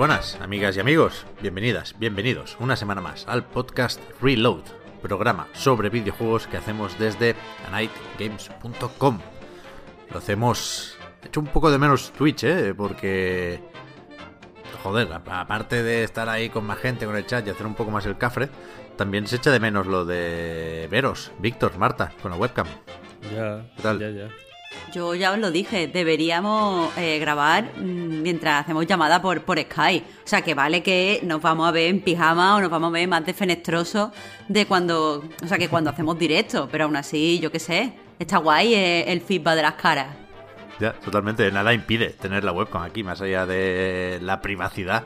Buenas, amigas y amigos. Bienvenidas, bienvenidos una semana más al podcast Reload, programa sobre videojuegos que hacemos desde anightgames.com. Lo hacemos. He hecho un poco de menos Twitch, ¿eh? Porque. Joder, aparte de estar ahí con más gente con el chat y hacer un poco más el cafre, también se echa de menos lo de veros, Víctor, Marta, con la webcam. Ya, ¿Qué tal? ya, ya. Yo ya os lo dije, deberíamos eh, grabar mm, mientras hacemos llamada por, por Skype. O sea, que vale que nos vamos a ver en pijama o nos vamos a ver más defenestrosos de cuando. O sea, que cuando hacemos directo. Pero aún así, yo qué sé, está guay eh, el feedback de las caras. Ya, totalmente. Nada impide tener la webcam aquí, más allá de la privacidad,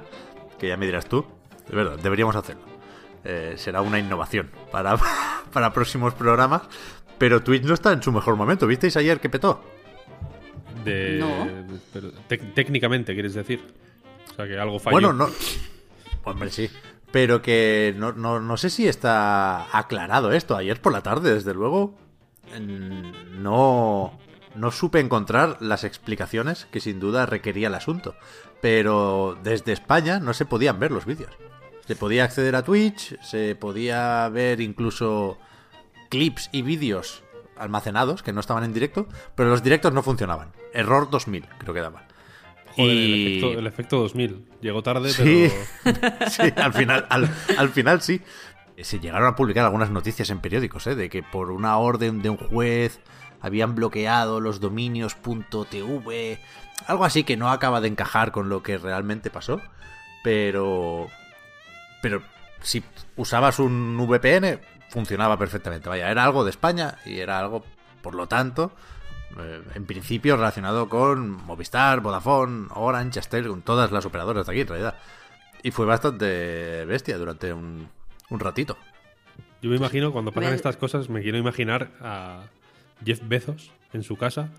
que ya me dirás tú. De verdad, deberíamos hacerlo. Eh, será una innovación para, para próximos programas. Pero Twitch no está en su mejor momento. ¿Visteis ayer que petó? De, No. pero técnicamente, quieres decir. O sea, que algo falló. Bueno, no. Hombre, sí. Pero que no, no, no sé si está aclarado esto. Ayer por la tarde, desde luego, no, no supe encontrar las explicaciones que sin duda requería el asunto. Pero desde España no se podían ver los vídeos. Se podía acceder a Twitch, se podía ver incluso clips y vídeos almacenados que no estaban en directo, pero los directos no funcionaban. Error 2000, creo que daba. Joder, y- el, efecto, el efecto 2000. Llegó tarde, Sí. pero. sí, al final, al, al final sí. Se llegaron a publicar algunas noticias en periódicos, ¿eh? de que por una orden de un juez habían bloqueado los dominios .tv, algo así que no acaba de encajar con lo que realmente pasó, pero pero si usabas un VPN funcionaba perfectamente. Vaya, era algo de España y era algo, por lo tanto, eh, en principio relacionado con Movistar, Vodafone, Orange, Astel, con todas las operadoras de aquí en realidad. Y fue bastante bestia durante un, un ratito. Yo me imagino, cuando pasan estas cosas, me quiero imaginar a Jeff Bezos en su casa,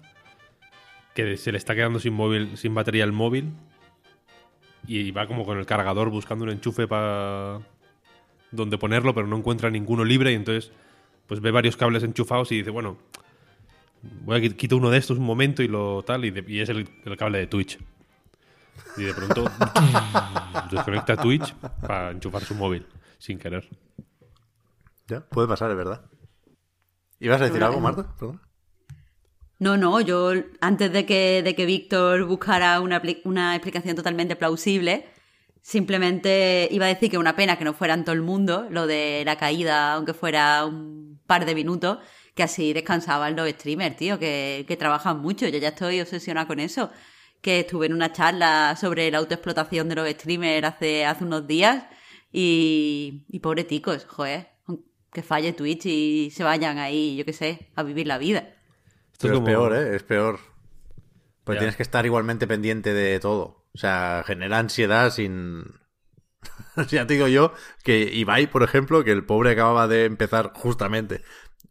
que se le está quedando sin móvil, sin batería el móvil, y va como con el cargador buscando un enchufe para donde ponerlo, pero no encuentra ninguno libre, y entonces pues ve varios cables enchufados y dice, bueno, voy a qui- quito uno de estos un momento y lo tal, y, de- y es el, el cable de Twitch. Y de pronto desconecta Twitch para enchufar su móvil, sin querer. Ya, puede pasar, es verdad. ¿Ibas a decir algo, Marta? Perdón. No, no, yo antes de que, de que Víctor buscara una, una explicación totalmente plausible, simplemente iba a decir que una pena que no fuera en todo el mundo lo de la caída, aunque fuera un par de minutos, que así descansaban los streamers, tío, que, que trabajan mucho. Yo ya estoy obsesionada con eso. Que estuve en una charla sobre la autoexplotación de los streamers hace, hace unos días y, y pobre ticos, joder, que falle Twitch y se vayan ahí, yo qué sé, a vivir la vida. Esto es como- es peor, ¿eh? Es peor. Porque Ya. tienes que estar igualmente pendiente de todo. O sea, genera ansiedad sin... ya te digo yo que Ibai, por ejemplo, que el pobre acababa de empezar justamente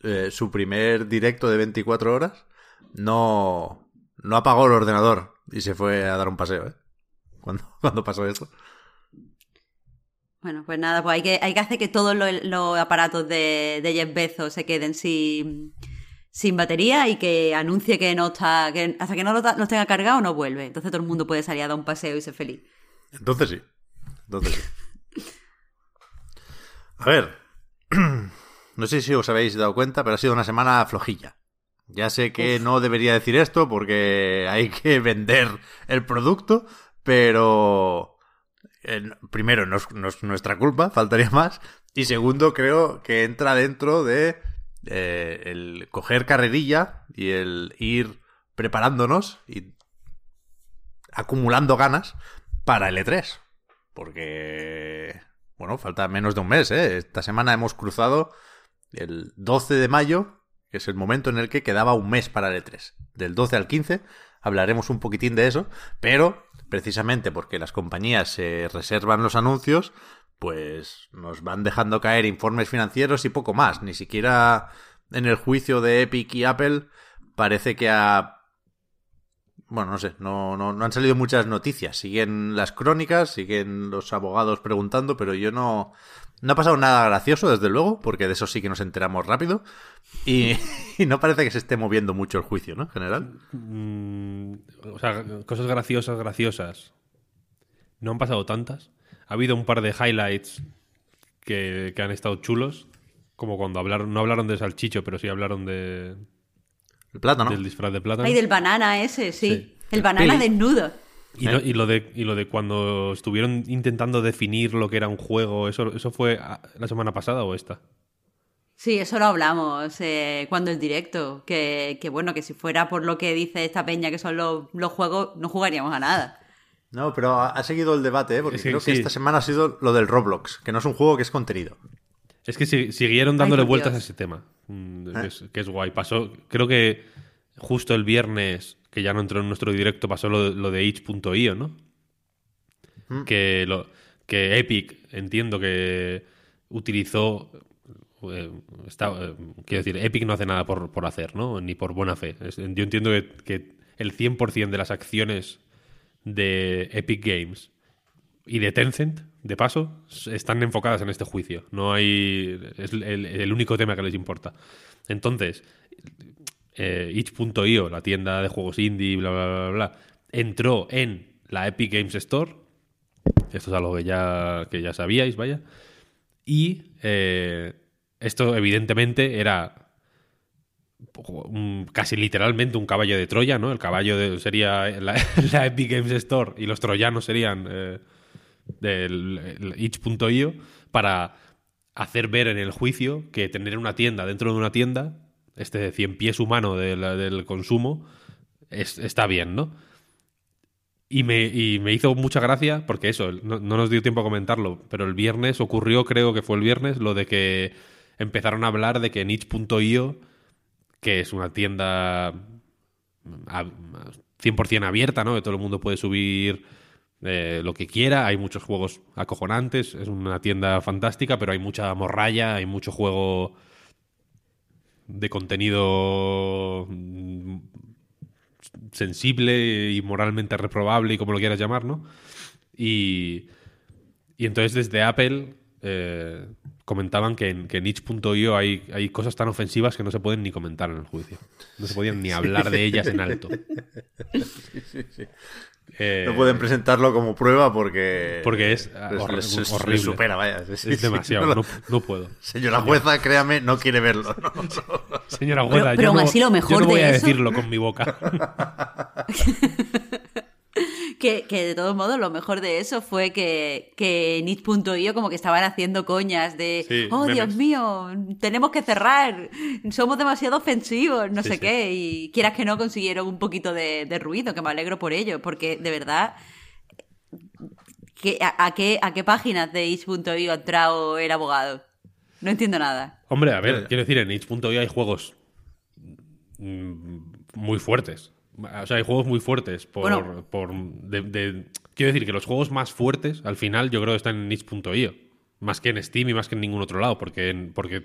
eh, su primer directo de 24 horas, no, no apagó el ordenador y se fue a dar un paseo, ¿eh? Cuando, cuando pasó eso. Bueno, pues nada, pues hay que, hay que hacer que todos los, los aparatos de, de Jeff Bezos se queden sin, sin batería y que anuncie que no está, que hasta que no lo los tenga cargado no vuelve. Entonces todo el mundo puede salir a dar un paseo y ser feliz. Entonces sí. Entonces sí. A ver. No sé si os habéis dado cuenta, pero ha sido una semana flojilla. Ya sé que no debería decir esto porque hay que vender el producto, pero eh, primero, no es, no es nuestra culpa, faltaría más. Y segundo, creo que entra dentro de eh, el coger carrerilla y el ir preparándonos y acumulando ganas para el E3. Porque bueno, falta menos de un mes, ¿eh? Esta semana hemos cruzado el 12 de mayo, que es el momento en el que quedaba un mes para el E3. Del 12 al 15 hablaremos un poquitín de eso, pero precisamente porque las compañías se reservan los anuncios, pues nos van dejando caer informes financieros y poco más. Ni siquiera en el juicio de Epic y Apple parece que ha... Bueno, no sé, no, no, no han salido muchas noticias. Siguen las crónicas, siguen los abogados preguntando, pero yo no, no ha pasado nada gracioso, desde luego, porque de eso sí que nos enteramos rápido. Y, no parece que se esté moviendo mucho el juicio, ¿no? En general. Mm, o sea, cosas graciosas, graciosas. No han pasado tantas. Ha habido un par de highlights que, han estado chulos. Como cuando hablaron, no hablaron de salchicho, pero sí hablaron de. El plátano. Del disfraz de plátano. Ay, del banana ese, sí. El banana desnudo. Y, lo, y, lo de, y lo de cuando estuvieron intentando definir lo que era un juego, ¿eso, eso fue la semana pasada o esta? Sí, eso lo hablamos eh, cuando el directo, que, que, bueno, que si fuera por lo que dice esta peña que son los, los juegos, no jugaríamos a nada. No, pero ha, seguido el debate, ¿eh? porque creo que esta semana ha sido lo del Roblox, que no es un juego que es contenido. Es que siguieron dándole vueltas a ese tema, mm, que, es, que es guay. Pasó, creo que justo el viernes que ya no entró en nuestro directo, pasó lo, de itch.io, ¿no? Mm. Que, lo, que Epic, entiendo que utilizó... Eh, eh, quiero decir, Epic no hace nada por, por hacer, ¿no? Ni por buena fe. yo entiendo que, que el 100% de las acciones de Epic Games y de Tencent, de paso, están enfocadas en este juicio. No hay. Es el único tema que les importa. Entonces, eh, itch.io, la tienda de juegos indie, bla, bla, bla, bla, entró en la Epic Games Store. Esto es algo que ya, que ya sabíais, vaya. Y eh, esto, evidentemente, era casi literalmente un caballo de Troya, ¿no? El caballo sería la, Epic Games Store y los troyanos serían eh, del itch.io para hacer ver en el juicio que tener una tienda dentro de una tienda este cien pies humano del consumo, está bien, ¿no? Y me, me, hizo mucha gracia, porque eso, no, nos dio tiempo a comentarlo, pero el viernes ocurrió, creo que fue el viernes, lo de que empezaron a hablar de que niche.io, que es una tienda 100% abierta, ¿no? Que todo el mundo puede subir eh, lo que quiera, hay muchos juegos acojonantes, es una tienda fantástica, pero hay mucha morralla, hay mucho juego de contenido mm, sensible y moralmente reprobable y como lo quieras llamar, ¿no? Y, y entonces desde Apple eh, comentaban que en, que en itch.io hay, hay cosas tan ofensivas que no se pueden ni comentar en el juicio. No se podían ni hablar de ellas en alto. Sí, sí, sí. Eh, no pueden presentarlo como prueba porque. Porque es horrible. supera, vaya. es demasiado, no, puedo. Señora jueza, créame, no quiere verlo. Señora jueza, pero, yo, no, así lo mejor yo no voy a decirlo con mi boca. Que, de todos modos lo mejor de eso fue que, que Nit.io como que estaban haciendo coñas de, oh Dios mío, tenemos que cerrar, somos demasiado ofensivos, no sé qué, y quieras que no consiguieron un poquito de, ruido, que me alegro por ello, porque de verdad, a, qué, ¿a qué páginas de itch.io ha entrado el abogado? No entiendo nada. Hombre, a ver, quiero decir, en itch.io hay juegos mm, muy fuertes. O sea, hay juegos muy fuertes por... por de, quiero decir que los juegos más fuertes, al final, yo creo que están en itch.io. Más que en Steam y más que en ningún otro lado. Porque, porque,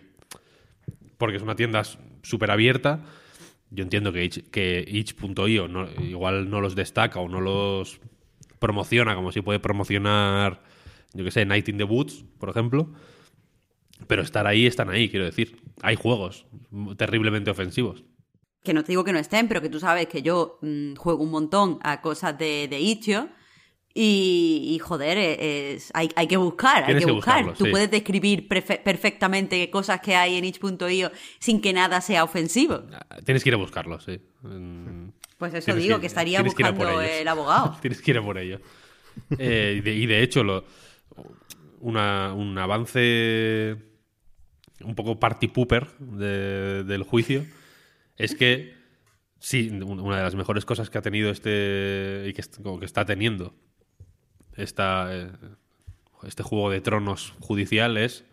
porque es una tienda súper abierta. Yo entiendo que, itch, que itch.io no, igual no los destaca o no los promociona como si puede promocionar, yo que sé, Night in the Woods, por ejemplo. Pero estar ahí, están ahí, quiero decir. Hay juegos terriblemente ofensivos que no te digo que no estén, pero que tú sabes que yo mm, juego un montón a cosas de, de Itch.io y, joder, es, hay, hay, que buscar, hay que, buscar. Tú puedes describir perfectamente cosas que hay en itch.io sin que nada sea ofensivo. Ah, tienes que ir a buscarlo, sí. Pues eso digo, que, estaría buscando el abogado. tienes que ir a por ello. Eh, y, de, hecho, lo, una, un avance un poco party pooper del juicio es que sí, una de las mejores cosas que ha tenido este y que, está teniendo eh, este juego de tronos judicial es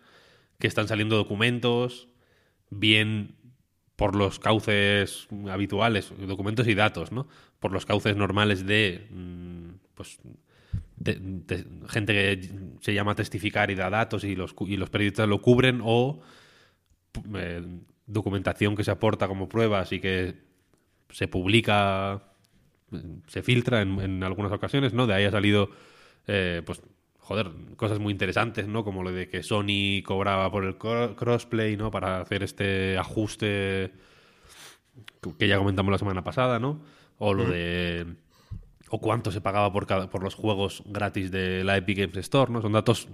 que están saliendo documentos, bien por los cauces habituales, documentos y datos, ¿no? Por los cauces normales de, mm, pues, gente que se llama testificar y da datos y los, y los periodistas lo cubren o eh, documentación que se aporta como pruebas y que se publica, se filtra en, en algunas ocasiones, ¿no? De ahí ha salido, eh, pues, joder, cosas muy interesantes, ¿no? Como lo de que Sony cobraba por el cro- crossplay, ¿no? Para hacer este ajuste que ya comentamos la semana pasada, ¿no? O lo de... O cuánto se pagaba por, cada, por los juegos gratis de la Epic Games Store, ¿no? Son datos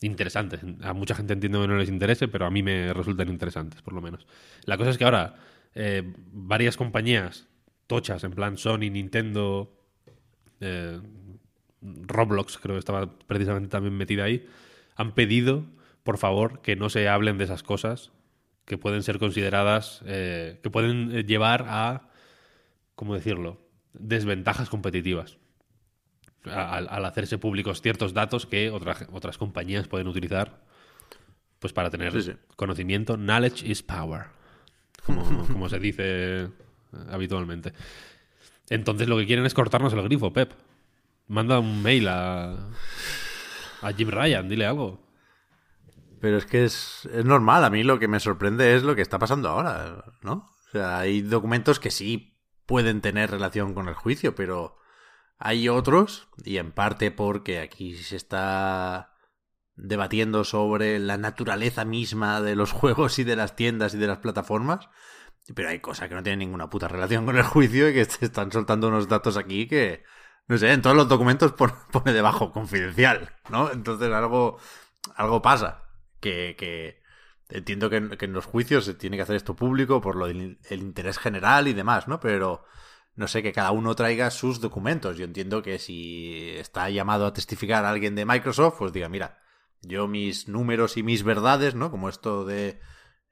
interesantes. A mucha gente entiendo que no les interese, pero a mí me resultan interesantes, por lo menos. La cosa es que ahora eh, varias compañías tochas, en plan Sony, Nintendo, eh, Roblox, creo que estaba precisamente también metida ahí, han pedido, por favor, que no se hablen de esas cosas que pueden ser consideradas, eh, que pueden llevar a, ¿cómo decirlo?, desventajas competitivas. Al, al hacerse públicos ciertos datos que otra- otras compañías pueden utilizar pues para tener Sí, sí. conocimiento. Knowledge is power, como, como se dice eh, habitualmente. Entonces lo que quieren es cortarnos el grifo, Pep. Manda un mail a, a Jim Ryan, dile algo. Pero es que es, es normal. A mí lo que me sorprende es lo que está pasando ahora, ¿no? O sea, hay documentos que sí pueden tener relación con el juicio, pero hay otros, y en parte porque aquí se está debatiendo sobre la naturaleza misma de los juegos y de las tiendas y de las plataformas, pero hay cosas que no tienen ninguna puta relación con el juicio y que te están soltando unos datos aquí que, no sé, en todos los documentos pone, debajo confidencial, ¿no? Entonces algo, algo pasa. Que, que entiendo que, en- que en los juicios se tiene que hacer esto público por lo del el interés general y demás, ¿no? Pero no sé, que cada uno traiga sus documentos. Yo entiendo que si está llamado a testificar a alguien de Microsoft, pues diga, mira, yo mis números y mis verdades, ¿no? Como esto de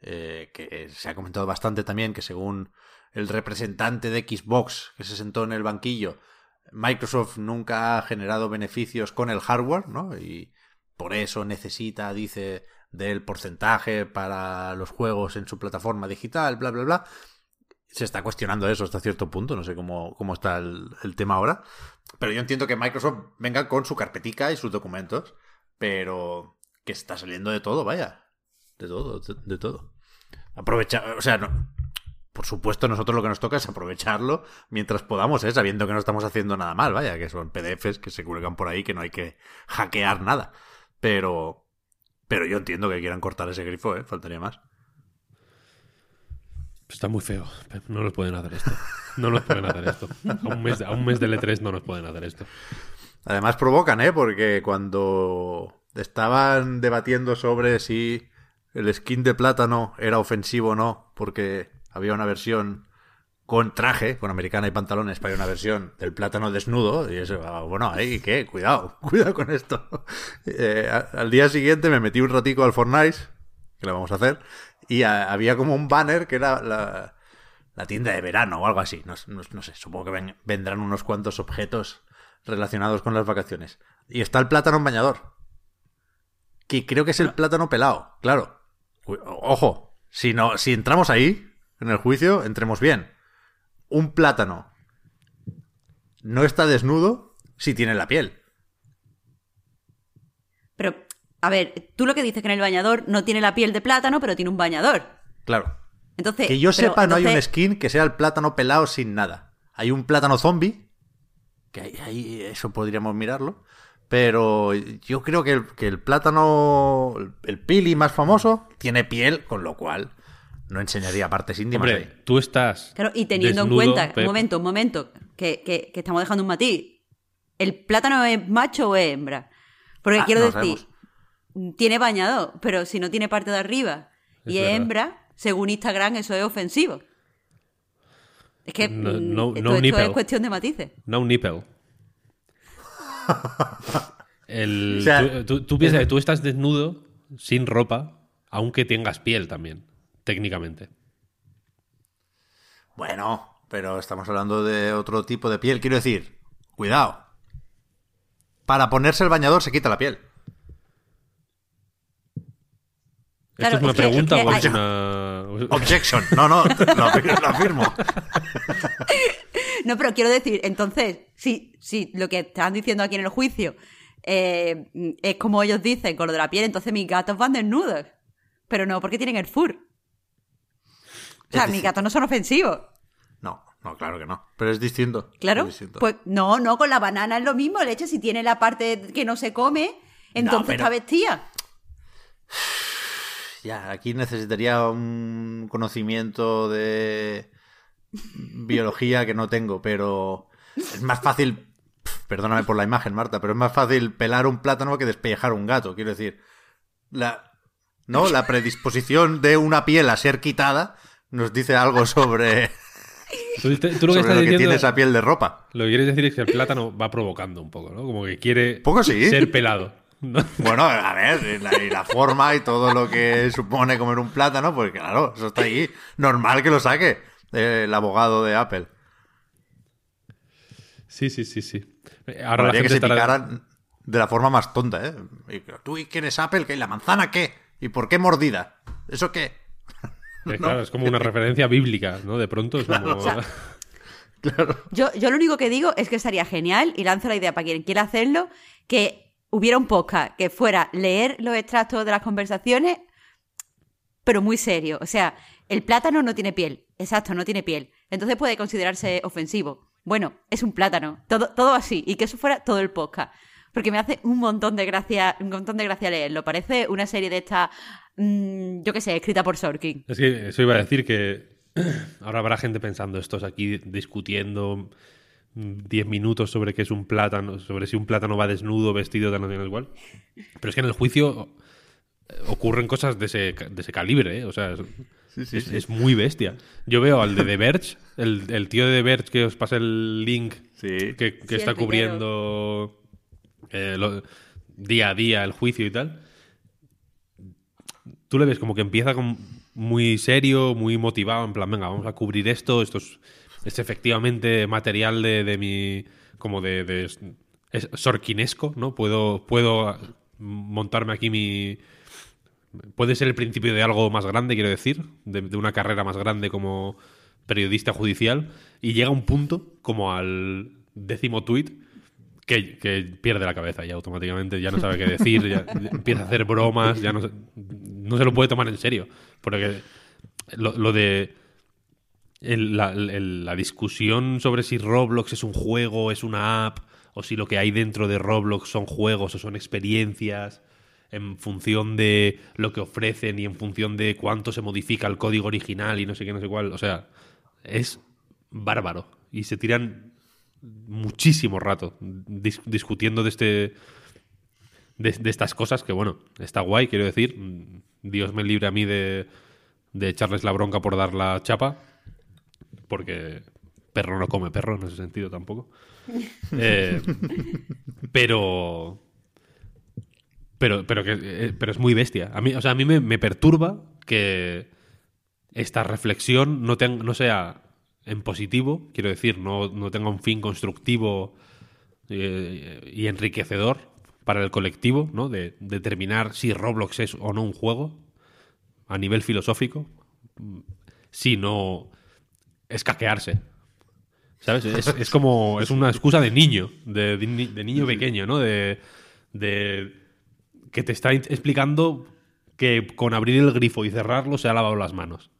eh, que se ha comentado bastante también, que según el representante de Xbox que se sentó en el banquillo, Microsoft nunca ha generado beneficios con el hardware, ¿no? Y por eso necesita, dice, del porcentaje para los juegos en su plataforma digital, bla, bla, bla. Se está cuestionando eso hasta cierto punto, no sé cómo, cómo está el, tema ahora. Pero yo entiendo que Microsoft venga con su carpetica y sus documentos, pero que está saliendo de todo, vaya. De todo, de, de todo. Aprovecha, o sea, no, por supuesto, nosotros lo que nos toca es aprovecharlo mientras podamos, ¿eh? sabiendo que no estamos haciendo nada mal, vaya, que son PDFs que se cuelgan por ahí, que no hay que hackear nada. Pero, pero yo entiendo que quieran cortar ese grifo, ¿eh? faltaría más. Está muy feo. No nos pueden hacer esto. No nos pueden hacer esto. A un mes, a un mes del E3 no nos pueden hacer esto. Además provocan, ¿eh? Porque cuando estaban debatiendo sobre si el skin de plátano era ofensivo o no, porque había una versión con traje, con americana y pantalones, para una versión del plátano desnudo, y eso, ah, bueno, ahí, ¿qué? Cuidado, cuidado con esto. Eh, al día siguiente me metí un ratico al Fortnite, que lo vamos a hacer, y a- había como un banner que era la, la tienda de verano o algo así. No, no- no sé, supongo que ven- vendrán unos cuantos objetos relacionados con las vacaciones. Y está el plátano en bañador. Que creo que es el plátano pelado, claro. Ojo, si, no, si entramos ahí, en el juicio, entremos bien. Un plátano no está desnudo si tiene la piel. Pero, a ver, tú lo que dices que en el bañador no tiene la piel de plátano, pero tiene un bañador. Claro. Entonces, Que yo pero sepa, no hay un skin que sea el plátano pelado sin nada. Hay un plátano zombie, que ahí, ahí eso podríamos mirarlo. Pero yo creo que el, que el plátano, el, el pili más famoso, tiene piel, con lo cual no enseñaría partes íntimas Hombre, ahí. tú estás. Claro, y teniendo desnudo, en cuenta, Pep. un momento, un momento, que, que- que estamos dejando un matiz. ¿El plátano es macho o es hembra? Porque Ah, quiero no decir, tiene bañador, pero si no tiene parte de arriba y Es hembra, según Instagram eso es ofensivo. Es que No- mm, no- esto, no esto nipple. es cuestión de matices. No nipple. El, O sea, tú, tú- tú piensas que tú estás desnudo, sin ropa, aunque tengas piel también, técnicamente. Bueno, pero estamos hablando de otro tipo de piel. Quiero decir, cuidado. Para ponerse el bañador se quita la piel. Claro, ¿Esto es una es pregunta que o es hay- una...? Objection. No, no, lo, afir- lo afirmo. No, pero quiero decir, entonces, si, si lo que están diciendo aquí en el juicio eh, es como ellos dicen, con lo de la piel, entonces mis gatos van desnudos. Pero no, porque tienen el fur. O sea, mis gatos no son ofensivos. No, no, claro que no. Pero es distinto. Claro. Es distinto. Pues no, no, con la banana es lo mismo. El hecho, si tiene la parte que no se come, entonces pero- está vestida. Ya, aquí necesitaría un conocimiento de biología que no tengo, pero es más fácil, perdóname por la imagen, Marta, pero es más fácil pelar un plátano que despellejar un gato. Quiero decir, la, ¿no? la predisposición de una piel a ser quitada nos dice algo sobre, Tú, te- tú lo que estás lo que diciendo... tiene esa piel de ropa. Lo que quieres decir es que el plátano va provocando un poco, ¿no? Como que quiere Poco sí. ser pelado. ¿No? Bueno, a ver, y la, y la forma y todo lo que supone comer un plátano, pues claro, eso está ahí. Normal que lo saque el abogado de Apple. Sí, sí, sí, sí. Ahora la gente que se estará... picaran de la forma más tonta, ¿eh? Y, ¿Tú y quién es Apple? ¿Qué? ¿Y la manzana qué? ¿Y por qué mordida? ¿Eso qué? Eh, Claro, es como una referencia bíblica, ¿no? De pronto es como... Claro. Yo, yo lo único que digo es que estaría genial y lanzo la idea para quien quiera hacerlo, que hubiera un podcast que fuera leer los extractos de las conversaciones, pero muy serio. O sea, el plátano no tiene piel. Exacto, no tiene piel. Entonces puede considerarse ofensivo. Bueno, es un plátano. Todo, todo así. Y que eso fuera todo el podcast. Porque me hace un montón de gracia, un montón de gracia leerlo. Parece una serie de esta, mm, yo qué sé, escrita por Sorkin. Es que eso iba a decir que ahora habrá gente pensando, estos aquí discutiendo 10 minutos sobre qué es un plátano, sobre si un plátano va desnudo, vestido, tal, no tiene igual. Pero es que en el juicio eh, ocurren cosas de ese, de ese calibre, ¿eh? O sea, es, es- es muy bestia. Yo veo al de The Verge, el, el tío de The Verge que os pasa el link, Sí. que, que Sí, está cubriendo eh, lo- día a día el juicio y tal. Tú le ves como que empieza con muy serio, muy motivado, en plan, venga, vamos a cubrir esto, esto es, es efectivamente material de, de mi, como de, de- es sorquinesco, ¿no? Puedo, puedo montarme aquí mi... Puede ser el principio de algo más grande, quiero decir, de, una carrera más grande como periodista judicial, y llega un punto, como al décimo tuit, que, que pierde la cabeza ya automáticamente, ya no sabe qué decir, ya empieza a hacer bromas, ya no se, no se lo puede tomar en serio. Porque lo de la, discusión sobre si Roblox es un juego, es una app, o si lo que hay dentro de Roblox son juegos o son experiencias, en función de lo que ofrecen y en función de cuánto se modifica el código original y no sé qué, no sé cuál. O sea, es bárbaro. Y se tiran muchísimo rato dis- discutiendo de este de, estas cosas que bueno está guay quiero decir Dios me libre a mí de, de echarles la bronca por dar la chapa porque perro no come perro en ese sentido tampoco Eh, pero pero pero que eh, pero es muy bestia a mí o sea a mí me, me perturba que esta reflexión no, ten- no sea en positivo, quiero decir, no, no tenga un fin constructivo eh, y enriquecedor para el colectivo, ¿no? De determinar si Roblox es o no un juego a nivel filosófico, mm, sino escaquearse. ¿Sabes? Es, es como. Es una excusa de niño, de, de ni- de niño pequeño, ¿no? De, de. que te está explicando que con abrir el grifo y cerrarlo se ha lavado las manos.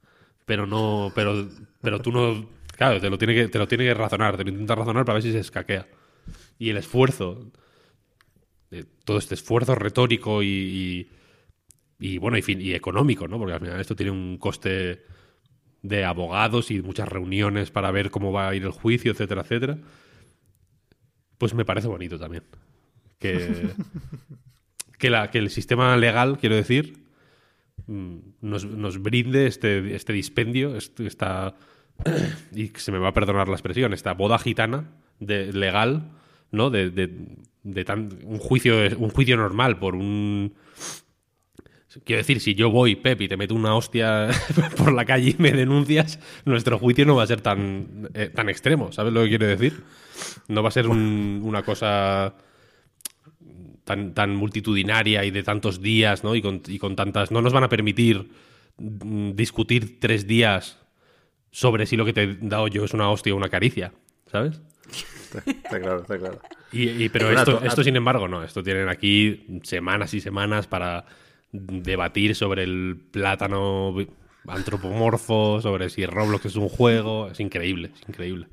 Pero no. Pero, pero tú no. Claro, te lo, tiene que, te lo tiene que razonar, te lo intenta razonar para ver si se escaquea. Y el esfuerzo. eh, todo este esfuerzo retórico y. y, y, bueno, y, fin- y económico, ¿no? Porque al final esto tiene un coste de abogados y muchas reuniones para ver cómo va a ir el juicio, etcétera, etcétera. Pues me parece bonito también. Que, que, la, que el sistema legal, quiero decir, mm, nos, nos brinde este, este dispendio, este- esta, y se me va a perdonar la expresión, esta boda gitana de, legal, ¿no? De, de- de tan, un, juicio, un juicio normal por un... Quiero decir, si yo voy, Pep, y te meto una hostia por la calle y me denuncias, nuestro juicio no va a ser tan, eh, tan extremo, ¿sabes lo que quiero decir? No va a ser un- una cosa tan, tan multitudinaria y de tantos días, ¿no? Y con, y con tantas. No nos van a permitir mm, discutir tres días sobre si lo que te he dado yo es una hostia o una caricia, ¿sabes? Está claro, está claro. Y, y- pero esto, esto, sin embargo, no. Esto tienen aquí semanas y semanas para debatir sobre el plátano antropomorfo, sobre si Roblox es un juego. Es increíble, es increíble.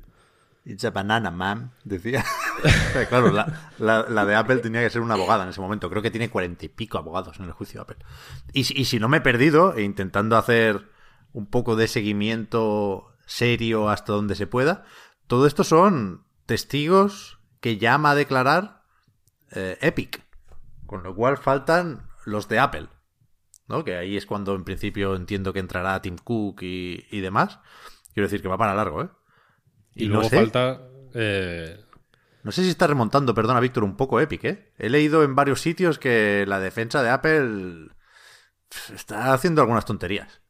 It's a banana, man, decía. claro, la, de Apple tenía que ser una abogada en ese momento. Creo que tiene cuarenta y pico abogados en el juicio de Apple. Y, si- y si no me he perdido, e intentando hacer un poco de seguimiento serio hasta donde se pueda, todo esto son testigos que llama a declarar eh, Epic. Con lo cual faltan los de Apple. ¿no? Que ahí es cuando en principio entiendo que entrará Tim Cook y, y demás. Quiero decir que va para largo, ¿eh? Y, Y no luego sé. falta. eh, No sé si está remontando, perdona Víctor, un poco Epic, ¿eh? He leído en varios sitios que la defensa de Apple está haciendo algunas tonterías.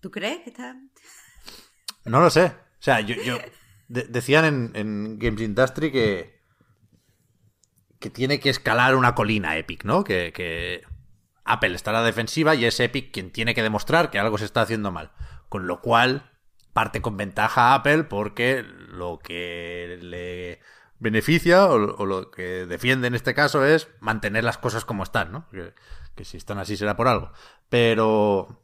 ¿Tú crees que está...? No lo sé. O sea, yo, yo- de- decían en, en Games Industry que que tiene que escalar una colina Epic, ¿no? Que, que Apple está a la defensiva y es Epic quien tiene que demostrar que algo se está haciendo mal. Con lo cual parte con ventaja a Apple porque lo que le beneficia o, o lo que defiende en este caso es mantener las cosas como están, ¿no? Que, que si están así será por algo. Pero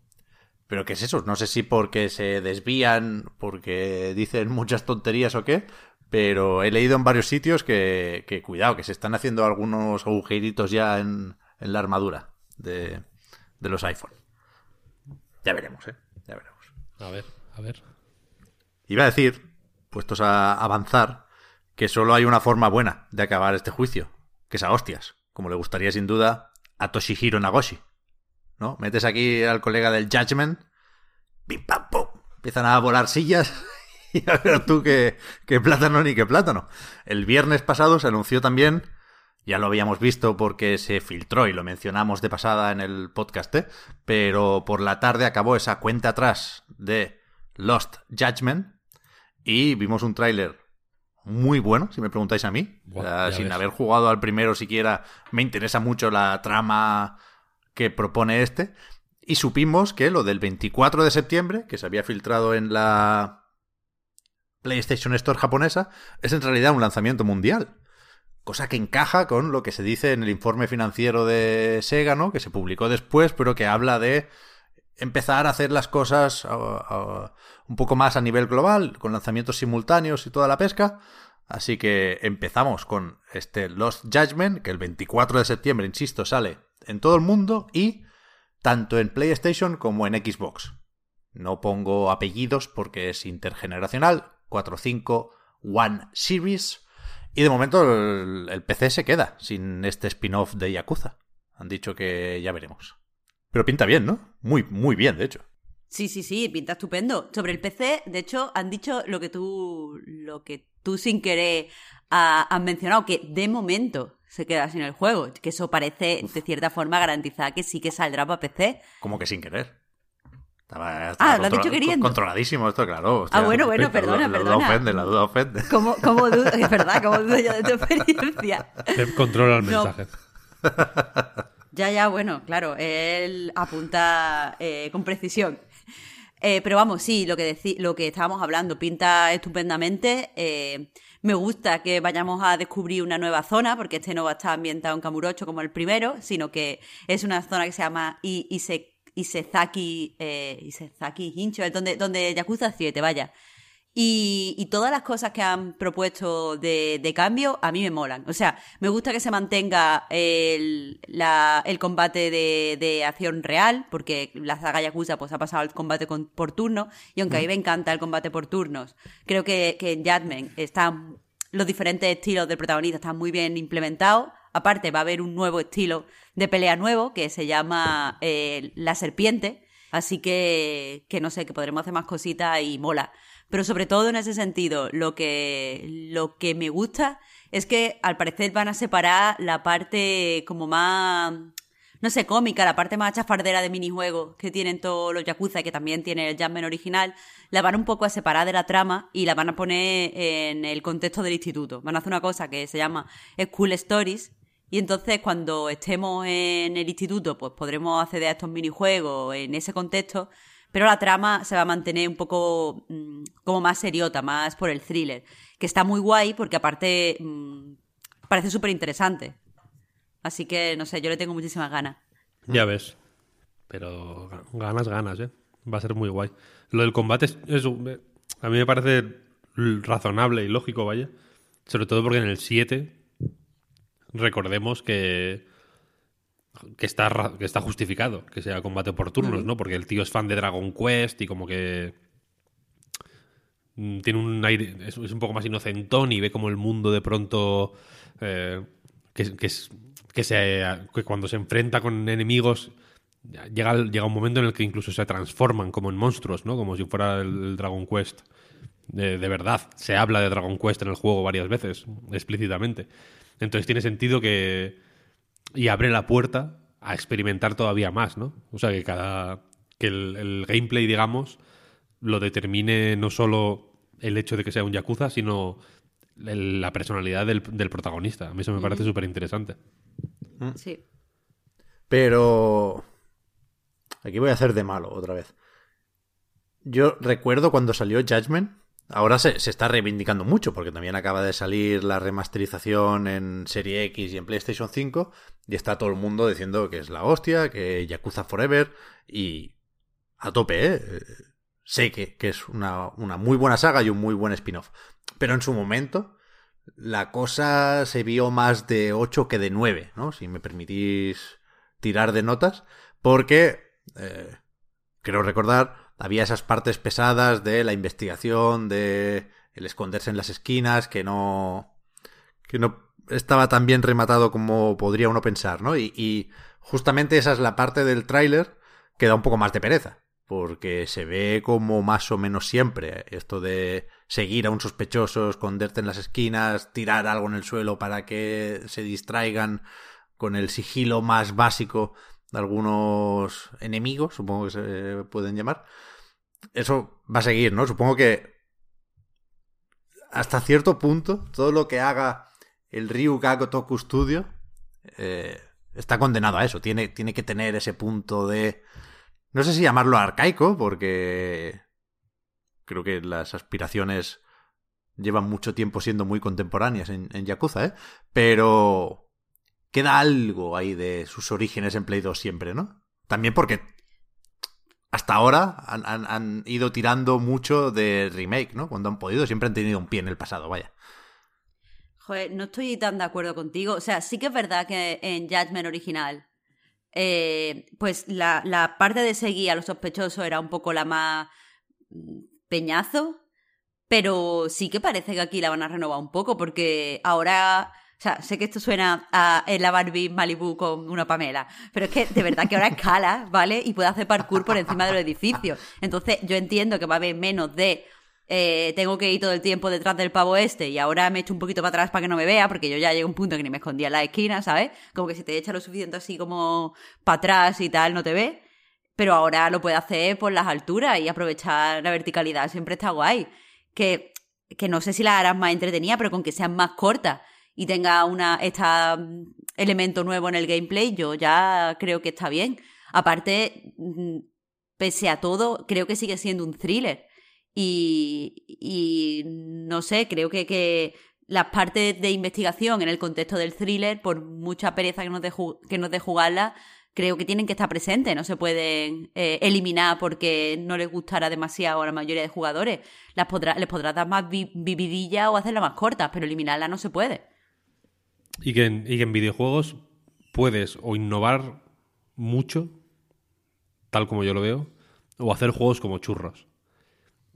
pero ¿qué es eso? No sé si porque se desvían, porque dicen muchas tonterías o qué, pero he leído en varios sitios que, que cuidado, que se están haciendo algunos agujeritos ya en, en la armadura de, de los iPhone. Ya veremos, ¿eh? Ya veremos. a ver, a ver. Iba a decir, puestos a avanzar, que solo hay una forma buena de acabar este juicio, que es a hostias, como le gustaría sin duda a Toshihiro Nagoshi. ¿No? Metes aquí al colega del Judgment, pim pam pum, empiezan a volar sillas y a ver tú qué, qué plátano ni qué plátano. El viernes pasado se anunció también, ya lo habíamos visto porque se filtró y lo mencionamos de pasada en el podcast, ¿eh? pero por la tarde acabó esa cuenta atrás de Lost Judgment y vimos un tráiler muy bueno, si me preguntáis a mí. Buah, sin ves. haber jugado al primero siquiera, me interesa mucho la trama que propone este. Y supimos que lo del 24 de septiembre, que se había filtrado en la PlayStation Store japonesa, es en realidad un lanzamiento mundial. Cosa que encaja con lo que se dice en el informe financiero de Sega, ¿no? Que se publicó después, pero que habla de empezar a hacer las cosas a- a- un poco más a nivel global, con lanzamientos simultáneos y toda la pesca. Así que empezamos con este Lost Judgment, que el 24 de septiembre, insisto, sale en todo el mundo y tanto en PlayStation como en Xbox. No pongo apellidos porque es intergeneracional. 4.5 One Series. Y de momento el, el PC se queda sin este spin-off de Yakuza. Han dicho que ya veremos. Pero pinta bien, ¿no? Muy, muy bien, de hecho. Sí, sí, sí, pinta estupendo. Sobre el PC, de hecho, han dicho lo que tú, lo que tú sin querer ha- has mencionado, que de momento se queda sin el juego. Que eso parece, de cierta forma, garantizar que sí que saldrá para PC. Como que sin querer. Estaba, Ah, lo has dicho queriendo. Controladísimo esto, claro. Ah, bueno, bueno, la perdona, La perdona. duda ofende, la duda ofende. Como, como dudo, es verdad, como dudo yo de tu experiencia. Pep controla el No. mensaje. Ya, ya, bueno, claro, él apunta eh, con precisión. Eh, pero vamos, sí, lo que, lo que estábamos hablando pinta estupendamente. Eh, me gusta que vayamos a descubrir una nueva zona, porque este no va a estar ambientado en Kamurocho como el primero, sino que es una zona que se llama I- Ise- Isezaki, eh, Isezaki Hincho, donde, donde Yakuza 7, vaya. Y, y todas las cosas que han propuesto de, de cambio a mí me molan. O sea, me gusta que se mantenga el, la- el combate de, de acción real, porque la saga Yakuza pues, ha pasado al combate con- por turno, y aunque a mí me encanta el combate por turnos, creo que, que en Judgment están los diferentes estilos del protagonista están muy bien implementados. Aparte, va a haber un nuevo estilo de pelea nuevo que se llama eh, La Serpiente. Así que, que no sé, que podremos hacer más cositas y mola. Pero sobre todo en ese sentido, lo que, lo que me gusta es que al parecer van a separar la parte como más, no sé, cómica, la parte más chafardera de minijuegos que tienen todos los Yakuza y que también tiene el Jammen original, la van un poco a separar de la trama y la van a poner en el contexto del instituto. Van a hacer una cosa que se llama School Stories y entonces cuando estemos en el instituto pues podremos acceder a estos minijuegos en ese contexto, pero la trama se va a mantener un poco mm, como más seriota, más por el thriller, que está muy guay porque aparte mm, parece súper interesante. Así que, no sé, yo le tengo muchísimas ganas. Ya ves. Pero ganas, ganas, ¿eh? Va a ser muy guay. Lo del combate es, a mí me parece razonable y lógico, vaya. Sobre todo porque en el 7 recordemos que que está, que está justificado que sea combate por turnos, ¿no? Porque el tío es fan de Dragon Quest y como que mm, tiene un aire, es, un poco más inocentón y ve como el mundo de pronto eh, que, que, es, que, se, que cuando se enfrenta con enemigos llega, llega un momento en el que incluso se transforman como en monstruos, ¿no? Como si fuera el, Dragon Quest. De, verdad, se habla de Dragon Quest en el juego varias veces, explícitamente. Entonces tiene sentido que... Y abre la puerta a experimentar todavía más, ¿no? O sea, que cada... que el, gameplay, digamos, lo determine no solo el hecho de que sea un Yakuza, sino la personalidad del, protagonista. A mí eso me parece súper interesante. Mm. Sí. Pero... Aquí voy a hacer de malo otra vez. Yo recuerdo cuando salió Judgment. Ahora se, está reivindicando mucho porque también acaba de salir la remasterización en Serie X y en PlayStation 5 y está todo el mundo diciendo que es la hostia, que Yakuza Forever y a tope, ¿eh? Sé que, que es una, una muy buena saga y un muy buen spin-off. Pero en su momento la cosa se vio más de 8 que de 9, ¿no? Si me permitís tirar de notas, porque, eh, creo recordar, había esas partes pesadas de la investigación, de el esconderse en las esquinas, que no, que no estaba tan bien rematado como podría uno pensar, ¿no? Y, y justamente esa es la parte del tráiler que da un poco más de pereza, porque se ve como más o menos siempre esto de seguir a un sospechoso, esconderte en las esquinas, tirar algo en el suelo para que se distraigan con el sigilo más básico algunos enemigos, supongo que se pueden llamar. Eso va a seguir, ¿no? Supongo que hasta cierto punto todo lo que haga el Ryu Toku Studio eh, está condenado a eso. Tiene, tiene que tener ese punto de... No sé si llamarlo arcaico, porque creo que las aspiraciones llevan mucho tiempo siendo muy contemporáneas en, Yakuza, ¿eh? Pero queda algo ahí de sus orígenes en Play 2 siempre, ¿no? También porque hasta ahora han, ido tirando mucho de remake, ¿no? Cuando han podido, siempre han tenido un pie en el pasado, vaya. Joder, no estoy tan de acuerdo contigo. O sea, sí que es verdad que en Judgment original, eh, pues la, la parte de seguir a los sospechosos era un poco la más peñazo, pero sí que parece que aquí la van a renovar un poco, porque ahora. O sea, sé que esto suena a la Barbie Malibu con una Pamela, pero es que de verdad que ahora escala, ¿vale? Y puede hacer parkour por encima de los edificios. Entonces, yo entiendo que va a haber menos de. Eh, tengo que ir todo el tiempo detrás del pavo este y ahora me echo un poquito para atrás para que no me vea, porque yo ya llego a un punto que ni me escondía en la esquina, ¿sabes? Como que si te echa lo suficiente así como para atrás y tal, no te ve pero ahora lo puede hacer por las alturas y aprovechar la verticalidad. Siempre está guay. Que, que no sé si la harás más entretenida, pero con que sean más cortas y tenga una este elemento nuevo en el gameplay, yo ya creo que está bien. Aparte, mm, pese a todo, creo que sigue siendo un thriller. Y, y no sé, creo que, que las partes de investigación en el contexto del thriller, por mucha pereza que nos dé que jugarla, creo que tienen que estar presentes, no se pueden eh, eliminar porque no les gustará demasiado a la mayoría de jugadores. Las podrá, les podrás dar más vividilla o hacerlas más cortas, pero eliminarla no se puede. Y que, en, y que en videojuegos puedes o innovar mucho, tal como yo lo veo, o hacer juegos como churros.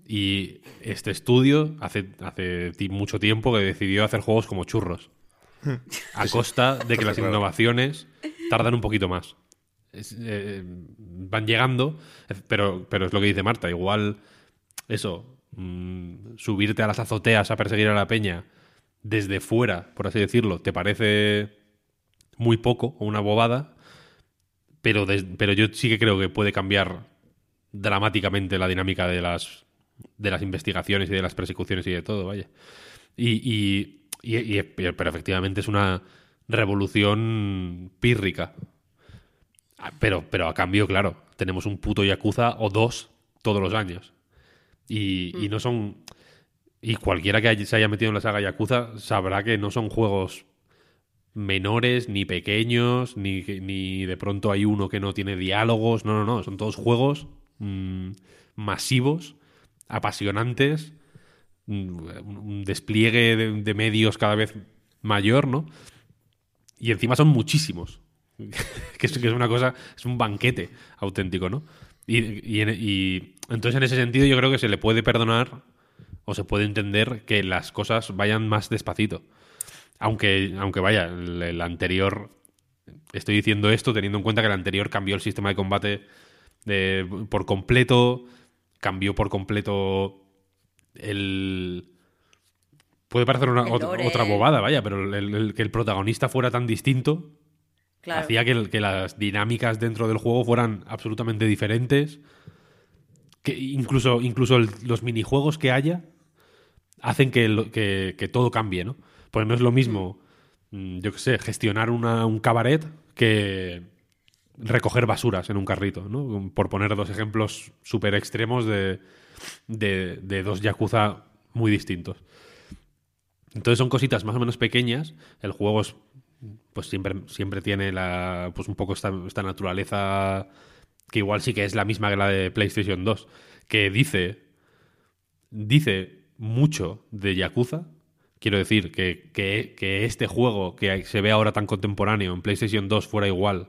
Y este estudio hace, hace mucho tiempo que decidió hacer juegos como churros. A costa de que las innovaciones tardan un poquito más. Eh, van llegando, pero, pero es lo que dice Marta, igual eso, mm, subirte a las azoteas a perseguir a la peña desde fuera, por así decirlo, te parece muy poco o una bobada, pero, pero yo sí que creo que puede cambiar dramáticamente la dinámica de las, de las investigaciones y de las persecuciones y de todo, vaya. Y, y, pero efectivamente es una revolución pírrica. Pero, pero a cambio, claro, tenemos un puto Yakuza o dos todos los años. Y, y no son... Y cualquiera que se haya metido en la saga Yakuza sabrá que no son juegos menores, ni pequeños, ni, ni de pronto hay uno que no tiene diálogos. No, no, no. Son todos juegos mm, masivos, apasionantes, mm, un despliegue de, medios cada vez mayor, ¿no? Y encima son muchísimos. que, es, que, es, una cosa, es un banquete auténtico, ¿no? Y, y entonces en ese sentido yo creo que se le puede perdonar o se puede entender que las cosas vayan más despacito. Aunque, aunque vaya, el, anterior. Estoy diciendo esto teniendo en cuenta que el anterior cambió el sistema de combate por completo. Cambió por completo el. Puede parecer una, otra, bobada, vaya, pero el, que el protagonista fuera tan distinto hacía que, que, las dinámicas dentro del juego fueran absolutamente diferentes. Que incluso, incluso los minijuegos que haya hacen que, que todo cambie, ¿no? Pues no es lo mismo, mm, yo qué sé, gestionar un cabaret que recoger basuras en un carrito, ¿no? Por poner dos ejemplos súper extremos de, de, dos Yakuza muy distintos. Entonces son cositas más o menos pequeñas. El juego es, pues siempre, siempre tiene la, pues un poco esta, esta, naturaleza que igual sí que es la misma que la de PlayStation 2, que dice, dice mucho de Yakuza, Quiero decir que, que, este juego que se ve ahora tan contemporáneo en PlayStation 2 fuera igual,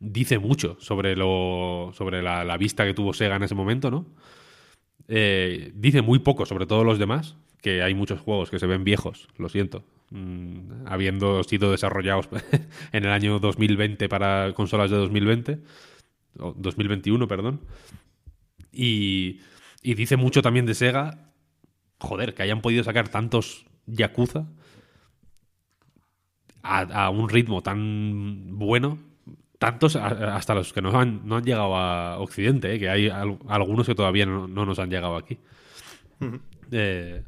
dice mucho sobre, lo, sobre la, vista que tuvo Sega en ese momento, ¿no? Eh, dice muy poco sobre todos los demás, que hay muchos juegos que se ven viejos, lo siento, mm, habiendo sido desarrollados en el año 2020 para consolas de 2020, o 2021, perdón. Y, y dice mucho también de Sega, joder, que hayan podido sacar tantos Yakuza a, un ritmo tan bueno, tantos hasta los que no han, no han llegado a Occidente, eh, que hay algunos que todavía no, nos han llegado aquí. Eh,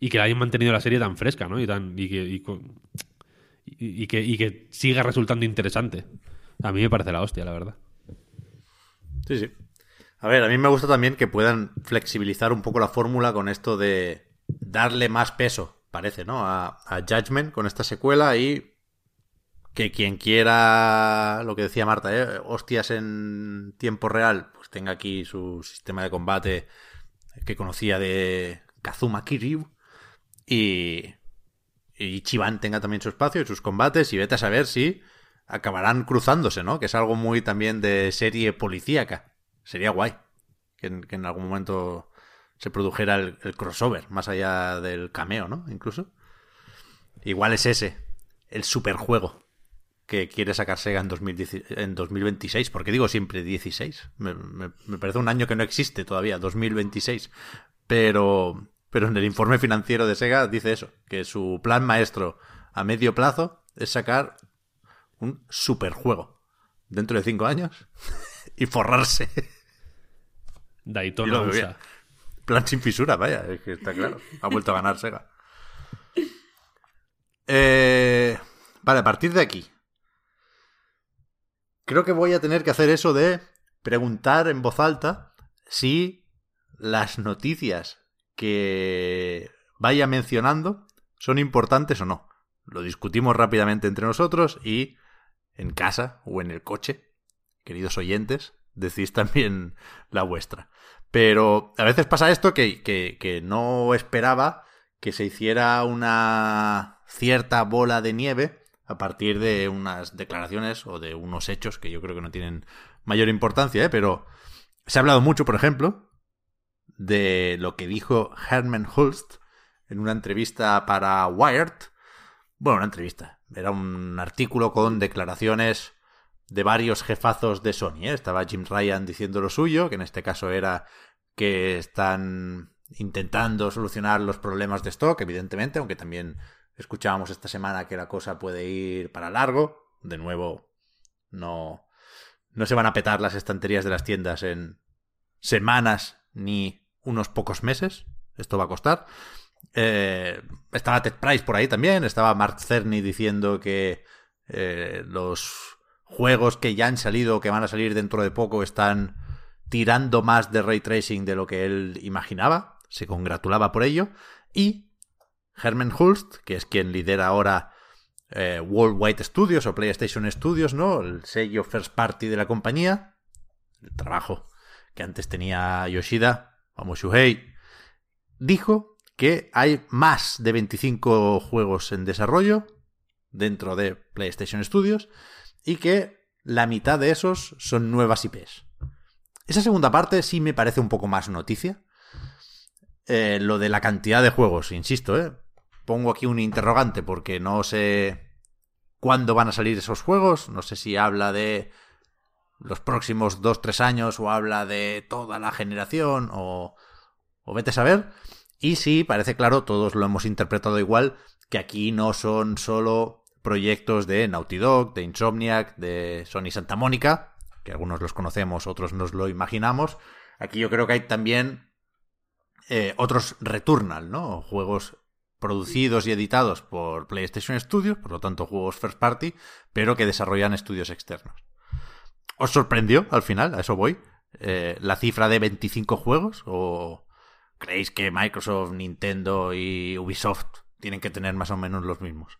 y que hayan mantenido la serie tan fresca, ¿no? Y, tan, y, que, y, que, y que siga resultando interesante. A mí me parece la hostia, la verdad. Sí, sí. A ver, a mí me gusta también que puedan flexibilizar un poco la fórmula con esto de darle más peso parece, ¿no? A, Judgment con esta secuela y que quien quiera, lo que decía Marta, ¿eh? hostias en tiempo real, pues tenga aquí su sistema de combate que conocía de Kazuma Kiryu y, y tenga también su espacio y sus combates y vete a saber si acabarán cruzándose, ¿no? Que es algo muy también de serie policíaca. Sería guay que que en algún momento se produjera el, crossover, más allá del cameo, ¿no? Incluso. Igual es ese, el superjuego que quiere sacar Sega en, en 2026. porque digo siempre 16? Me, me, parece un año que no existe todavía, 2026. Pero, pero en el informe financiero de Sega dice eso, que su plan maestro a medio plazo es sacar un superjuego dentro de 5 años y forrarse. Daytona USA. Plan sin fisura, vaya, es que está claro. Ha vuelto a ganar Sega. Eh, vale, a partir de aquí. Creo que voy a tener que hacer eso de preguntar en voz alta si las noticias que vaya mencionando son importantes o no. Lo discutimos rápidamente entre nosotros y en casa o en el coche, queridos oyentes, decís también la vuestra. Pero a veces pasa esto que, que, no esperaba que se hiciera una cierta bola de nieve a partir de unas declaraciones o de unos hechos que yo creo que no tienen mayor importancia, ¿eh? pero se ha hablado mucho, por ejemplo, de lo que dijo Herman Hulst en una entrevista para Wired. Bueno, una entrevista. Era un artículo con declaraciones de varios jefazos de Sony. ¿eh? Estaba Jim Ryan diciendo lo suyo, que en este caso era que están intentando solucionar los problemas de stock, evidentemente, aunque también escuchábamos esta semana que la cosa puede ir para largo. De nuevo, no, no se van a petar las estanterías de las tiendas en semanas ni unos pocos meses. Esto va a costar. Eh, estaba Ted Price por ahí también. Estaba Mark Cerny diciendo que eh, los juegos que ya han salido o que van a salir dentro de poco están tirando más de ray tracing de lo que él imaginaba. Se congratulaba por ello. Y Herman Hulst, que es quien lidera ahora eh, Worldwide Studios o PlayStation Studios, ¿no? El sello first party de la compañía. El trabajo que antes tenía Yoshida, vamos Shuhei, dijo que hay más de 25 juegos en desarrollo dentro de PlayStation Studios y que la mitad de esos son nuevas IPs. Esa segunda parte sí me parece un poco más noticia. Eh, lo de la cantidad de juegos, insisto, ¿eh? pongo aquí un interrogante porque no sé cuándo van a salir esos juegos. No sé si habla de los próximos 2-3 años o habla de toda la generación o, o vete a saber. Y sí, parece claro, todos lo hemos interpretado igual, que aquí no son solo proyectos de Naughty Dog, de Insomniac, de Sony Santa Mónica, que algunos los conocemos, otros nos lo imaginamos. Aquí yo creo que hay también eh, otros Returnal, ¿no? Juegos producidos y editados por PlayStation Studios, por lo tanto juegos first party, pero que desarrollan estudios externos. ¿Os sorprendió al final? A eso voy. Eh, la cifra de 25 juegos o creéis que Microsoft, Nintendo y Ubisoft tienen que tener más o menos los mismos?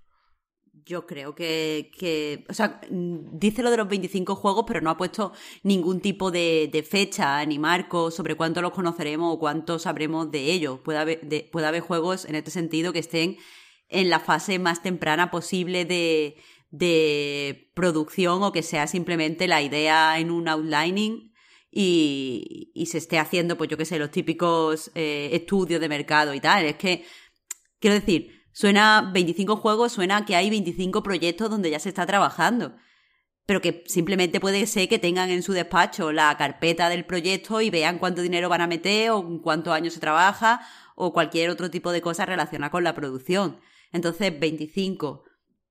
Yo creo que, que, o sea, dice lo de los 25 juegos, pero no ha puesto ningún tipo de, fecha ni marco sobre cuánto los conoceremos o cuánto sabremos de ellos. Puede haber, puede haber juegos en este sentido que estén en la fase más temprana posible de, de producción o que sea simplemente la idea en un outlining y, y se esté haciendo, pues yo qué sé, los típicos eh, estudios de mercado y tal. Es que, quiero decir, Suena 25 juegos, suena que hay 25 proyectos donde ya se está trabajando. Pero que simplemente puede ser que tengan en su despacho la carpeta del proyecto y vean cuánto dinero van a meter o cuántos años se trabaja o cualquier otro tipo de cosa relacionada con la producción. Entonces, 25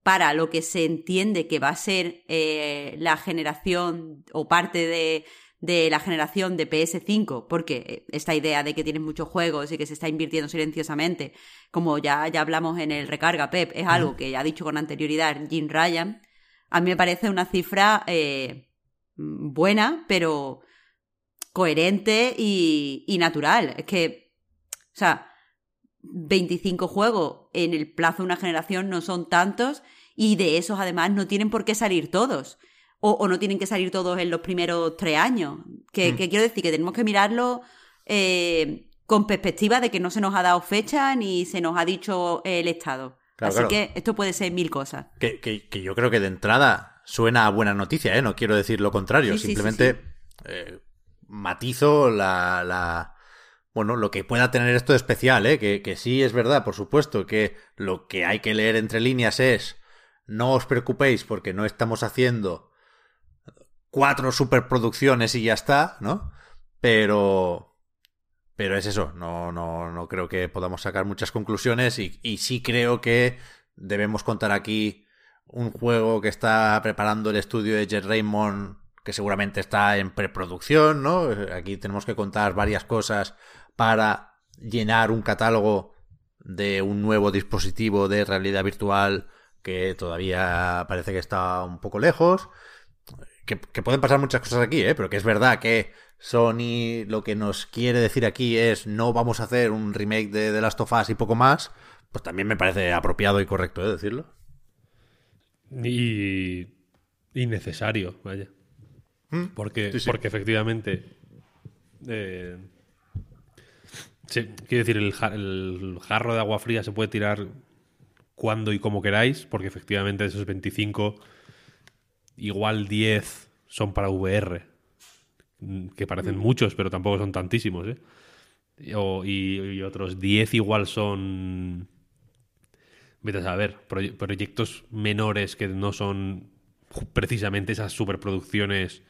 para lo que se entiende que va a ser eh, la generación o parte de, de la generación de PS5, porque esta idea de que tienes muchos juegos y que se está invirtiendo silenciosamente, como ya, ya hablamos en el recarga Pep, es algo que ha dicho con anterioridad Jim Ryan, a mí me parece una cifra eh, buena, pero coherente y, y natural. Es que, o sea, 25 juegos en el plazo de una generación no son tantos y de esos además no tienen por qué salir todos o, no tienen que salir todos en los primeros tres años. Que, mm. quiero decir que tenemos que mirarlo eh, con perspectiva de que no se nos ha dado fecha ni se nos ha dicho el Estado. Así que esto puede ser mil cosas. Que, que, yo creo que de entrada suena a buena noticia, ¿eh? No quiero decir lo contrario. Simplemente eh, matizo la, la, Bueno, lo que pueda tener esto de especial, ¿eh? Que, que sí es verdad, por supuesto, que lo que hay que leer entre líneas es no os preocupéis porque no estamos haciendo cuatro superproducciones y ya está, ¿no? Pero. Pero es eso, no, no, no creo que podamos sacar muchas conclusiones y, y sí creo que debemos contar aquí un juego que está preparando el estudio de Jet Raymond, que seguramente está en preproducción, ¿no? Aquí tenemos que contar varias cosas para llenar un catálogo de un nuevo dispositivo de realidad virtual que todavía parece que está un poco lejos que, pueden pasar muchas cosas aquí, ¿eh? pero que es verdad que Sony lo que nos quiere decir aquí es no vamos a hacer un remake de The Last of Us y poco más, pues también me parece apropiado y correcto ¿eh? decirlo. Y, y necesario, vaya. Mm, porque, porque efectivamente... Eh, quiero decir, el, el, jarro de agua fría se puede tirar cuando y como queráis, porque efectivamente de esos 25 igual 10 son para VR, que parecen mm. muchos, pero tampoco son tantísimos, ¿eh? y, otros 10 igual son... Vete a saber, proyectos menores que no son precisamente esas superproducciones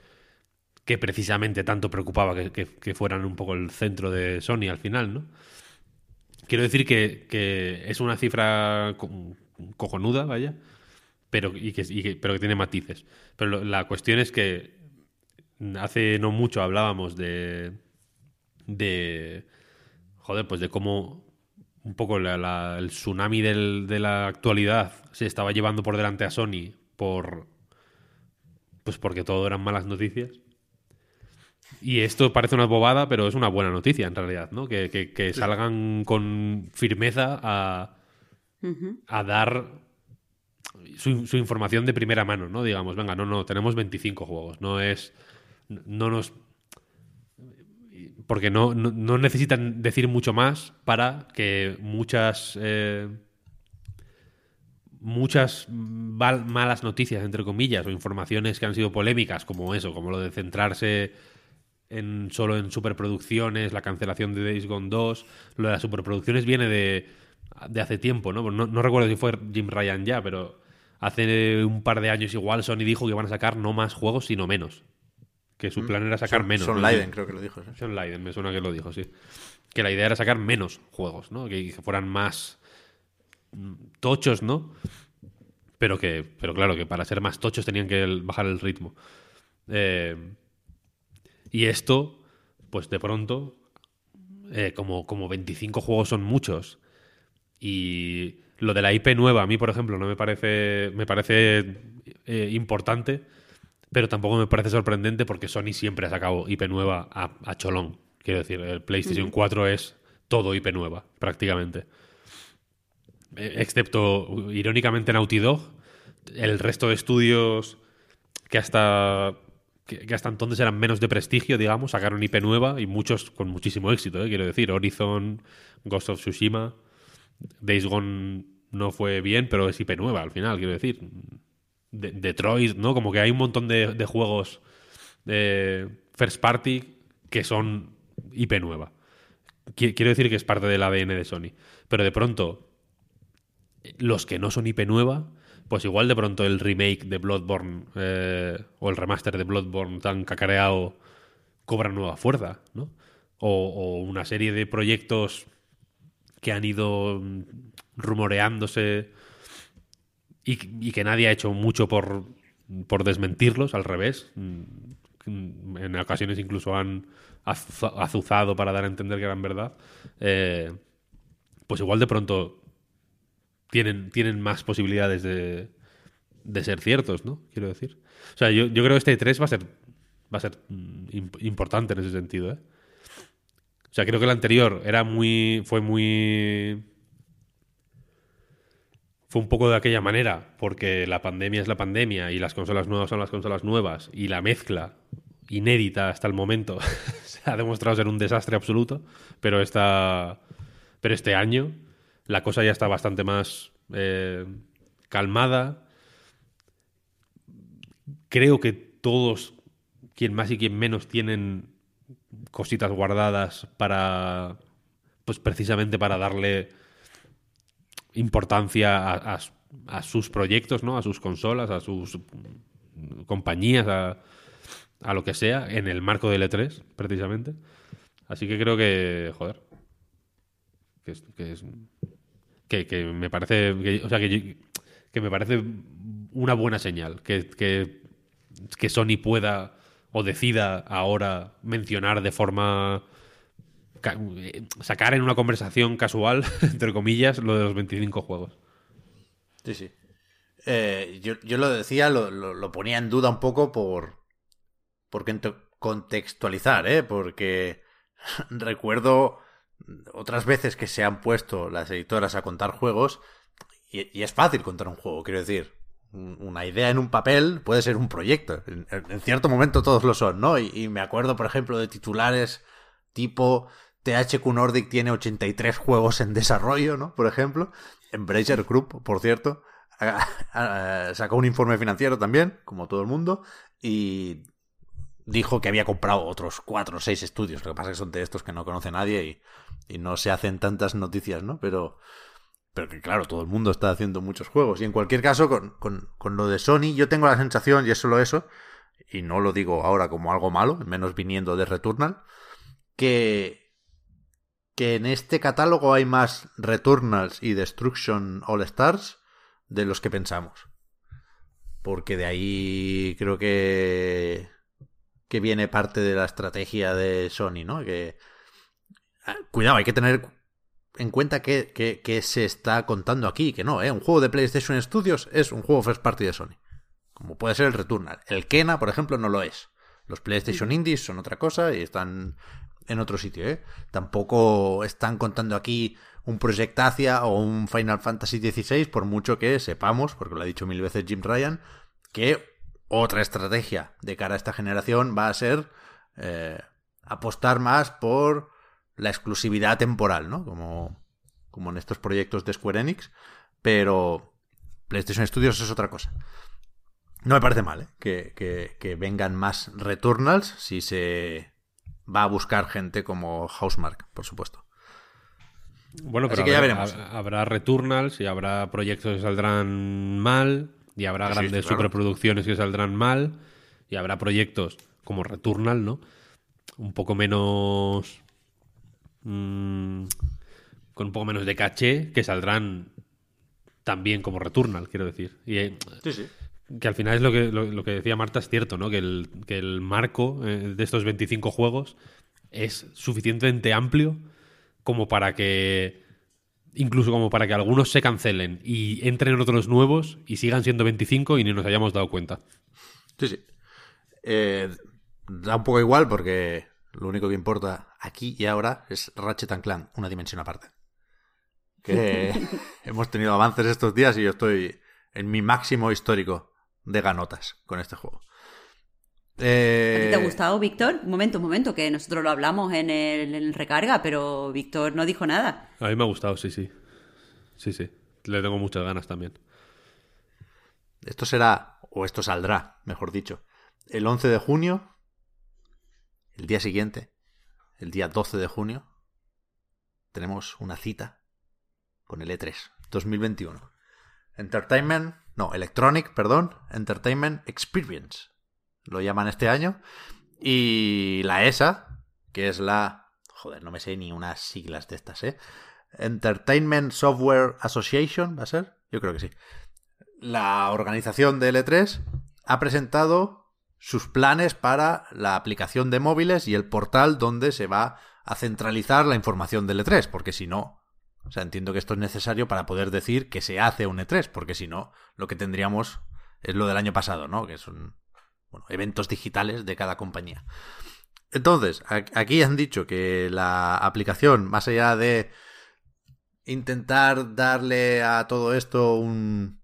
que precisamente tanto preocupaba que, fueran un poco el centro de Sony al final, ¿no? Quiero decir que, que es una cifra cojonuda, vaya, pero, y que, pero que tiene matices. Pero la cuestión es que hace no mucho hablábamos de. de. joder, pues de cómo un poco la- la- el tsunami del- de la actualidad se estaba llevando por delante a Sony por. pues porque todo eran malas noticias. Y esto parece una bobada, pero es una buena noticia en realidad, ¿no? Que, que- que salgan con firmeza a, a dar su, información de primera mano, ¿no? Digamos, venga, no, no, tenemos 25 juegos, no es. No nos. Porque no, no, necesitan decir mucho más para que muchas. eh, muchas malas noticias, entre comillas, o informaciones que han sido polémicas, como eso, como lo de centrarse en solo en superproducciones, la cancelación de Days Gone 2, lo de las superproducciones viene de, de hace tiempo. ¿no? No recuerdo si fue Jim Ryan ya, pero hace un par de años igual Sony dijo que iban a sacar no más juegos, sino menos. Que su plan era sacar menos. Son ¿no? Leiden, creo que lo dijo. ¿sí? Sean Leiden, me suena que lo dijo, sí. Que la idea era sacar menos juegos, ¿no? Que, que fueran más mm, tochos, ¿no? Pero que, pero claro, que para ser más tochos tenían que el- bajar el ritmo. Eh, y esto, pues de pronto, eh, como, como 25 juegos son muchos. Y lo de la IP nueva, a mí, por ejemplo, no me parece. Me parece eh, importante, pero tampoco me parece sorprendente porque Sony siempre ha sacado IP nueva a, a cholón. Quiero decir, el PlayStation 4 es todo IP nueva, prácticamente. Eh, Excepto, irónicamente, Naughty Dog. El resto de estudios que hasta que, que hasta entonces eran menos de prestigio, digamos, sacaron IP nueva y muchos con muchísimo éxito, ¿eh? quiero decir, Horizon, Ghost of Tsushima, Days Gone no fue bien, pero es IP nueva al final, quiero decir. De- Detroit, ¿no? Como que hay un montón de, de juegos de first party que son IP nueva. Qui- Quiero decir que es parte del ADN de Sony. Pero de pronto, los que no son IP nueva, pues igual de pronto el remake de Bloodborne eh, o el remaster de Bloodborne tan cacareado cobra nueva fuerza, ¿no? O una serie de proyectos que han ido mm, rumoreándose y, que nadie ha hecho mucho por, por desmentirlos, al revés. Mm, En ocasiones incluso han azu- azuzado para dar a entender que eran verdad. Eh, pues igual de pronto tienen, tienen más posibilidades de, de ser ciertos, ¿no? Quiero decir. O sea, yo, yo creo que este 3 va a ser, va a ser mm, imp- importante en ese sentido, ¿eh? O sea, creo que el anterior era muy. fue muy. Fue un poco de aquella manera, porque la pandemia es la pandemia y las consolas nuevas son las consolas nuevas y la mezcla inédita hasta el momento se ha demostrado ser un desastre absoluto, pero esta, pero este año la cosa ya está bastante más eh, calmada. Creo que todos, quien más y quien menos, tienen cositas guardadas para, pues precisamente para darle importancia a, a- a sus proyectos, ¿no? A sus consolas, a sus compañías, a, a lo que sea, en el marco del E3, precisamente. Así que creo que, joder, que es, que, es- que- me parece, o sea, que, que me parece una buena señal, que, que, que Sony pueda o decida ahora mencionar de forma eh, sacar en una conversación casual, entre comillas, lo de los 25 juegos. Sí, sí. Eh, yo, yo lo decía, lo, lo- ponía en duda un poco por, por cont- contextualizar, ¿eh? Porque recuerdo otras veces que se han puesto las editoras a contar juegos y, y es fácil contar un juego, quiero decir. Un- Una idea en un papel puede ser un proyecto. En, cierto momento todos lo son, ¿no? Y, me acuerdo, por ejemplo, de titulares tipo THQ Nordic tiene 83 juegos en desarrollo, ¿no? Por ejemplo. Embracer Group, por cierto, sacó un informe financiero también, como todo el mundo, y dijo que había comprado otros cuatro o seis estudios. Lo que pasa es que son de estos que no conoce nadie y, y no se hacen tantas noticias, ¿no? Pero, pero que claro, todo el mundo está haciendo muchos juegos. Y en cualquier caso, con, con, con lo de Sony, yo tengo la sensación, y es solo eso, y no lo digo ahora como algo malo, menos viniendo de Returnal, que, que en este catálogo hay más Returnals y Destruction All Stars de los que pensamos. Porque de ahí creo que que viene parte de la estrategia de Sony, ¿no? Que ah, cuidado, hay que tener en cuenta que, que, se está contando aquí, que no, ¿eh? un juego de PlayStation Studios es un juego first party de Sony. Como puede ser el Returnal. El Kena, por ejemplo, no lo es. Los PlayStation Indies son otra cosa y están en otro sitio, ¿eh? Tampoco están contando aquí un Project Asia o un Final Fantasy XVI, por mucho que sepamos, porque lo ha dicho mil veces Jim Ryan, que otra estrategia de cara a esta generación va a ser eh, apostar más por la exclusividad temporal, ¿no? Como, como en estos proyectos de Square Enix, pero PlayStation Studios es otra cosa. No me parece mal ¿eh? que, que, vengan más Returnals si se va a buscar gente como Housemark, por supuesto. Bueno, pero habrá, Returnals y habrá proyectos que saldrán mal y habrá grandes superproducciones que saldrán mal y habrá proyectos como Returnal, ¿no? Un poco menos... Mm, con un poco menos de caché que saldrán también como Returnal, quiero decir. Y, eh, sí, sí. Que al final es lo que, lo, que decía Marta, es cierto, ¿no? Que el, que el marco eh, de estos 25 juegos es suficientemente amplio como para que. Incluso como para que algunos se cancelen y entren otros nuevos y sigan siendo 25 y ni nos hayamos dado cuenta. Sí, sí. Eh, da un poco igual porque lo único que importa aquí y ahora es Ratchet Clank, una dimensión aparte. Que hemos tenido avances estos días y yo estoy en mi máximo histórico de ganotas con este juego. Eh... te ha gustado, Víctor? Un momento, un momento, que nosotros lo hablamos en el, recarga, pero Víctor no dijo nada. A mí me ha gustado, sí, sí. Sí, sí. Le tengo muchas ganas también. Esto será, o esto saldrá, mejor dicho, el 11 de junio, el día siguiente, el día 12 de junio, tenemos una cita con el E3 2021. Entertainment no, Electronic, perdón, Entertainment Experience. Lo llaman este año. Y la ESA, que es la... Joder, no me sé ni unas siglas de estas, ¿eh? Entertainment Software Association, ¿va a ser? Yo creo que sí. La organización de L3 ha presentado sus planes para la aplicación de móviles y el portal donde se va a centralizar la información de L3, porque si no, o sea, entiendo que esto es necesario para poder decir que se hace un E3, porque si no, lo que tendríamos es lo del año pasado, ¿no? Que son bueno, eventos digitales de cada compañía. Entonces, aquí han dicho que la aplicación, más allá de intentar darle a todo esto un,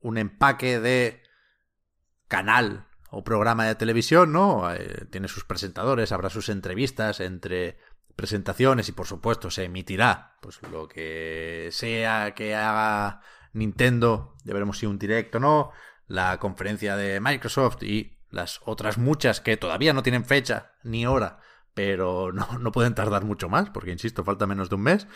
un empaque de canal o programa de televisión, ¿no? Eh, tiene sus presentadores, habrá sus entrevistas entre presentaciones y por supuesto se emitirá pues lo que sea que haga Nintendo, ya veremos si un directo o no, la conferencia de Microsoft y las otras muchas que todavía no tienen fecha ni hora, pero no, no pueden tardar mucho más, porque insisto, falta menos de un mes.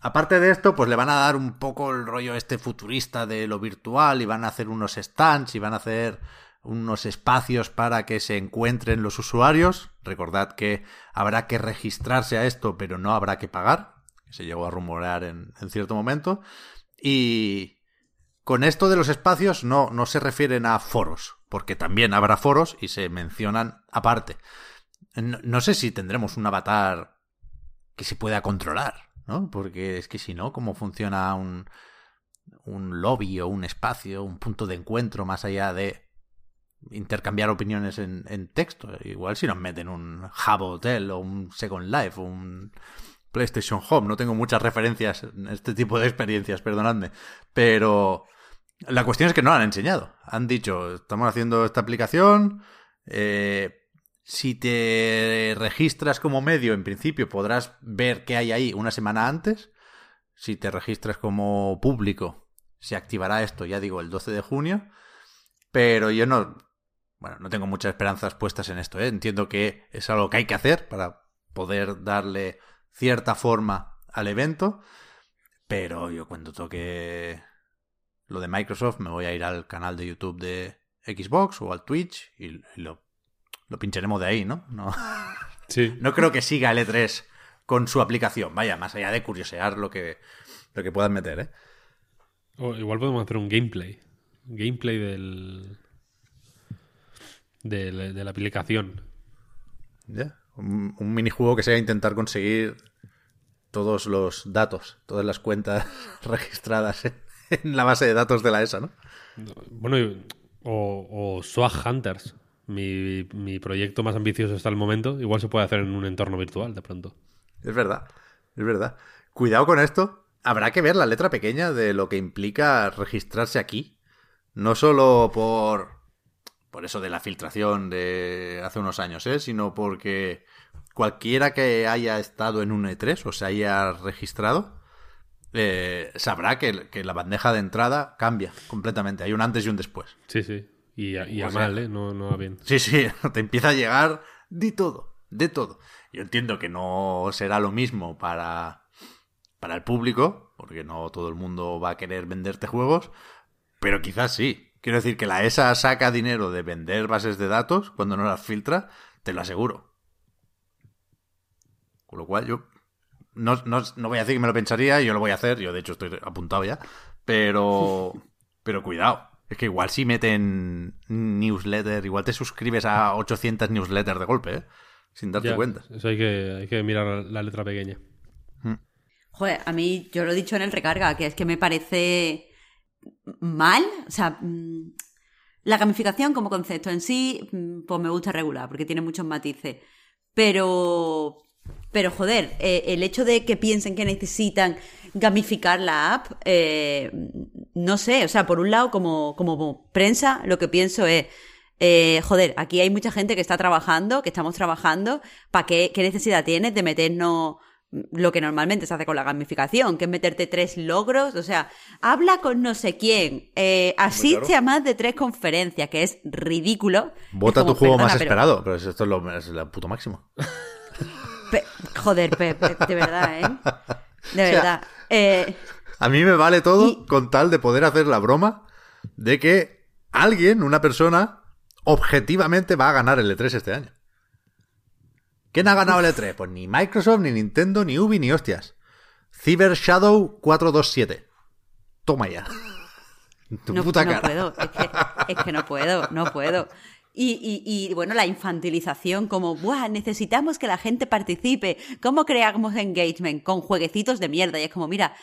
Aparte de esto, pues le van a dar un poco el rollo este futurista de lo virtual y van a hacer unos stands y van a hacer unos espacios para que se encuentren los usuarios. Recordad que habrá que registrarse a esto, pero no habrá que pagar. Se llegó a rumorear en, cierto momento. Y con esto de los espacios no, no se refieren a foros, porque también habrá foros y se mencionan aparte. No, sé si tendremos un avatar que se pueda controlar, ¿no? Porque es que si no, ¿cómo funciona un, un lobby o un espacio, un punto de encuentro más allá de intercambiar opiniones en, en, texto. Igual si nos meten un Hub Hotel o un Second Life o un PlayStation Home. No tengo muchas referencias en este tipo de experiencias, perdonadme. Pero la cuestión es que no han enseñado. Han dicho, estamos haciendo esta aplicación. Eh, si te registras como medio, en principio podrás ver qué hay ahí una semana antes. Si te registras como público, se activará esto, ya digo, el 12 de junio. Pero yo no, bueno, no tengo muchas esperanzas puestas en esto. ¿eh? Entiendo que es algo que hay que hacer para poder darle cierta forma al evento. Pero yo cuando toque lo de Microsoft me voy a ir al canal de YouTube de Xbox o al Twitch y, lo, lo, pincharemos de ahí, ¿no? No, sí. no creo que siga el E3 con su aplicación. Vaya, más allá de curiosear lo que, lo que puedan meter, ¿eh? O igual podemos hacer un gameplay. Gameplay del, de, la aplicación. Ya, Un, un minijuego que sea intentar conseguir todos los datos, todas las cuentas registradas en, en la base de datos de la ESA, ¿no? Bueno, o, o Swag Hunters, mi, mi proyecto más ambicioso hasta el momento, igual se puede hacer en un entorno virtual de pronto. Es verdad, es verdad. Cuidado con esto. Habrá que ver la letra pequeña de lo que implica registrarse aquí. No solo por, por eso de la filtración de hace unos años, ¿eh? sino porque cualquiera que haya estado en un E3 o se haya registrado, eh, sabrá que, que la bandeja de entrada cambia completamente. Hay un antes y un después. Sí, sí. Y a, y a O sea- mal, ¿eh? No, no a bien. Sí, sí, te empieza a llegar de todo, de todo. Yo entiendo que no será lo mismo para, para el público, porque no todo el mundo va a querer venderte juegos, pero quizás sí. Quiero decir que la ESA saca dinero de vender bases de datos cuando no las filtra, te lo aseguro. Con lo cual yo no, no, no voy a decir que me lo pensaría, yo lo voy a hacer, yo de hecho estoy apuntado ya, pero, pero cuidado. Es que igual si meten newsletter, igual te suscribes a 800 newsletters de golpe, ¿eh? Sin darte Ya, cuenta. Eso hay que, hay que mirar la letra pequeña. Joder, a mí, yo lo he dicho en el recarga, que es que me parece mal. O sea, mm, la gamificación como concepto en sí, mm, pues me gusta regular, porque tiene muchos matices. Pero, pero joder, eh, el hecho de que piensen que necesitan gamificar la app, eh, no sé, o sea, por un lado, como, como prensa, lo que pienso es, eh, joder, aquí hay mucha gente que está trabajando, que estamos trabajando, ¿para qué, qué necesidad tienes de meternos lo que normalmente se hace con la gamificación, que es meterte tres logros, o sea, habla con no sé quién, eh, asiste a más de tres conferencias, que es ridículo. Vota tu juego más pero- esperado, pero esto es lo, es lo puto máximo. Pe- joder, Pep, de verdad, ¿eh? De sea, verdad. Eh, A mí me vale todo Y- con tal de poder hacer la broma de que alguien, una persona, objetivamente va a ganar el E3 este año. ¿Quién ha ganado el E3? Pues ni Microsoft, ni Nintendo, ni Ubi, ni hostias. Cyber Shadow 427. Toma ya. Tu no, puta no cara. puedo, es que, es que no puedo, no puedo. Y, y- y, bueno, la infantilización, como, ¡buah! Necesitamos que la gente participe. ¿Cómo creamos engagement? Con jueguecitos de mierda. Y es como, mira,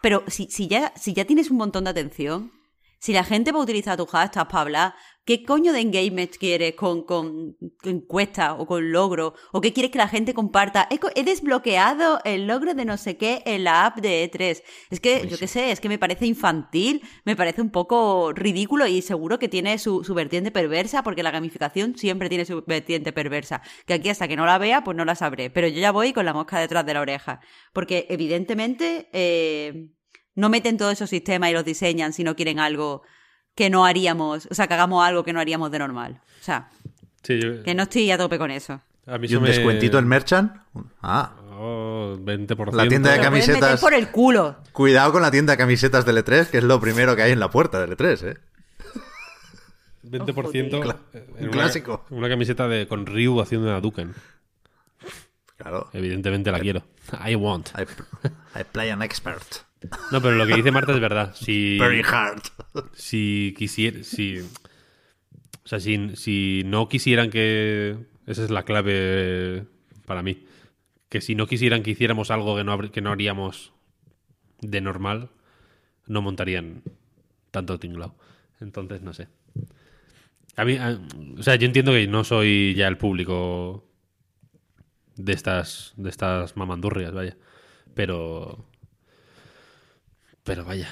pero si, si, ya, si ya tienes un montón de atención, si la gente va a utilizar tu hashtag para hablar, ¿qué coño de engagement quieres con, con, con encuestas o con logro? ¿O qué quieres que la gente comparta? He, he desbloqueado el logro de no sé qué en la app de E3. Es que, yo qué sé, es que me parece infantil, me parece un poco ridículo y seguro que tiene su, su vertiente perversa, porque la gamificación siempre tiene su vertiente perversa. Que aquí hasta que no la vea, pues no la sabré. Pero yo ya voy con la mosca detrás de la oreja. Porque evidentemente eh, no meten todos esos sistemas y los diseñan si no quieren algo que no haríamos, o sea, que hagamos algo que no haríamos de normal. O sea, Sí, yo- que no estoy a tope con eso. a mí ¿Y un me- descuentito en Merchant? Ah, Oh, 20%. La tienda de Camisetas. meter por el culo. cuidado con la tienda de camisetas del E3, que es lo primero que hay en la puerta del E3, ¿eh? 20% Cla- en un una- clásico. Una, camiseta de, con Ryu haciendo una Duken. Claro. Evidentemente la quiero. I want. I, I play an expert. No, pero lo que dice Marta es verdad. Si, Very hard. si quisiera. Si, o sea, si, si no quisieran que. Esa es la clave para mí. Que si no quisieran que hiciéramos algo que no, que no haríamos de normal, no montarían tanto tinglao. Entonces, no sé. A mí, a- o sea, yo entiendo que no soy ya el público de estas, de estas mamandurrias, vaya. Pero. Pero vaya.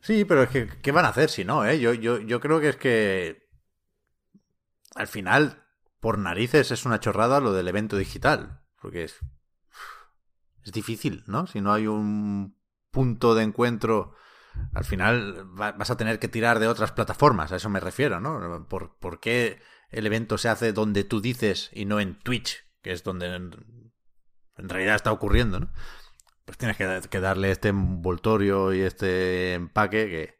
Sí, pero es que, ¿qué van a hacer si no, eh? Yo, yo, yo creo que es que. Al final, por narices, es una chorrada lo del evento digital. Porque es. Es difícil, ¿no? Si no hay un punto de encuentro. Al final va- vas a tener que tirar de otras plataformas, a eso me refiero, ¿no? ¿Por, por qué el evento se hace donde tú dices y no en Twitch, que es donde en, en realidad está ocurriendo, ¿no? Pues tienes que, darle este envoltorio y este empaque que,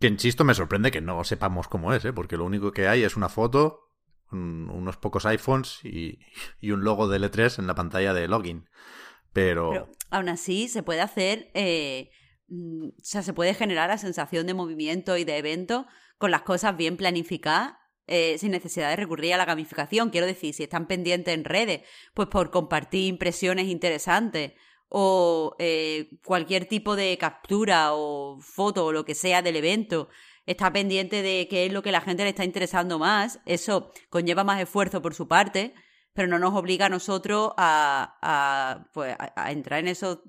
que, insisto, me sorprende que no sepamos cómo es, ¿eh? Porque lo único que hay es una foto, un- unos pocos iPhones y, un logo de L3 en la pantalla de login. Pero... Pero aún así se puede hacer, eh, mm, o sea, se puede generar la sensación de movimiento y de evento con las cosas bien planificadas eh, sin necesidad de recurrir a la gamificación. Quiero decir, si están pendientes en redes, pues por compartir impresiones interesantes o eh, cualquier tipo de captura o foto o lo que sea del evento, está pendiente de qué es lo que la gente le está interesando más, eso conlleva más esfuerzo por su parte, pero no nos obliga a nosotros a, a, pues, a entrar en esos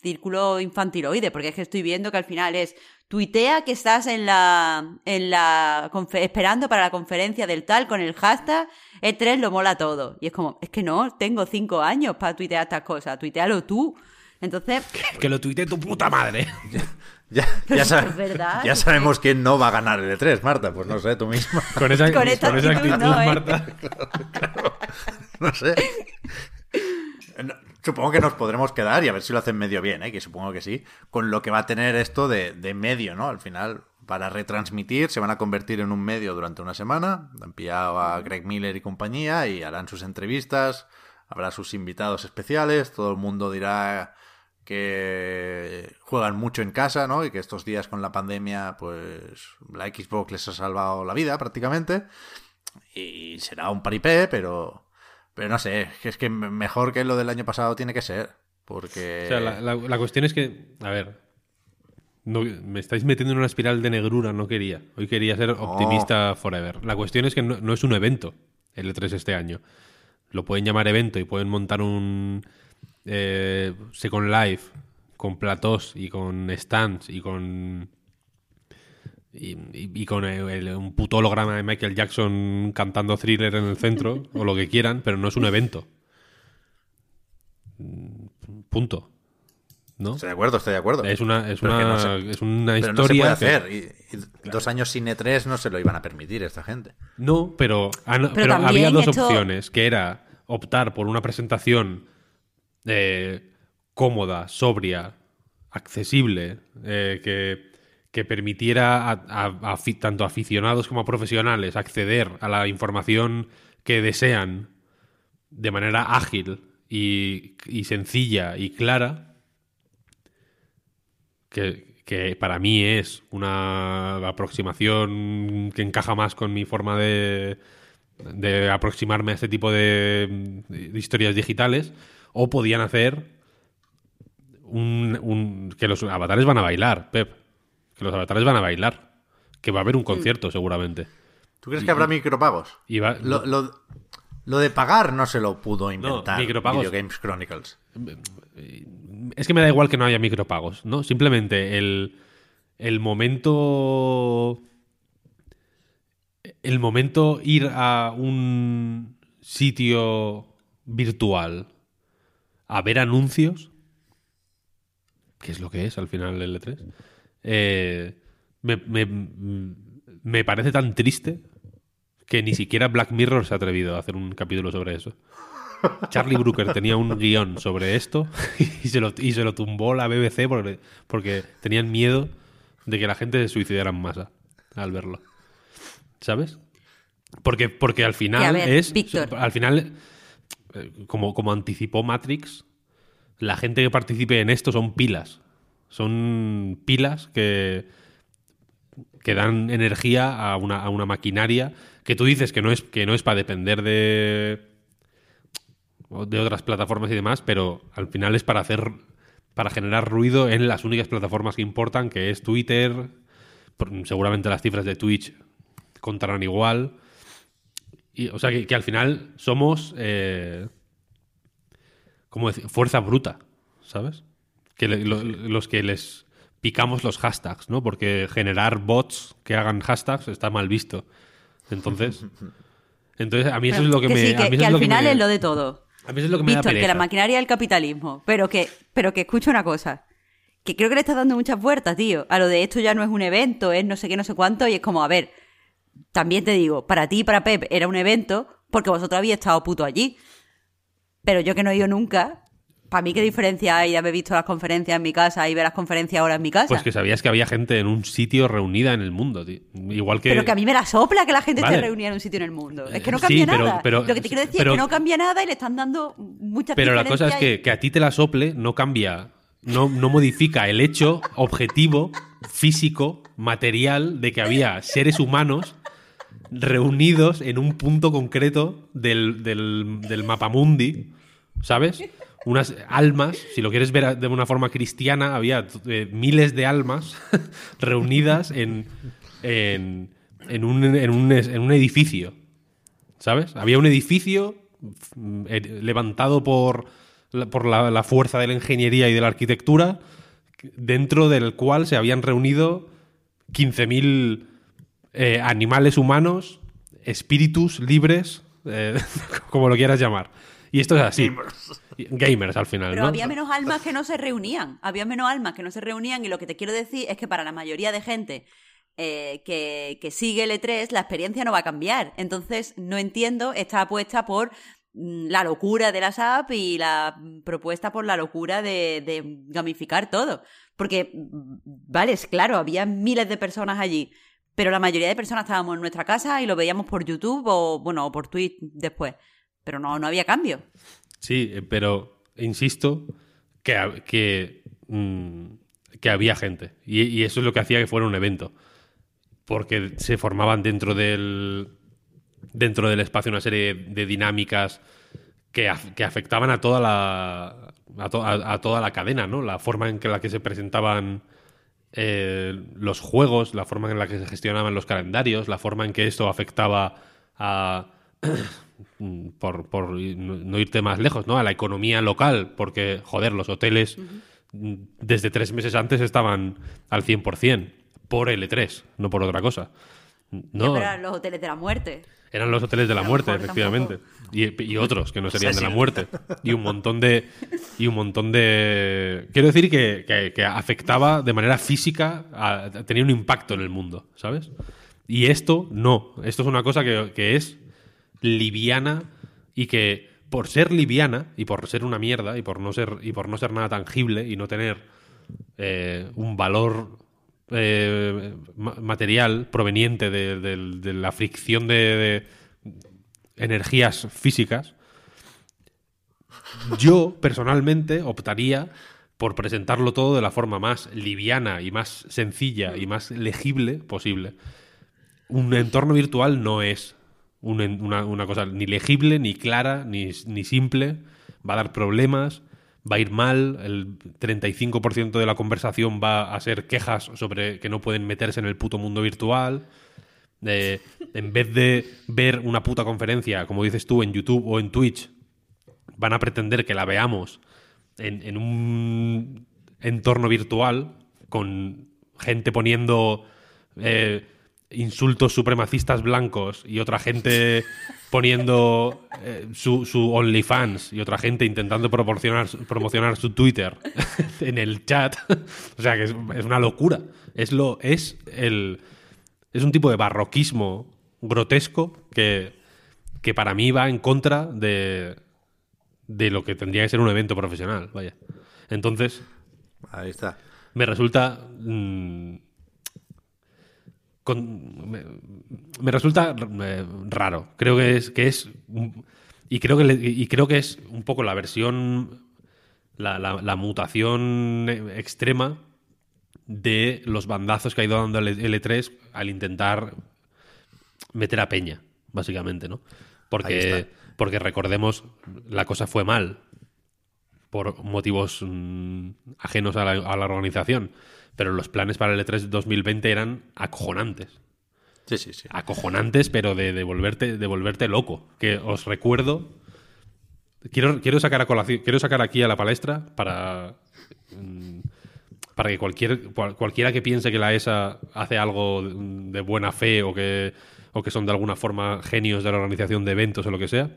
círculos infantiloides, porque es que estoy viendo que al final es tuitea que estás en la, en la, esperando para la conferencia del tal con el hashtag E3 lo mola todo. Y es como, es que no, tengo cinco años para tuitear estas cosas, tuitealo tú. Entonces... Que lo tuitee tu puta madre. Ya, ya, ya sabemos quién no va a ganar el E3, Marta. Pues no sé, tú misma. Con esa, con actitud, no, ¿eh? Marta. No sé. Supongo que nos podremos quedar y a ver si lo hacen medio bien, ¿eh? que supongo que sí, con lo que va a tener esto de, medio, ¿no? Al final, para retransmitir, se van a convertir en un medio durante una semana. Han pillado a Greg Miller y compañía y harán sus entrevistas, habrá sus invitados especiales, todo el mundo dirá que juegan mucho en casa, ¿no? Y que estos días con la pandemia, pues la Xbox les ha salvado la vida prácticamente. Y será un paripé, pero pero no sé, es que mejor que lo del año pasado tiene que ser. Porque. O sea, la, cuestión es que. A ver. me estáis metiendo en una espiral de negrura, no quería. Hoy quería ser optimista forever. La cuestión es que no, es un evento el E3 este año. Lo pueden llamar evento y pueden montar un eh, Second Life con platós y con stands y con y, con un puto holograma de Michael Jackson cantando thriller en el centro, o lo que quieran, pero no es un evento. Punto. ¿No? Estoy de acuerdo, estoy de acuerdo. Es una, es una, es una historia. No se puede hacer. Y, dos años sin E3 no se lo iban a permitir esta gente. No, pero, pero, había dos opciones, que era optar por una presentación eh, cómoda, sobria, accesible, eh, que que permitiera a, tanto aficionados como a profesionales acceder a la información que desean de manera ágil y, sencilla y clara, que, para mí es una aproximación que encaja más con mi forma de, de aproximarme a este tipo de, historias digitales, o podían hacer un, que los avatares van a bailar, Pep que los avatares van a bailar, que va a haber un mm. concierto seguramente. ¿Tú crees que habrá micropagos? lo, de pagar no se lo pudo inventar Video Games Chronicles. Es que me da igual que no haya micropagos, ¿no? Simplemente el, el momento... El momento ir a un sitio virtual a ver anuncios, que es lo que es al final el E3, eh, me, parece tan triste que ni siquiera Black Mirror se ha atrevido a hacer un capítulo sobre eso. Charlie Brooker tenía un guion sobre esto y se lo, y se lo tumbó la BBC porque, porque tenían miedo de que la gente se suicidara en masa al verlo. ¿Sabes? Porque, porque al final es. Al final, eh, como, como anticipó Matrix, la gente que participe en esto son pilas. Son pilas que, que dan energía a una, a una maquinaria que tú dices que no es, que no es para depender de, de otras plataformas y demás, pero al final es para hacer para generar ruido en las únicas plataformas que importan, que es Twitter, seguramente las cifras de Twitch contarán igual. Y, o sea, que, al final somos, eh, ¿cómo decir? Fuerza bruta, ¿sabes? Que los que les picamos los hashtags, ¿no? Porque generar bots que hagan hashtags está mal visto. Entonces, entonces a mí eso es lo que, me... que, al final es lo de todo. A mí eso es lo que me da que la maquinaria del capitalismo, pero que, pero que escucho una cosa. Que creo que le estás dando muchas vueltas, tío. A lo de esto ya no es un evento, es no sé qué, no sé cuánto, y es como, a ver, también te digo, para ti y para Pep era un evento porque vosotros habéis estado puto allí. Pero yo que no he ido nunca, para mí, ¿qué diferencia hay de haber visto las conferencias en mi casa y ver las conferencias ahora en mi casa? Pues que sabías que había gente en un sitio reunida en el mundo, tío. Igual que... Pero que a mí me la sopla que la gente esté reunida en un sitio en el mundo. Es que no cambia nada. Lo que te quiero decir es que no cambia nada y le están dando muchas Pero la cosa es que, que a ti te la sople no cambia, no, no modifica el hecho objetivo, físico, material de que había seres humanos reunidos en un punto concreto del, del, del mapamundi, ¿sabes? Unas almas, si lo quieres ver de una forma cristiana, había eh, miles de almas reunidas en, en, en, un, en, un, en un edificio, ¿sabes? Había un edificio mm, eh, levantado por, por la, la fuerza de la ingeniería y de la arquitectura, dentro del cual se habían reunido 15.000 eh, animales humanos, espíritus libres, eh, como lo quieras llamar. Y esto es así. Gamers, al final, Pero ¿no? había menos almas que no se reunían. Había menos almas que no se reunían y lo que te quiero decir es que para la mayoría de gente eh, que, que sigue el E3 la experiencia no va a cambiar. Entonces no entiendo esta apuesta por mm, la locura de las apps y la propuesta por la locura de, de gamificar todo. Porque, mm, vale, es claro, había miles de personas allí. Pero la mayoría de personas estábamos en nuestra casa y lo veíamos por YouTube o, bueno, o por Twitch después. Pero no, no había cambio. Sí, eh, pero insisto que, que, mm, que había gente. Y, eso es lo que hacía que fuera un evento. Porque se formaban dentro del, dentro del espacio una serie de dinámicas que, que afectaban a toda la a, a- toda la cadena, ¿no? La forma en que la que se presentaban eh, los juegos, la forma en la que se gestionaban los calendarios, la forma en que esto afectaba a por, por no irte más lejos, ¿no? A la economía local, porque, joder, los hoteles mm, desde tres meses antes estaban al 100% por L3, no por otra cosa. No, eran los hoteles de la muerte. eran los hoteles de la muerte, efectivamente. Y, y otros que no serían de la muerte. Y un montón de. Y un montón de. Quiero decir que, que- que afectaba de manera física, a- tenía un impacto en el mundo, ¿sabes? Y esto no. Esto es una cosa que, que es liviana y que por ser liviana y por ser una mierda y por no ser, y por no ser nada tangible y no tener eh, un valor eh, ma- material proveniente de, la fricción de energías físicas, yo personalmente optaría por presentarlo todo de la forma más liviana y más sencilla y más legible posible. Un entorno virtual no es una cosa ni legible, ni clara, ni, ni simple. Va a dar problemas, va a ir mal. El 35% de la conversación va a ser quejas sobre que no pueden meterse en el puto mundo virtual. Eh, en vez de ver una puta conferencia, como dices tú, en YouTube o en Twitch, van a pretender que la veamos en, en un entorno virtual con gente poniendo eh, insultos supremacistas blancos y otra gente poniendo eh, su, su OnlyFans y otra gente intentando proporcionar, promocionar su Twitter en el chat. o sea que es, es una locura. Es lo es el es un tipo de barroquismo grotesco que, que para mí va en contra de, de lo que tendría que ser un evento profesional, vaya. Entonces, Ahí está. me resulta. mm, con- me, me resulta eh, raro. Creo que es. Que es y, creo que le- y creo que es un poco la versión. La, la- la mutación extrema de los bandazos que ha ido dando el L3 al intentar meter a Peña, básicamente, ¿no? Porque, porque recordemos, la cosa fue mal por motivos mm, ajenos a la, a la organización. Pero los planes para el E3 2020 eran acojonantes. Sí, sí, sí. Acojonantes, pero de, de volverte, de volverte loco. Que os recuerdo. Quiero, quiero sacar a colación, quiero sacar aquí a la palestra para. mm, para que cualquier, cual- cualquiera que piense que la ESA hace algo de, buena fe o que, o que son de alguna forma genios de la organización de eventos o lo que sea,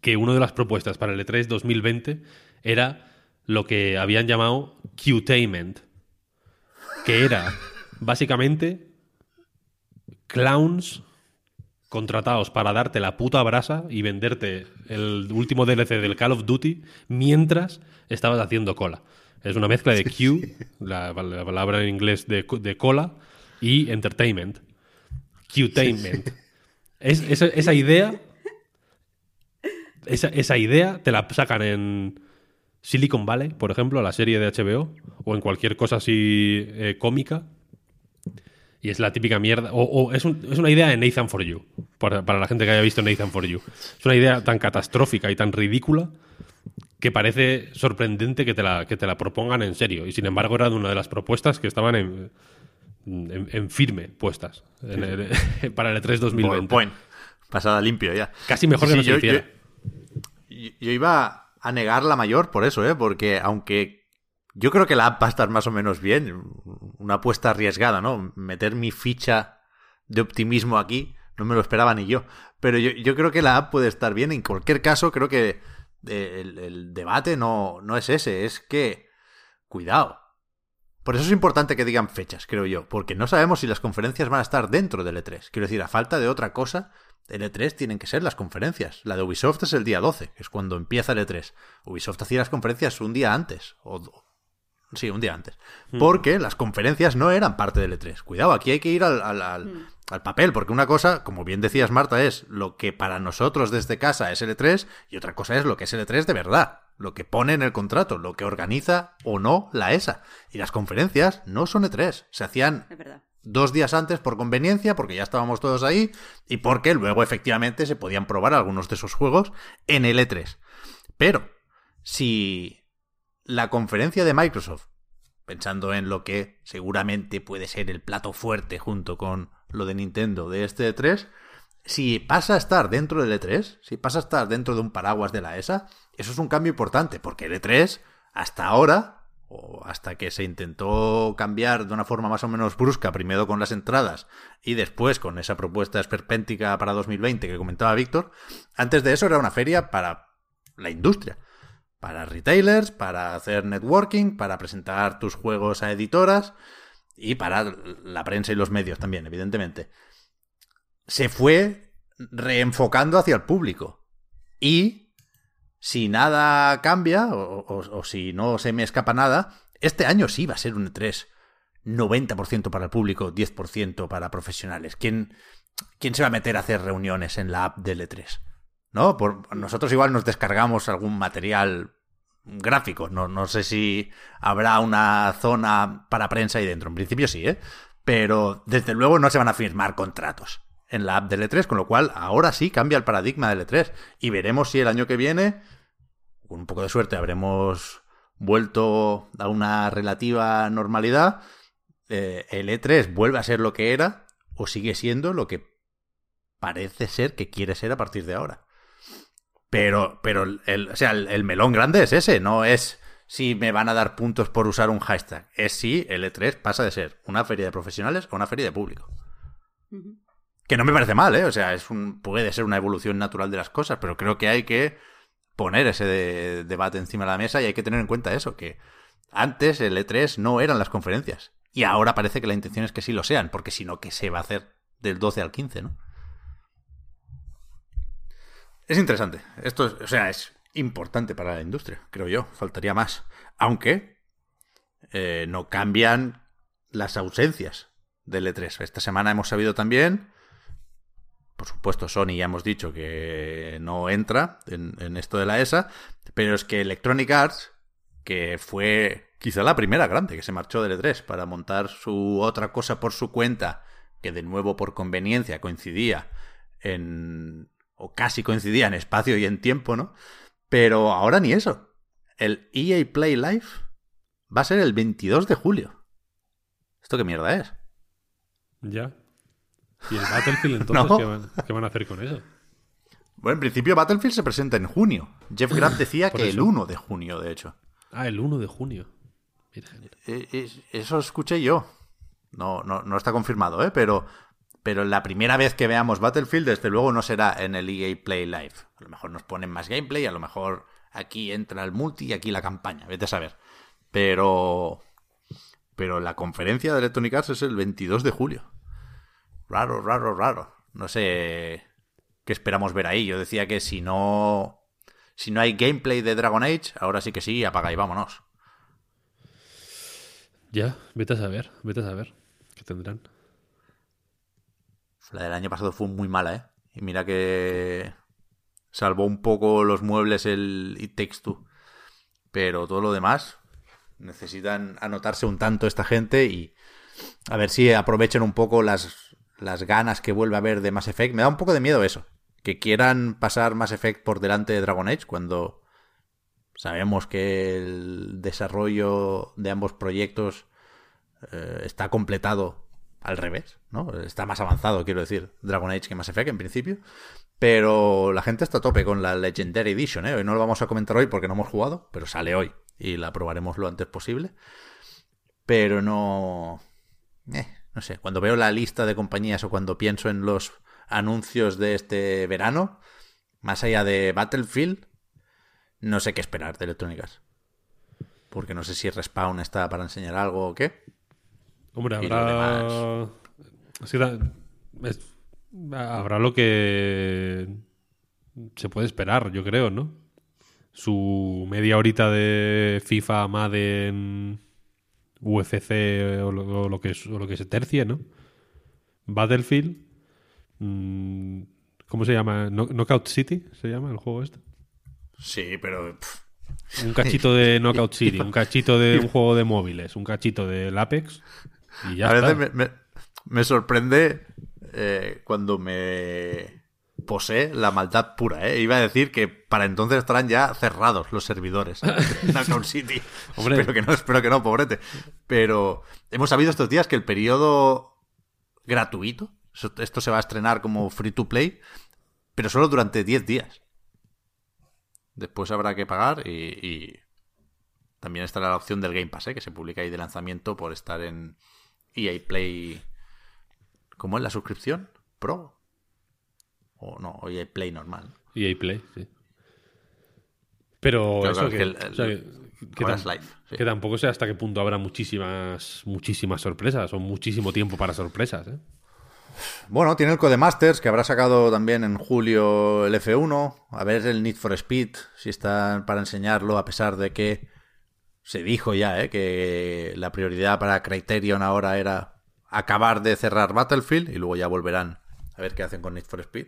que una de las propuestas para el E E3 2020 era lo que habían llamado Qtainment, que era básicamente clowns contratados para darte la puta brasa y venderte el último DLC del Call of Duty mientras estabas haciendo cola. Es una mezcla de Q, la, la palabra en inglés de, co- de cola, y entertainment. Qtainment. Es, esa, esa idea esa, esa idea te la sacan en Silicon Valley, por ejemplo, la serie de HBO, o en cualquier cosa así eh, cómica. Y es la típica mierda. O, o es, un- es una idea de Nathan for You. Para, para la gente que haya visto Nathan for You. Es una idea tan catastrófica y tan ridícula que parece sorprendente que te la, que te la propongan en serio. Y sin embargo, era de una de las propuestas que estaban en, en, en firme puestas en el- para el E3 2020. Point. Pasada limpio ya. Casi mejor Sí, que no sí, se yo- hiciera. Yo, yo iba a negar la mayor por eso, ¿eh? Porque aunque yo creo que la app va a estar más o menos bien, una apuesta arriesgada, ¿no? Meter mi ficha de optimismo aquí, no me lo esperaba ni yo. Pero yo, yo creo que la app puede estar bien. En cualquier caso, creo que eh, el, el debate no, no es ese, es que, cuidado. Por eso es importante que digan fechas, creo yo, porque no sabemos si las conferencias van a estar dentro del E3. Quiero decir, a falta de otra cosa, el E3 tienen que ser las conferencias. La de Ubisoft es el día 12, que es cuando empieza el E3. Ubisoft hacía las conferencias un día antes, o sí, un día antes, porque las conferencias no eran parte del E3. Cuidado, aquí hay que ir al, al- al- al papel, porque una cosa, como bien decías Marta, es lo que para nosotros desde casa es el E3 y otra cosa es lo que es el E3 de verdad, lo que pone en el contrato, lo que organiza o no la ESA. Y las conferencias no son E3, se hacían Es verdad. Dos días antes por conveniencia, porque ya estábamos todos ahí, y porque luego efectivamente se podían probar algunos de esos juegos en el E3. Pero, si la conferencia de Microsoft, pensando en lo que seguramente puede ser el plato fuerte junto con lo de Nintendo de este E3, si pasa a estar dentro del E3, si pasa a estar dentro de un paraguas de la ESA, eso es un cambio importante, porque el E3, hasta ahora, o hasta que se intentó cambiar de una forma más o menos brusca, primero con las entradas y después con esa propuesta esperpéntica para 2020 que comentaba Víctor, antes de eso era una feria para la industria, para retailers, para hacer networking, para presentar tus juegos a editoras y para la prensa y los medios también, evidentemente. Se fue reenfocando hacia el público. Y si nada cambia, o, si no se me escapa nada, este año sí va a ser un E3 90% para el público, 10% para profesionales. ¿Quién, ¿Quién se va a meter a hacer reuniones en la app del E3? ¿No? Por, nosotros igual nos descargamos algún material gráfico. No, no sé si habrá una zona para prensa ahí dentro. En principio sí, ¿eh? Pero desde luego no se van a firmar contratos en la app del E3, con lo cual ahora sí cambia el paradigma del E3. Y veremos si el año que viene, con un poco de suerte, habremos vuelto a una relativa normalidad. eh, el E3 vuelve a ser lo que era o sigue siendo lo que parece ser que quiere ser a partir de ahora. Pero, pero el, o sea, el, el melón grande es ese, no es si me van a dar puntos por usar un hashtag. Es si el E3 pasa de ser una feria de profesionales a una feria de público. Que no me parece mal, ¿eh? O sea, es un, puede ser una evolución natural de las cosas, pero creo que hay que poner ese de- debate encima de la mesa y hay que tener en cuenta eso, que antes el E3 no eran las conferencias. Y ahora parece que la intención es que sí lo sean, porque si no, ¿qué se va a hacer del 12 al 15, no? Es interesante. Esto, es- o sea, es importante para la industria, creo yo. Faltaría más. Aunque eh, no cambian las ausencias del E3. Esta semana hemos sabido también, por supuesto, Sony ya hemos dicho que no entra en, esto de la ESA, pero es que Electronic Arts, que fue quizá la primera grande que se marchó del E3 para montar su otra cosa por su cuenta, que de nuevo por conveniencia coincidía en o casi coincidía en espacio y en tiempo, ¿no? Pero ahora ni eso. El EA Play Live va a ser el 22 de julio. ¿Esto qué mierda es? Ya. ¿Y el Battlefield entonces No. ¿qué, van, qué van a hacer con eso? Bueno, en principio Battlefield se presenta en junio. Jeff Grapp decía que eso. el 1 de junio, de hecho. Ah, el 1 de junio. Eh, eh, Eso escuché yo. No, no, no está confirmado, ¿eh? Pero, pero la primera vez que veamos Battlefield, desde luego, no será en el EA Play Live. A lo mejor nos ponen más gameplay, a lo mejor aquí entra el multi y aquí la campaña. Vete a saber. Pero. Pero la conferencia de Electronic Arts es el 22 de julio. Raro, raro, raro. No sé qué esperamos ver ahí. Yo decía que si no. Si no hay gameplay de Dragon Age, ahora sí que sí, apaga y vámonos. Ya, vete a saber, vete a saber. ¿Qué tendrán? La del año pasado fue muy mala, ¿eh? Y mira que salvó un poco los muebles el It Takes Two. Pero todo lo demás necesitan anotarse un tanto esta gente y, A ver si aprovechen un poco las, las ganas que vuelve a haber de Mass Effect. Me da un poco de miedo eso. Que quieran pasar Mass Effect por delante de Dragon Age cuando sabemos que el desarrollo de ambos proyectos eh, está completado al revés, ¿no? Está más avanzado, quiero decir, Dragon Age que Mass Effect en principio. Pero la gente está a tope con la Legendary Edition, ¿eh? Hoy no lo vamos a comentar hoy porque no hemos jugado, pero sale hoy y la probaremos lo antes posible. Pero no... Eh, no sé, cuando veo la lista de compañías o cuando pienso en los anuncios de este verano, más allá de Battlefield, no sé qué esperar de electrónicas. Porque no sé si Respawn está para enseñar algo o qué. Hombre, habrá. Habrá lo que se puede esperar, yo creo, ¿no? Su media horita de FIFA, Madden, UFC o lo, que, lo que se tercie, ¿no? Battlefield. Mm, ¿Cómo se llama? ¿Knockout City se llama el juego este? Sí, pero. Un cachito de Knockout City, un cachito de un juego de móviles, un cachito del Apex y ya A está. veces me, sorprende eh, cuando me posee la maldad pura, ¿eh? Iba a decir que para entonces estarán ya cerrados los servidores de Knockout City. Hombre. Espero que no, espero que no, pobrete. Pero hemos sabido estos días que el periodo gratuito, esto se va a estrenar como free to play, pero solo durante 10 días. Después habrá que pagar y, también estará la opción del Game Pass, ¿eh? que se publica ahí de lanzamiento por estar en EA Play. ¿Cómo es la suscripción? ¿Pro? O no, o EA Play normal. EA Play, sí. Pero eso que, que, tampoco sé hasta qué punto habrá muchísimas, muchísimas sorpresas o muchísimo tiempo para sorpresas, ¿eh? Bueno, tiene el Codemasters, que habrá sacado también en julio el F1. A ver el Need for Speed, si está para enseñarlo, a pesar de que se dijo ya ¿eh? que la prioridad para Criterion ahora era acabar de cerrar Battlefield y luego ya volverán a ver qué hacen con Need for Speed.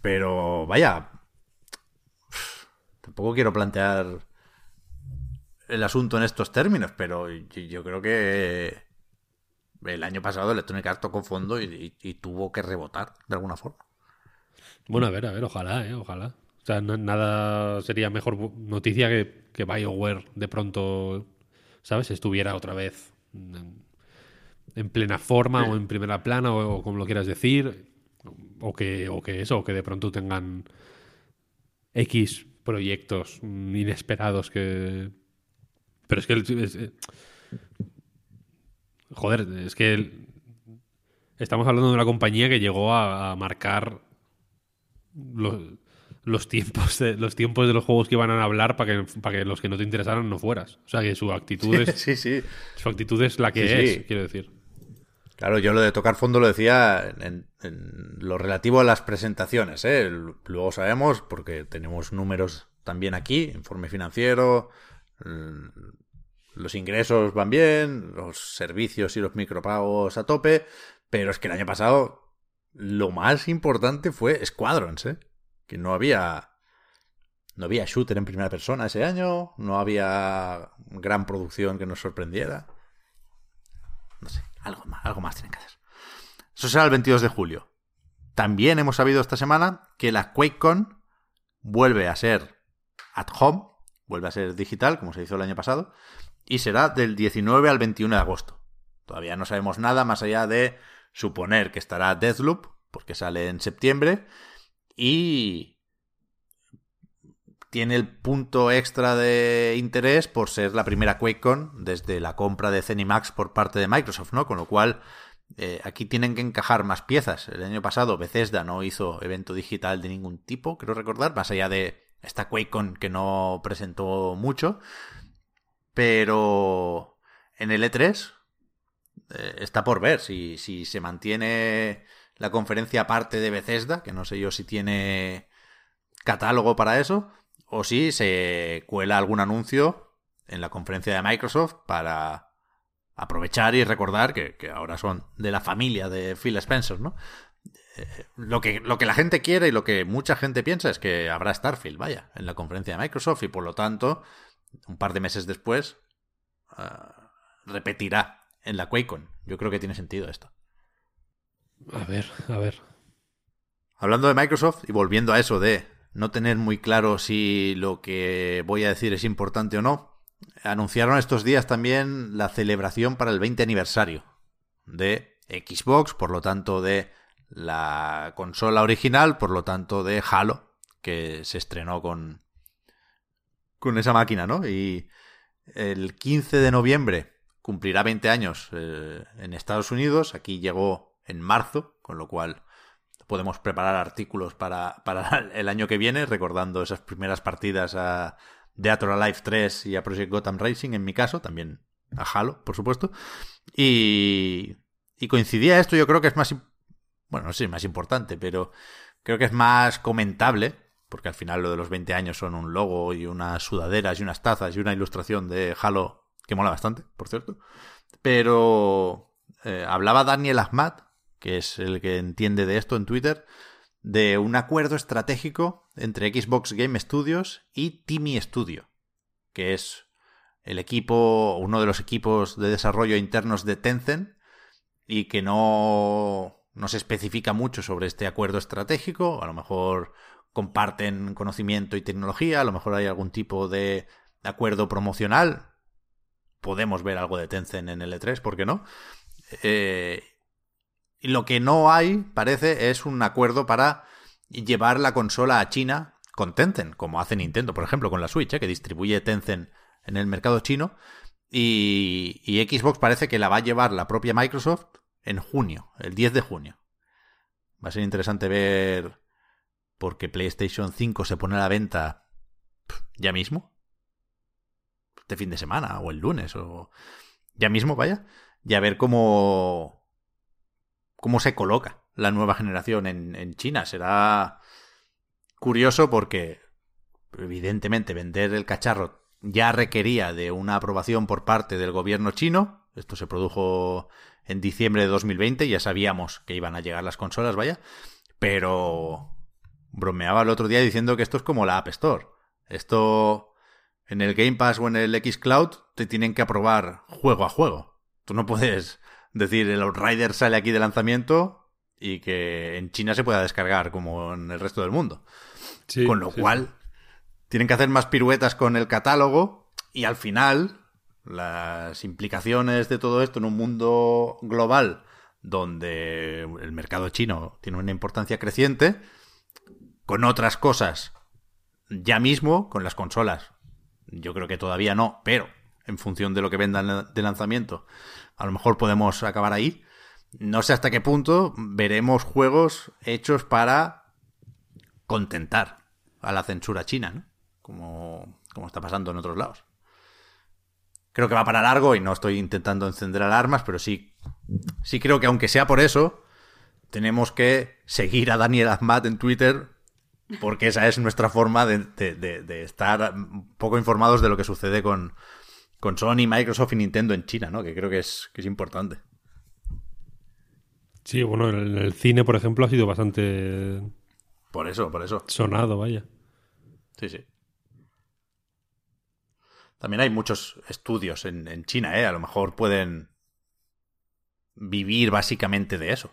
Pero vaya, tampoco quiero plantear el asunto en estos términos, pero yo creo que el año pasado Electronic Arts tocó fondo y, tuvo que rebotar de alguna forma. Bueno, a ver, a ver, ojalá, ¿eh? Ojalá. O sea, nada sería mejor noticia que, que BioWare de pronto, ¿sabes? Estuviera otra vez en, plena forma o en primera plana o, como lo quieras decir. O que, o que eso, o que de pronto tengan X proyectos inesperados que... Pero es que Joder, es que estamos hablando de una compañía que llegó a, marcar los, tiempos de, los tiempos de los juegos que iban a hablar para que, para que los que no te interesaran no fueras. O sea, que su actitud es, sí, sí. Su actitud es la que es, quiero decir. Claro, yo lo de tocar fondo lo decía en, lo relativo a las presentaciones. ¿eh? Luego sabemos, porque tenemos números también aquí, informe financiero, los ingresos van bien, los servicios y los micropagos a tope, pero es que el año pasado lo más importante fue Squadrons, ¿eh? Que no había no había shooter en primera persona ese año, no había gran producción que nos sorprendiera. No sé, algo más, algo más tienen que hacer. Eso será el 22 de julio. También hemos sabido esta semana que la QuakeCon vuelve a ser at home, vuelve a ser digital, como se hizo el año pasado, y será del 19 al 21 de agosto. Todavía no sabemos nada más allá de suponer que estará Deathloop, porque sale en septiembre, y tiene el punto extra de interés por ser la primera QuakeCon desde la compra de Zenimax por parte de Microsoft, ¿no? Con lo cual, eh, aquí tienen que encajar más piezas. El año pasado Bethesda no hizo evento digital de ningún tipo, creo recordar, más allá de esta QuakeCon que no presentó mucho. Pero en el E3 eh, está por ver si, si se mantiene la conferencia aparte de Bethesda, que no sé yo si tiene catálogo para eso, o si se cuela algún anuncio en la conferencia de Microsoft para aprovechar y recordar que, ahora son de la familia de Phil Spencer, ¿no? Eh, lo, que, lo que la gente quiere y lo que mucha gente piensa es que habrá Starfield, vaya, en la conferencia de Microsoft y por lo tanto un par de meses después, ah, repetirá en la QuakeCon. Yo creo que tiene sentido esto. A ver, a ver. Hablando de Microsoft y volviendo a eso de no tener muy claro si lo que voy a decir es importante o no, anunciaron estos días también la celebración para el 20 aniversario de Xbox, por lo tanto de la consola original, por lo tanto de Halo, que se estrenó con, con esa máquina, ¿no? Y el 15 de noviembre cumplirá 20 años eh, en Estados Unidos, aquí llegó en marzo, con lo cual podemos preparar artículos para, para el año que viene, recordando esas primeras partidas a Death Alive 3 y a Project Gotham Racing, en mi caso, también a Halo, por supuesto. Y, y coincidía esto, yo creo que es más, bueno, no sé, más importante, pero creo que es más comentable, porque al final lo de los 20 años son un logo y unas sudaderas y unas tazas y una ilustración de Halo que mola bastante, por cierto. Pero eh, hablaba Daniel Ahmad, que es el que entiende de esto en Twitter, de un acuerdo estratégico entre Xbox Game Studios y Timmy Studio, que es el equipo, uno de los equipos de desarrollo internos de Tencent, y que no, no se especifica mucho sobre este acuerdo estratégico. A lo mejor comparten conocimiento y tecnología, a lo mejor hay algún tipo de acuerdo promocional. Podemos ver algo de Tencent en el E3, ¿por qué no? Eh, lo que no hay, parece, es un acuerdo para llevar la consola a China con Tencent, como hace Nintendo, por ejemplo, con la Switch, ¿eh? que distribuye Tencent en el mercado chino. Y, Xbox parece que la va a llevar la propia Microsoft en junio, el 10 de junio. Va a ser interesante ver porque PlayStation 5 se pone a la venta ya mismo. Este fin de semana o el lunes o ya mismo, vaya. Y a ver cómo cómo se coloca la nueva generación en, en China. Será curioso porque evidentemente vender el cacharro ya requería de una aprobación por parte del gobierno chino. Esto se produjo en diciembre de 2020, ya sabíamos que iban a llegar las consolas, vaya. Pero bromeaba el otro día diciendo que esto es como la App Store. Esto en el Game Pass o en el X Cloud te tienen que aprobar juego a juego. Tú no puedes decir el Outrider sale aquí de lanzamiento y que en China se pueda descargar como en el resto del mundo. Sí, con lo sí. cual tienen que hacer más piruetas con el catálogo y al final las implicaciones de todo esto en un mundo global donde el mercado chino tiene una importancia creciente, con otras cosas ya mismo, con las consolas. Yo creo que todavía no, pero en función de lo que vendan de lanzamiento, a lo mejor podemos acabar ahí. No sé hasta qué punto veremos juegos hechos para contentar a la censura china, ¿no? Como, como está pasando en otros lados. Creo que va para largo y no estoy intentando encender alarmas, pero sí, sí creo que aunque sea por eso, tenemos que seguir a Daniel Ahmad en Twitter porque esa es nuestra forma de, de, estar poco informados de lo que sucede con, con Sony, Microsoft y Nintendo en China, ¿no? Que creo que es, que es importante. Sí, bueno, en el cine, por ejemplo, ha sido bastante Por eso, por eso. sonado, vaya. Sí, sí. También hay muchos estudios en, en China, ¿eh? A lo mejor pueden vivir básicamente de eso.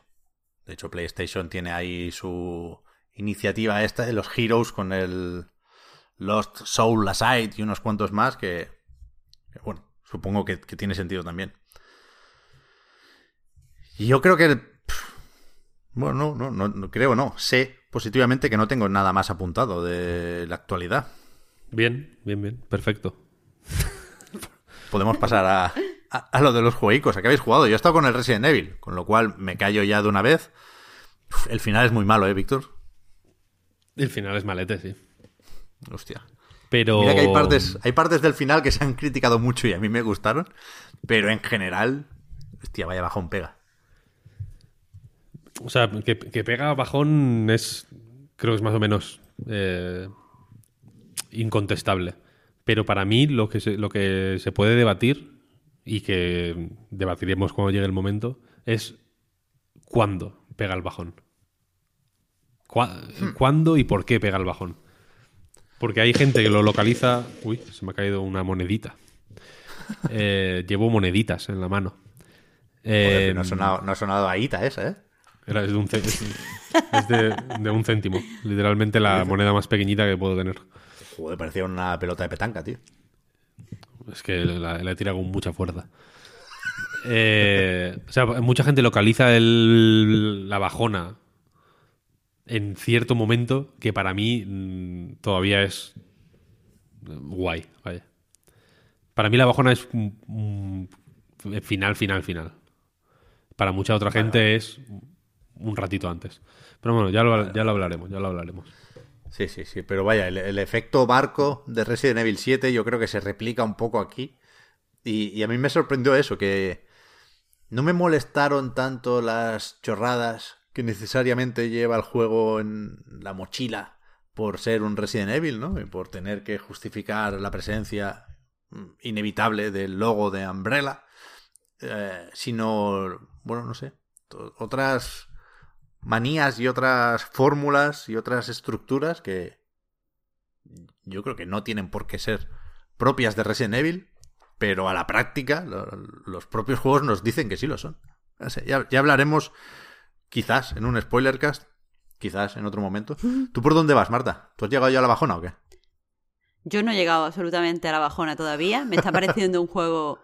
De hecho, PlayStation tiene ahí su iniciativa esta de los Heroes con el Lost Soul Aside y unos cuantos más que, supongo que, que, tiene sentido también. Y yo creo que... Bueno, no, no, no, creo no. Sé positivamente que no tengo nada más apuntado de la actualidad. Bien, bien, bien. Perfecto. Podemos pasar a, a, a, lo de los jueguicos. ¿A qué habéis jugado? Yo he estado con el Resident Evil, con lo cual me callo ya de una vez. Uf, el final es muy malo, ¿eh, Víctor? El final es malete, sí. Hostia. Pero... Mira que hay partes, hay partes del final que se han criticado mucho y a mí me gustaron, pero en general, hostia, vaya bajón pega. O sea, que, que pega bajón es, creo que es más o menos eh, incontestable. Pero para mí lo que, se, lo que se puede debatir y que debatiremos cuando llegue el momento es cuándo pega el bajón. ¿Cuándo y por qué pega el bajón? Porque hay gente que lo localiza. Uy, se me ha caído una monedita. Eh, llevo moneditas en la mano. Eh, no, ha sonado, no ha sonado a Ita esa, ¿eh? era- es de un, es- es de- de un céntimo. Literalmente la moneda más pequeñita que puedo tener. Joder, parecía una pelota de petanca, tío. Es que la, la he tirado con mucha fuerza. Eh, o sea, mucha gente localiza el- la bajona en cierto momento que para mí mm, todavía es guay. Vaya. Para mí la bajona es un- un final, final, final. Para mucha otra gente es un ratito antes. Pero bueno, ya lo, ya lo hablaremos, ya lo hablaremos. Sí, sí, sí, pero vaya, el, el efecto barco de Resident Evil 7 yo creo que se replica un poco aquí. Y, y a mí me sorprendió eso, que no me molestaron tanto las chorradas que necesariamente lleva el juego en la mochila por ser un Resident Evil, ¿no? Y por tener que justificar la presencia mm, inevitable del logo de Umbrella, eh, sino, bueno, no sé, otras manías y otras fórmulas y otras estructuras que yo creo que no tienen por qué ser propias de Resident Evil, pero a la práctica lo- los propios juegos nos dicen que sí lo son. Ya, ya hablaremos quizás en un spoilercast, quizás en otro momento. ¿Tú por dónde vas, Marta? ¿Tú has llegado ya a la bajona o qué? Yo no he llegado absolutamente a la bajona todavía. Me está pareciendo un juego,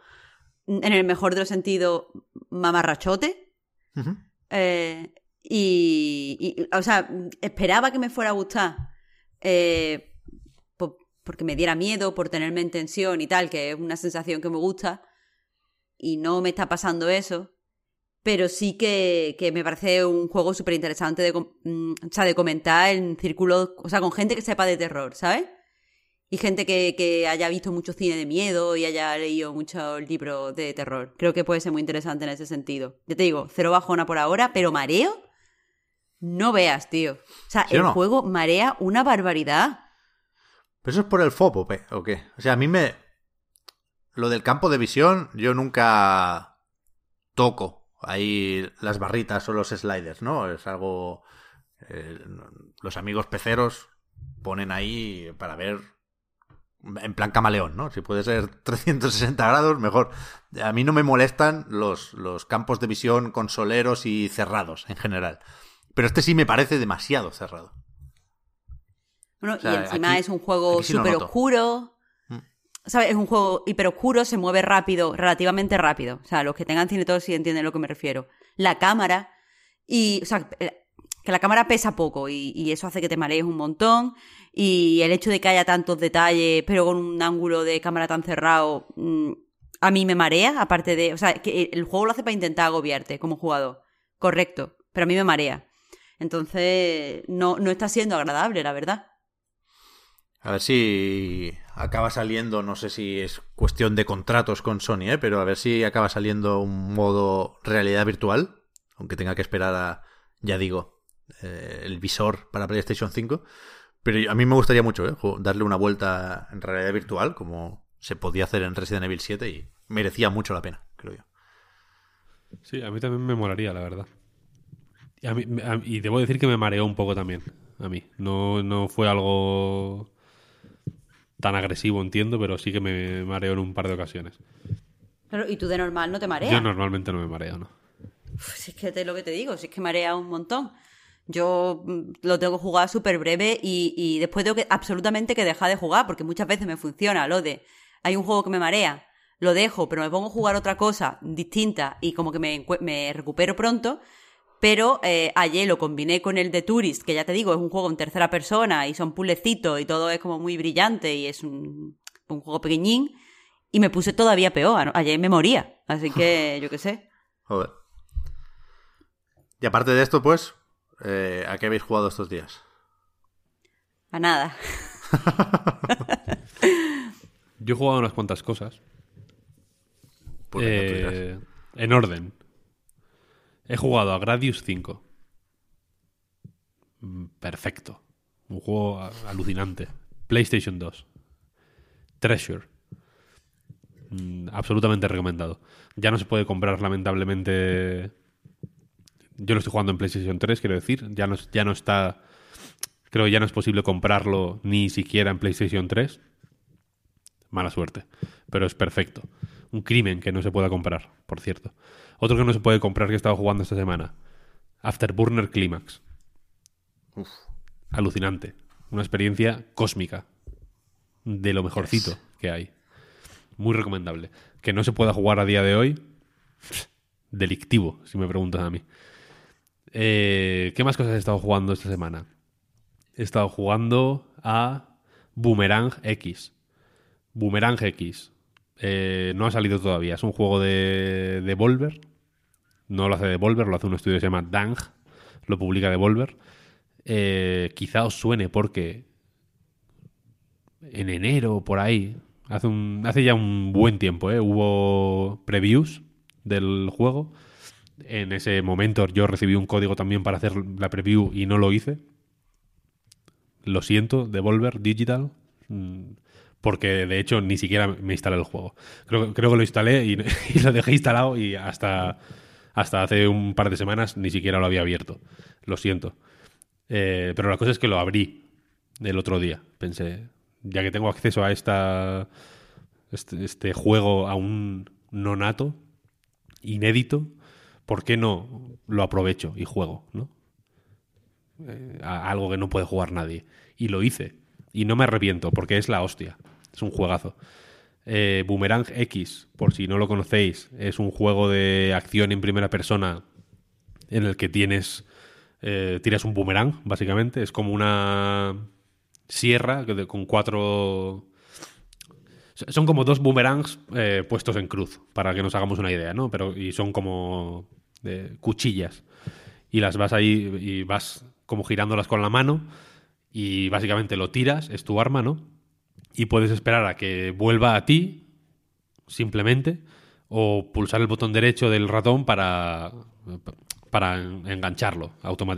en el mejor de los sentidos, mamarrachote. Eh, y, y, o sea, esperaba que me fuera a gustar. eh, po- porque me diera miedo, por tenerme en tensión y tal, que es una sensación que me gusta. Y no me está pasando eso. Pero sí que, que me parece un juego súper interesante de, mm, o sea, de comentar en círculos, o sea, con gente que sepa de terror, ¿sabes? Y gente que, que haya visto mucho cine de miedo y haya leído muchos libros de terror. Creo que puede ser muy interesante en ese sentido. Ya te digo, cero bajona por ahora, pero mareo, no veas, tío. O sea, ¿Sí o el no? juego marea una barbaridad. ¿Pero eso es por el FOPO o qué? O sea, a mí me... Lo del campo de visión, yo nunca toco ahí las barritas o los sliders, ¿no? Es algo... eh, los amigos peceros ponen ahí para ver en plan camaleón, ¿no? Si puede ser 360 grados, mejor. A mí no me molestan los, los campos de visión consoleros y cerrados en general. Pero este sí me parece demasiado cerrado. Bueno, O sea, y encima aquí- es un juego sí súper oscuro. ¿Sabes? Es un juego hiper oscuro, se mueve rápido, relativamente rápido. O sea, los que tengan cine todos sí entienden a lo que me refiero. La cámara. Y, o sea, eh, que la cámara pesa poco y, y eso hace que te marees un montón. Y el hecho de que haya tantos detalles, pero con un ángulo de cámara tan cerrado, mm, a mí me marea. Aparte de. O sea, que el juego lo hace para intentar agobiarte como jugador. Correcto. Pero a mí me marea. Entonces, no, no está siendo agradable, la verdad. A ver si acaba saliendo, no sé si es cuestión de contratos con Sony, ¿eh? pero a ver si acaba saliendo un modo realidad virtual, aunque tenga que esperar a, ya digo, eh, el visor para PlayStation 5. Pero a mí me gustaría mucho ¿eh? Darle una vuelta en realidad virtual, como se podía hacer en Resident Evil 7 y merecía mucho la pena, creo yo. Sí, a mí también me molaría, la verdad. Y, a mí- a- y debo decir que me mareó un poco también, a mí. No, no fue algo tan agresivo, entiendo, pero sí que me mareó en un par de ocasiones. Claro, y tú de normal no te mareas. Yo normalmente no me mareo, ¿no? Uf, Si es que te lo que te digo, si es que marea un montón. Yo mm, lo tengo jugar súper breve y, y después tengo que absolutamente que dejar de jugar, porque muchas veces me funciona lo de hay un juego que me marea, lo dejo, pero me pongo a jugar otra cosa distinta y como que me, me recupero pronto. Pero eh, ayer lo combiné con el de Tourist, que ya te digo, es un juego en tercera persona y son pulecitos y todo es como muy brillante y es un, un juego pequeñín. Y me puse todavía peor. ¿no? Ayer me moría. Así que yo qué sé. Joder. Y aparte de esto, pues, eh, ¿a qué habéis jugado estos días? A nada. Yo he jugado unas cuantas cosas. Pues. Eh, en orden. He jugado a Gradius 5. Mm, Perfecto. Un juego alucinante. PlayStation 2. Treasure. Mm, Absolutamente recomendado. Ya no se puede comprar, lamentablemente. Yo lo estoy jugando en PlayStation 3, quiero decir. Ya no, ya no está. Creo que ya no es posible comprarlo ni siquiera en PlayStation 3. Mala suerte. Pero es perfecto. Un crimen que no se pueda comprar, por cierto. Otro que no se puede comprar que he estado jugando esta semana. Afterburner Climax. Alucinante. Una experiencia cósmica. De lo mejorcito que hay. Muy recomendable. Que no se pueda jugar a día de hoy. Delictivo, si me preguntas a mí. Eh, ¿Qué más cosas he estado jugando esta semana? He estado jugando a Boomerang X. Boomerang X. Eh, no ha salido todavía. Es un juego de Devolver. No lo hace Devolver, lo hace un estudio que se llama Dang. Lo publica Devolver. Eh, quizá os suene porque en enero, por ahí, hace, ya un buen tiempo, ¿eh? hubo previews del juego. En ese momento yo recibí un código también para hacer la preview y no lo hice. Lo siento, Devolver Digital. Mm, porque de hecho ni siquiera me instalé el juego. Creo, creo que lo instalé y, lo dejé instalado y hasta, hasta hace un par de semanas ni siquiera lo había abierto. Lo siento. Eh, pero la cosa es que lo abrí el otro día. Pensé, ya que tengo acceso a esta este, este juego aún no nato, inédito, ¿por qué no lo aprovecho y juego? ¿no? Eh, algo que no puede jugar nadie. Y lo hice. Y no me arrepiento, porque es la hostia. Es un juegazo. Eh, Boomerang X, por si no lo conocéis, es un juego de acción en primera persona en el que tienes. Eh, tiras un boomerang, básicamente. Es como una sierra con cuatro. Son como dos boomerangs eh, puestos en cruz, para que nos hagamos una idea, ¿no? Pero, y son como cuchillas. Y las vas ahí y vas como girándolas con la mano. Y básicamente lo tiras, es tu arma, ¿no? Y puedes esperar a que vuelva a ti, simplemente, o pulsar el botón derecho del ratón para, para engancharlo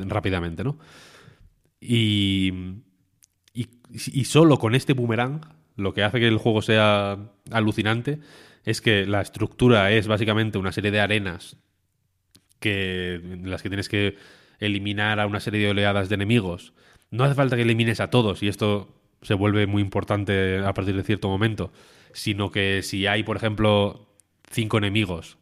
rápidamente, ¿no? Y, y, y, solo con este boomerang, lo que hace que el juego sea alucinante es que la estructura es básicamente una serie de arenas que, en las que tienes que eliminar a una serie de oleadas de enemigos. No hace falta que elimines a todos, y esto se vuelve muy importante a partir de cierto momento, sino que si hay, por ejemplo, cinco enemigos,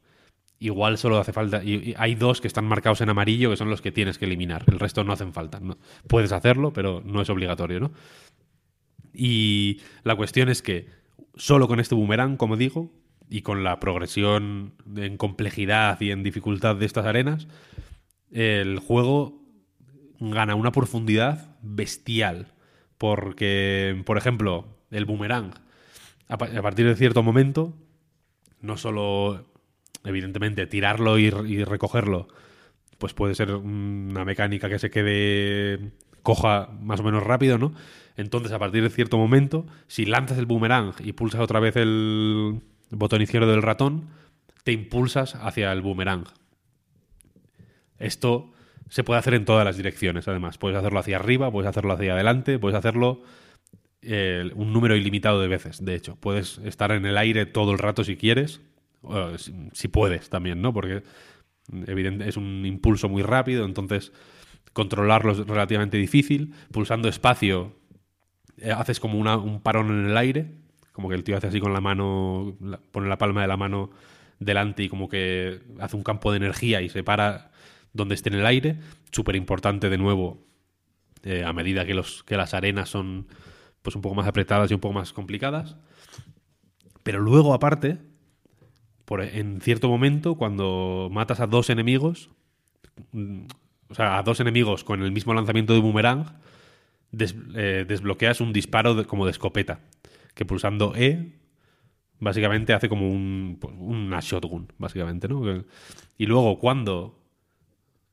igual solo hace falta. Y, hay dos que están marcados en amarillo que son los que tienes que eliminar. El resto no hacen falta. puedes hacerlo, pero no es obligatorio, ¿no? Y la cuestión es que solo con este boomerang, como digo, y con la progresión en complejidad y en dificultad de estas arenas, el juego gana una profundidad bestial. Porque, por ejemplo, el boomerang, a partir de cierto momento, no solo, evidentemente, tirarlo y, recogerlo, pues puede ser una mecánica que se quede coja más o menos rápido, ¿no? Entonces, a partir de cierto momento, si lanzas el boomerang y pulsas otra vez el botón izquierdo del ratón, te impulsas hacia el boomerang. Esto se puede hacer en todas las direcciones, además. Puedes hacerlo hacia arriba, puedes hacerlo hacia adelante, puedes hacerlo eh, un número ilimitado de veces, de hecho. Puedes estar en el aire todo el rato si quieres, si, puedes también, ¿no? Porque es un impulso muy rápido, entonces controlarlo es relativamente difícil. Pulsando espacio, eh, haces como un parón en el aire, como que el tío hace así con la mano, pone la palma de la mano delante y como que hace un campo de energía y se para donde esté en el aire. Súper importante de nuevo, eh, a medida que, los, que las arenas son pues un poco más apretadas y un poco más complicadas. Pero luego, aparte, por, en cierto momento, cuando matas a dos enemigos, mm, o sea, a dos enemigos con el mismo lanzamiento de boomerang, eh, desbloqueas un disparo como de escopeta, que pulsando E básicamente hace como un, pues, una shotgun, básicamente, ¿no? Y luego cuando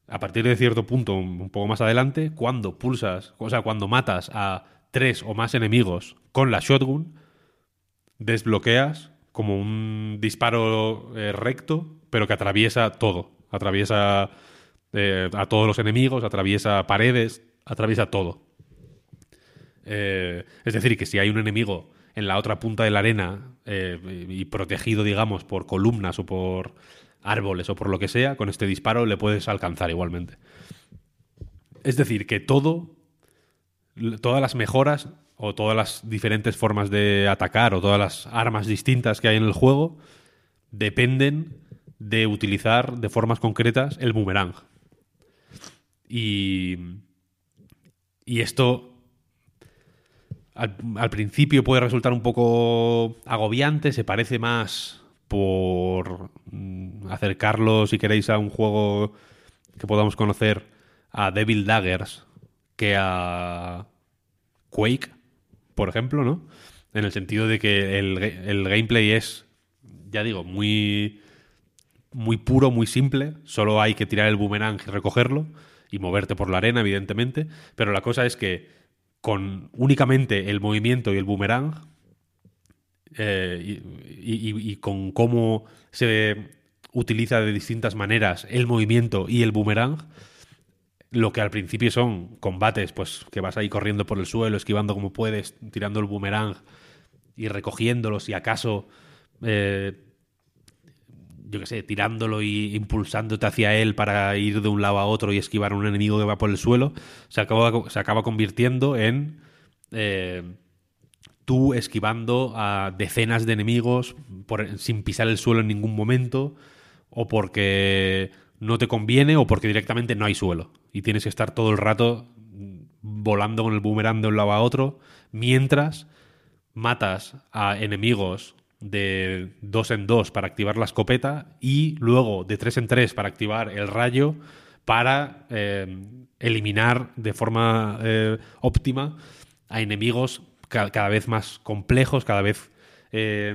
a partir de cierto punto, un poco más adelante, cuando pulsas, o sea, cuando matas a tres o más enemigos con la shotgun, desbloqueas como un disparo eh, recto, pero que atraviesa todo. Atraviesa eh, a todos los enemigos, atraviesa paredes, atraviesa todo. Eh, es decir, que si hay un enemigo en la otra punta de la arena y protegido, digamos, por columnas o por árboles o por lo que sea, con este disparo le puedes alcanzar igualmente. Es decir, que todo, todas las mejoras o todas las diferentes formas de atacar o todas las armas distintas que hay en el juego dependen de utilizar de formas concretas el boomerang. Y, y esto al, al principio puede resultar un poco agobiante, se parece más por mm, acercarlo, si queréis, a un juego que podamos conocer a Devil Daggers que a Quake, por ejemplo, ¿no? En el sentido de que el, el gameplay es, ya digo, muy, muy puro, muy simple. Solo hay que tirar el boomerang y recogerlo y moverte por la arena, evidentemente. Pero la cosa es que con únicamente el movimiento y el boomerang eh, y, con cómo se utiliza de distintas maneras el movimiento y el boomerang, lo que al principio son combates, pues que vas ahí corriendo por el suelo, esquivando como puedes, tirando el boomerang y recogiéndolo si acaso, eh, yo qué sé, tirándolo y impulsándote hacia él para ir de un lado a otro y esquivar a un enemigo que va por el suelo, se acaba, se acaba convirtiendo en eh, tú esquivando a decenas de enemigos sin pisar el suelo en ningún momento o porque no te conviene o porque directamente no hay suelo y tienes que estar todo el rato volando con el boomerang de un lado a otro mientras matas a enemigos de dos en dos para activar la escopeta y luego de tres en tres para activar el rayo para eh, eliminar de forma eh, óptima a enemigos ca- cada vez más complejos, cada vez eh,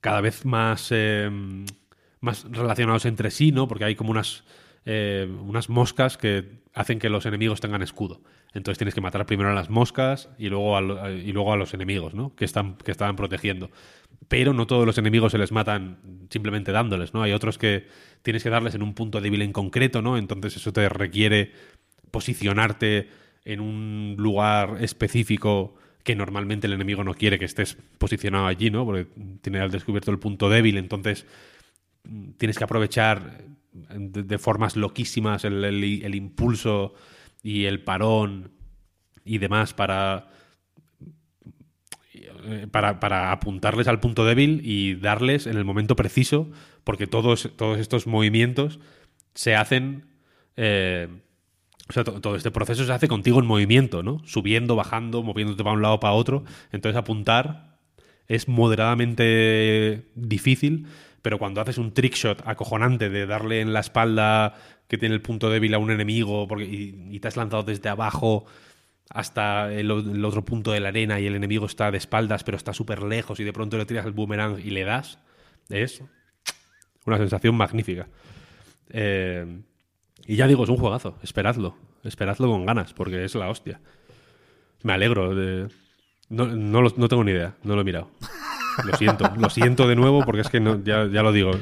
cada vez más eh, más relacionados entre sí, ¿no? Porque hay como unas eh, unas moscas que hacen que los enemigos tengan escudo. Entonces tienes que matar primero a las moscas y luego a, y luego a los enemigos, ¿no? Que están que estaban protegiendo. Pero no todos los enemigos se les matan simplemente dándoles, ¿no? Hay otros que tienes que darles en un punto débil en concreto, ¿no? Entonces eso te requiere posicionarte en un lugar específico que normalmente el enemigo no quiere que estés posicionado allí, ¿no? Porque tiene al descubierto el punto débil, entonces mm, tienes que aprovechar de, de formas loquísimas el, el- el impulso y el parón y demás para, eh, para, para apuntarles al punto débil y darles en el momento preciso, porque todos, todos estos movimientos se hacen... eh, o sea, to- todo este proceso se hace contigo en movimiento, ¿no? Subiendo, bajando, moviéndote para un lado para otro. Entonces apuntar es moderadamente difícil, pero cuando haces un trickshot acojonante de darle en la espalda que tiene el punto débil a un enemigo porque, y, te has lanzado desde abajo hasta el otro punto de la arena y el enemigo está de espaldas pero está súper lejos y de pronto le tiras el boomerang y le das, es una sensación magnífica. Eh, y ya digo, es un juegazo. Esperadlo. Esperadlo con ganas, porque es la hostia. Me alegro. No, no, no tengo ni idea. No lo he mirado. Lo siento. Lo siento de nuevo, porque es que no, ya, ya lo digo.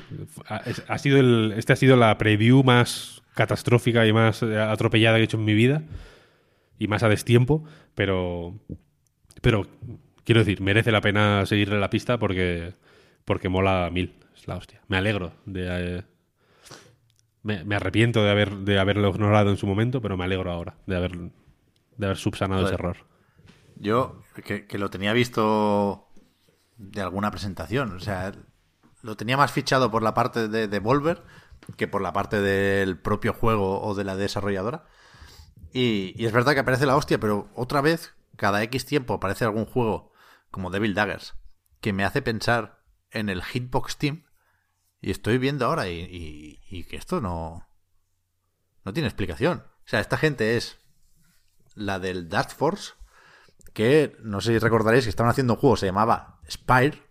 Ha, ha sido este ha sido la preview más catastrófica y más eh, atropellada que he hecho en mi vida. Y más a destiempo. Pero. Pero, quiero decir, merece la pena seguirle la pista porque. Porque mola mil. Es la hostia. Me alegro de. eh, me, me arrepiento de, haber, de haberlo ignorado en su momento, pero me alegro ahora de haber, de haber subsanado ese error. Yo, que, que lo tenía visto de alguna presentación, o sea, lo tenía más fichado por la parte de Devolver que por la parte del propio juego o de la desarrolladora. Y, y es verdad que aparece la hostia, pero otra vez, cada X tiempo aparece algún juego como Devil Daggers que me hace pensar en el Hitbox Team. Y estoy viendo ahora y, y- y que esto no, no tiene explicación. O sea, esta gente es la del Dark Force, que no sé si recordaréis que estaban haciendo un juego, se llamaba Spire,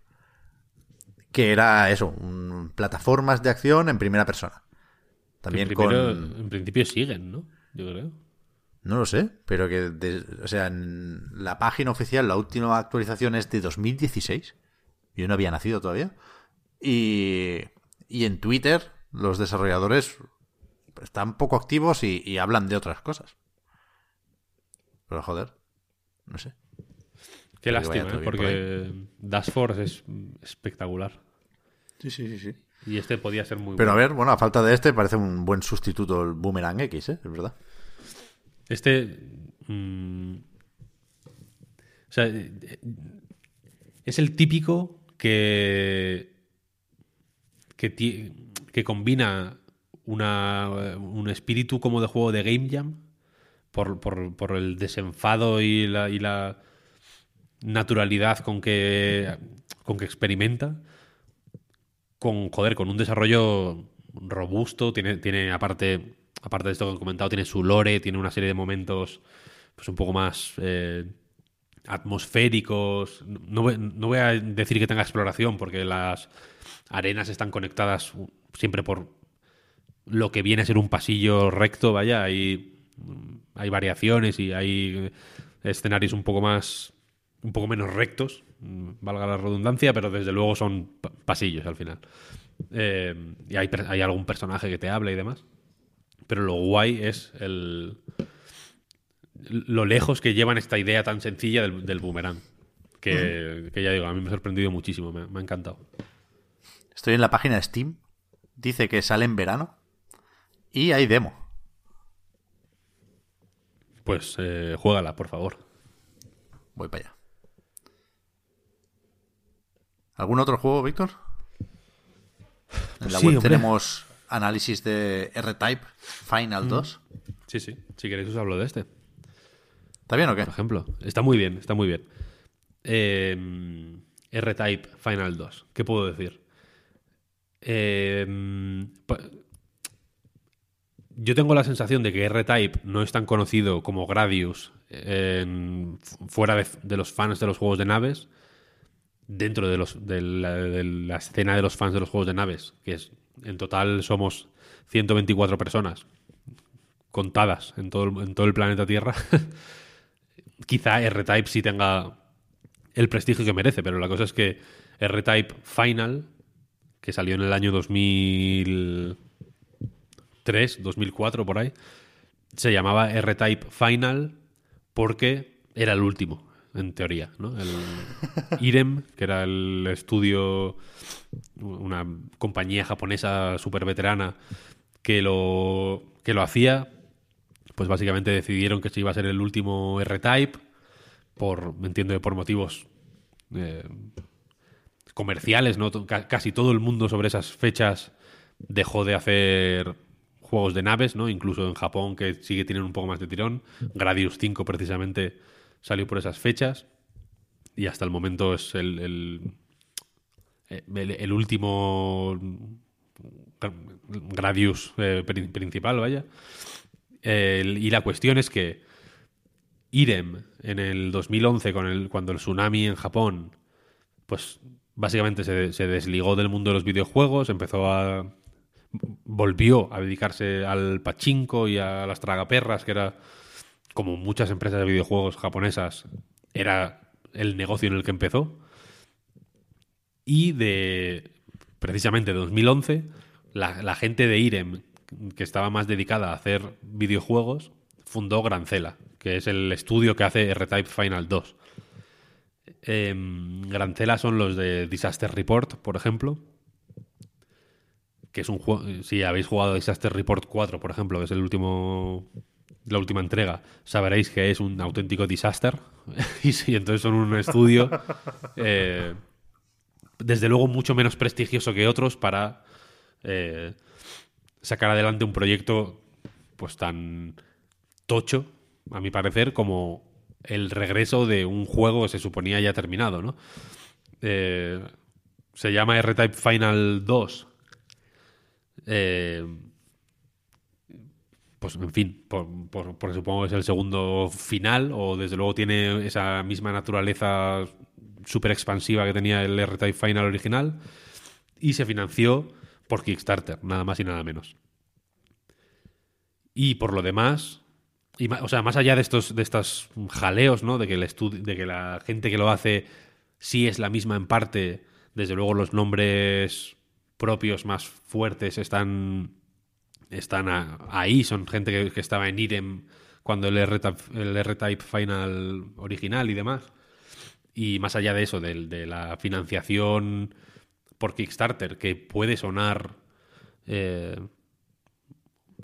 que era eso, un- plataformas de acción en primera persona. También primero- con... en principio siguen, ¿no? Yo creo. No lo sé, pero que, de- o sea, en la página oficial, la última actualización es de 2016. Yo no había nacido todavía. Y, y en Twitter, los desarrolladores están poco activos y, y hablan de otras cosas. Pero joder, no sé. Qué lástima, ¿eh? porque Dash Force es espectacular. Sí, sí, sí, sí. Y este podía ser muy Pero a ver, bueno, a falta de este, parece un buen sustituto el Boomerang X, ¿eh? Es verdad. Este. mm, o sea, eh, es el típico que que, combina una, un espíritu como de juego de Game Jam por, el desenfado y la, y la naturalidad con que, con que experimenta. Con, joder, con un desarrollo robusto, tiene, tiene aparte, aparte de esto que he comentado, tiene su lore, tiene una serie de momentos pues un poco más eh, atmosféricos. No, voy a decir que tenga exploración, porque las arenas están conectadas siempre por lo que viene a ser un pasillo recto, vaya, hay, hay variaciones y hay escenarios un poco más un poco menos rectos, valga la redundancia, pero desde luego son pasillos al final. Eh, y hay, hay, algún personaje que te habla y demás. Pero lo guay es el lo lejos que llevan esta idea tan sencilla del, boomerang. Que, ya digo, a mí me ha sorprendido muchísimo, me, ha encantado. Estoy en la página de Steam. Dice que sale en verano. Y hay demo. Pues eh, juégala, por favor. Voy para allá. ¿Algún otro juego, Víctor? En la web tenemos análisis de R-Type Final 2. Sí, sí. Si queréis os hablo de este. ¿Está bien o qué? Por ejemplo. Está muy bien, está muy bien. Em, R-Type Final 2. ¿Qué puedo decir? Em, yo tengo la sensación de que R-Type no es tan conocido como Gradius fuera de, los fans de los juegos de naves, dentro de, los, de la, escena de los fans de los juegos de naves, que es en total somos 124 personas contadas en todo, en todo el planeta Tierra. Quizá R-Type sí tenga el prestigio que merece, pero la cosa es que R-Type Final, que salió en el año 2003, 2004, por ahí, se llamaba R-Type Final porque era el último, en teoría. ¿no? El IREM, que era el estudio, una compañía japonesa súper veterana que lo, que lo hacía, pues básicamente decidieron que se iba a ser el último R-Type, por, entiendo por motivos eh, comerciales, ¿no? casi todo el mundo sobre esas fechas dejó de hacer juegos de naves, ¿no? Incluso en Japón, que sigue tienen un poco más de tirón. Gradius 5 precisamente salió por esas fechas. Y hasta el momento es el, el, el, último Gradius eh, principal, vaya. y la cuestión es que Irem en el 2011, con el, cuando el tsunami en Japón, pues básicamente se, desligó del mundo de los videojuegos, empezó a volvió a dedicarse al pachinko y a las tragaperras, que era, como muchas empresas de videojuegos japonesas, era el negocio en el que empezó. Y de, precisamente, 2011, la, la gente de Irem, que estaba más dedicada a hacer videojuegos, fundó Grancela, que es el estudio que hace R-Type Final 2. Eh, Grancela son los de Disaster Report, por ejemplo, que es un juego. Si habéis jugado Disaster Report 4, por ejemplo, que es el último. La última entrega, sabréis que es un auténtico disaster. y sí, entonces son un estudio. Eh, desde luego, mucho menos prestigioso que otros para eh, sacar adelante un proyecto pues tan tocho, a mi parecer, como el regreso de un juego que se suponía ya terminado, ¿no? Eh, se llama R-Type Final 2 eh, pues en fin, por, supongo que es el segundo final, o desde luego tiene esa misma naturaleza súper expansiva que tenía el R-Type Final original, y se financió por Kickstarter, nada más y nada menos. Y por lo demás, y, o sea, más allá de estos, de estos jaleos, ¿no? De que, el de que la gente que lo hace sí es la misma en parte, desde luego los nombres propios más fuertes están, están ahí, son gente que, estaba en IREM cuando el R-Type Final original y demás. Y más allá de eso, de, la financiación por Kickstarter, que puede sonar... Eh,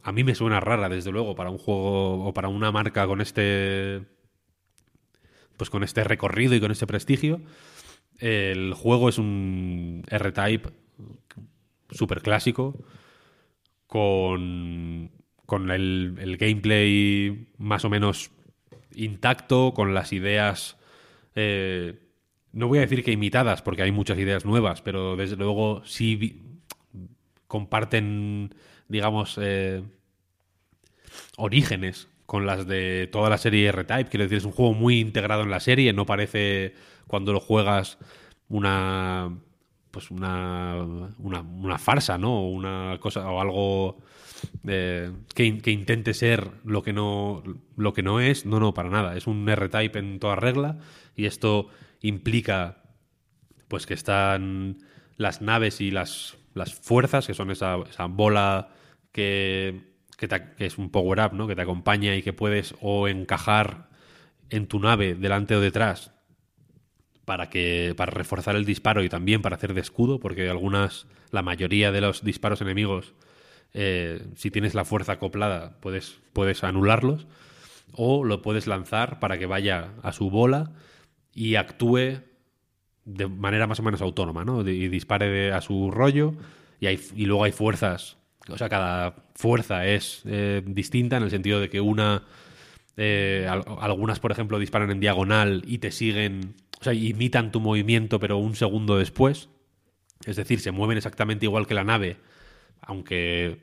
a mí me suena rara, desde luego, para un juego o para una marca con este... Pues con este recorrido y con este prestigio. El juego es un R-Type súper clásico, con, con el, el gameplay más o menos intacto, con las ideas... eh, no voy a decir que imitadas, porque hay muchas ideas nuevas, pero desde luego sí comparten, digamos, eh, orígenes con las de toda la serie R-Type. Quiero decir, es un juego muy integrado en la serie, no parece cuando lo juegas una pues una, una, farsa, ¿no? Una cosa o algo eh, que, que intente ser lo que no lo que no es. No, no, para nada. Es un R-Type en toda regla y esto implica pues que están las naves y las, las fuerzas, que son esa, esa bola que, que, es un power-up, ¿no? Que te acompaña y que puedes o encajar en tu nave delante o detrás para que para reforzar el disparo y también para hacer de escudo, porque algunas, la mayoría de los disparos enemigos, eh, si tienes la fuerza acoplada, puedes, puedes anularlos, o lo puedes lanzar para que vaya a su bola y actúe de manera más o menos autónoma, ¿no? Y dispare de- a su rollo y, hay, y luego hay fuerzas, o sea, cada fuerza es eh, distinta en el sentido de que una, eh, al- algunas, por ejemplo, disparan en diagonal y te siguen, o sea, imitan tu movimiento pero un segundo después, es decir, se mueven exactamente igual que la nave, aunque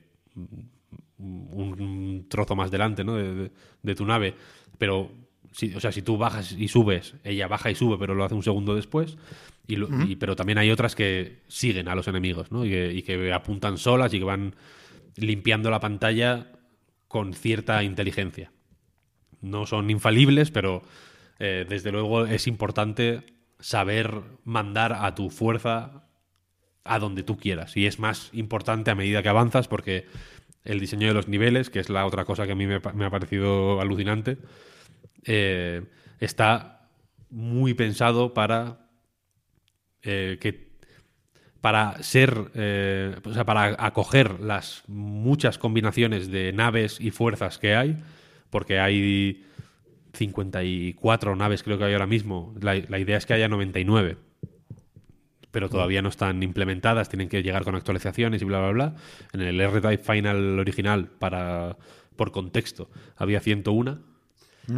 un, trozo más delante ¿no? de- de tu nave, pero si, o sea, si tú bajas y subes, ella baja y sube, pero lo hace un segundo después. Y lo- y- pero también hay otras que siguen a los enemigos, ¿no? Y que, y que apuntan solas y que van limpiando la pantalla con cierta inteligencia. No son infalibles, pero eh, desde luego es importante saber mandar a tu fuerza a donde tú quieras. Y es más importante a medida que avanzas porque el diseño de los niveles, que es la otra cosa que a mí me ha parecido alucinante, eh, está muy pensado para eh, que para ser eh, o sea para acoger las muchas combinaciones de naves y fuerzas que hay porque hay 54 naves creo que hay ahora mismo la, la idea es que haya 99 pero todavía no están implementadas, tienen que llegar con actualizaciones y bla, bla, bla. En el R-Type Final original, para por contexto, había 101.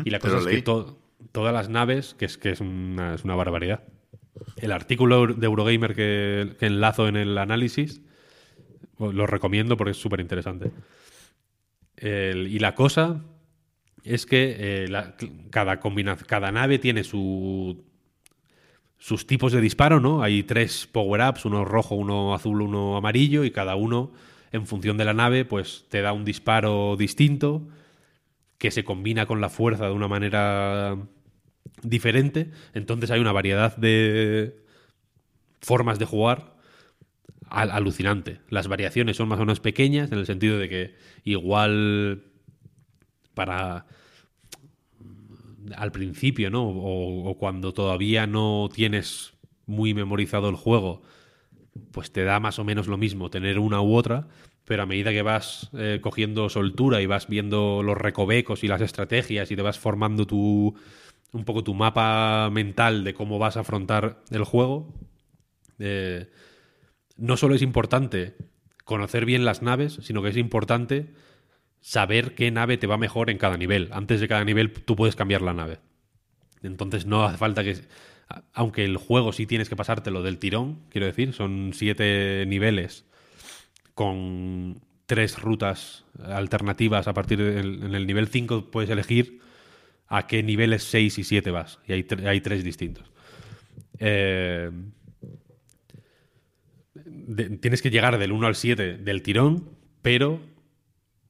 Y la cosa es que to- todas las naves, que es que es una, es una barbaridad. El artículo de Eurogamer que, que enlazo en el análisis, lo recomiendo porque es súper interesante. Y la cosa es que eh, la- cada, combina- cada nave tiene su, sus tipos de disparo, ¿no? Hay tres power-ups, uno rojo, uno azul, uno amarillo, y cada uno, en función de la nave, pues te da un disparo distinto que se combina con la fuerza de una manera diferente. Entonces hay una variedad de formas de jugar al- alucinante. Las variaciones son más o menos pequeñas en el sentido de que igual para al principio, ¿no? O, o cuando todavía no tienes muy memorizado el juego, pues te da más o menos lo mismo tener una u otra, pero a medida que vas eh, cogiendo soltura y vas viendo los recovecos y las estrategias y te vas formando tu un poco tu mapa mental de cómo vas a afrontar el juego, eh, no solo es importante conocer bien las naves, sino que es importante saber qué nave te va mejor en cada nivel. Antes de cada nivel tú puedes cambiar la nave. Entonces no hace falta que... Aunque el juego sí tienes que pasártelo del tirón, quiero decir, son siete niveles con tres rutas alternativas a partir del en el nivel 5 puedes elegir a qué niveles 6 y 7 vas. Y hay, hay tres distintos. Eh, tienes que llegar del 1 al 7 del tirón, pero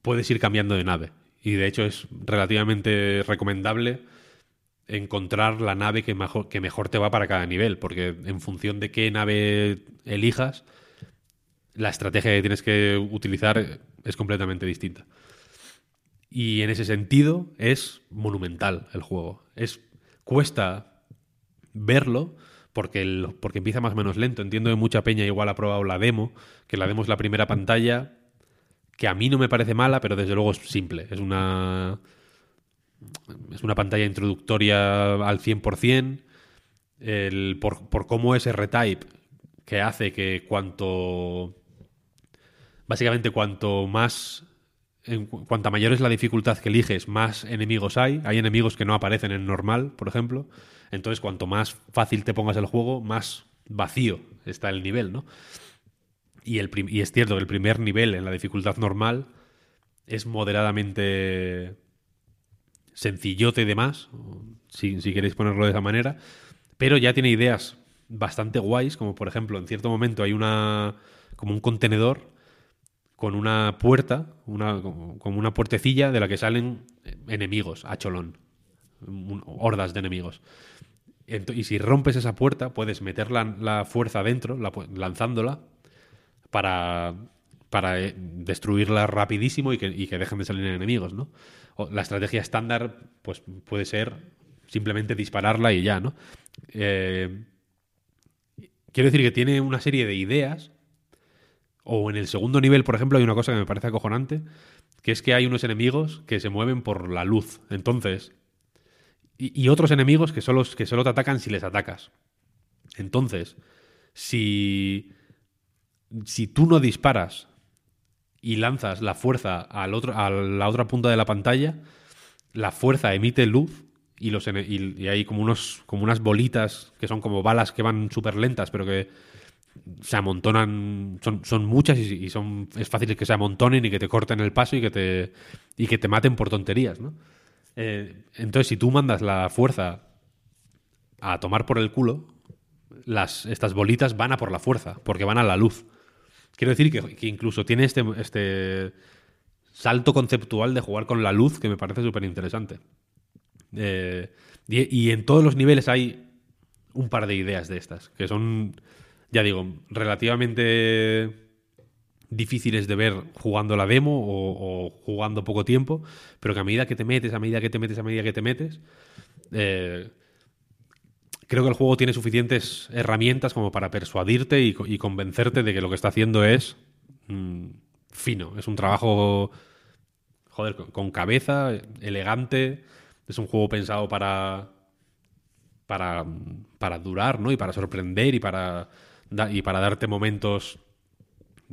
puedes ir cambiando de nave. Y de hecho es relativamente recomendable encontrar la nave que mejor te va para cada nivel, porque en función de qué nave elijas, la estrategia que tienes que utilizar es completamente distinta. Y en ese sentido es monumental el juego. Es cuesta verlo porque, el- porque empieza más o menos lento. Entiendo que mucha peña igual ha probado la demo, que la demo es la primera pantalla, que a mí no me parece mala, pero desde luego es simple. Es una, es una pantalla introductoria al 100%. El, por, por cómo es R-Type, que hace que cuanto básicamente cuanto más cuanta mayor es la dificultad que eliges, más enemigos hay. Hay enemigos que no aparecen en normal, por ejemplo. Entonces, cuanto más fácil te pongas el juego, más vacío está el nivel, ¿no? Y, el y es cierto que el primer nivel en la dificultad normal es moderadamente sencillote y demás, si, si queréis ponerlo de esa manera, pero ya tiene ideas bastante guays, como por ejemplo, en cierto momento hay una como un contenedor con una puerta, una, como una puertecilla de la que salen enemigos a cholón, hordas de enemigos. Y si rompes esa puerta, puedes meter la, fuerza dentro, lanzándola, para, para eh, destruirla rapidísimo y que, y que dejen de salir enemigos, ¿no? O la estrategia estándar, pues puede ser simplemente dispararla y ya, ¿no? Eh, quiero decir que tiene una serie de ideas. O en el segundo nivel, por ejemplo, hay una cosa que me parece acojonante, que es que hay unos enemigos que se mueven por la luz. Entonces, y, otros enemigos que solo, que solo te atacan si les atacas. Entonces, si, si tú no disparas y lanzas la fuerza al otro, a la otra punta de la pantalla, la fuerza emite luz y, los y, y hay como, unos, como unas bolitas que son como balas que van súper lentas, pero que se amontonan, son, son muchas y, son, es fácil que se amontonen y que te corten el paso y que te, y que te maten por tonterías, ¿no? Eh, entonces, si tú mandas la fuerza a tomar por el culo, las, estas bolitas van a por la fuerza, porque van a la luz. Quiero decir que, incluso tiene este, este salto conceptual de jugar con la luz que me parece súper interesante. Eh, y en todos los niveles hay un par de ideas de estas, que son, ya digo, relativamente difíciles de ver jugando la demo o, jugando poco tiempo, pero que a medida que te metes, a medida que te metes, a medida que te metes, eh, creo que el juego tiene suficientes herramientas como para persuadirte y convencerte de que lo que está haciendo es mm, fino. Es un trabajo, joder, con, con cabeza, elegante. Es un juego pensado para, para, para durar, ¿no? Y para sorprender y para, y para darte momentos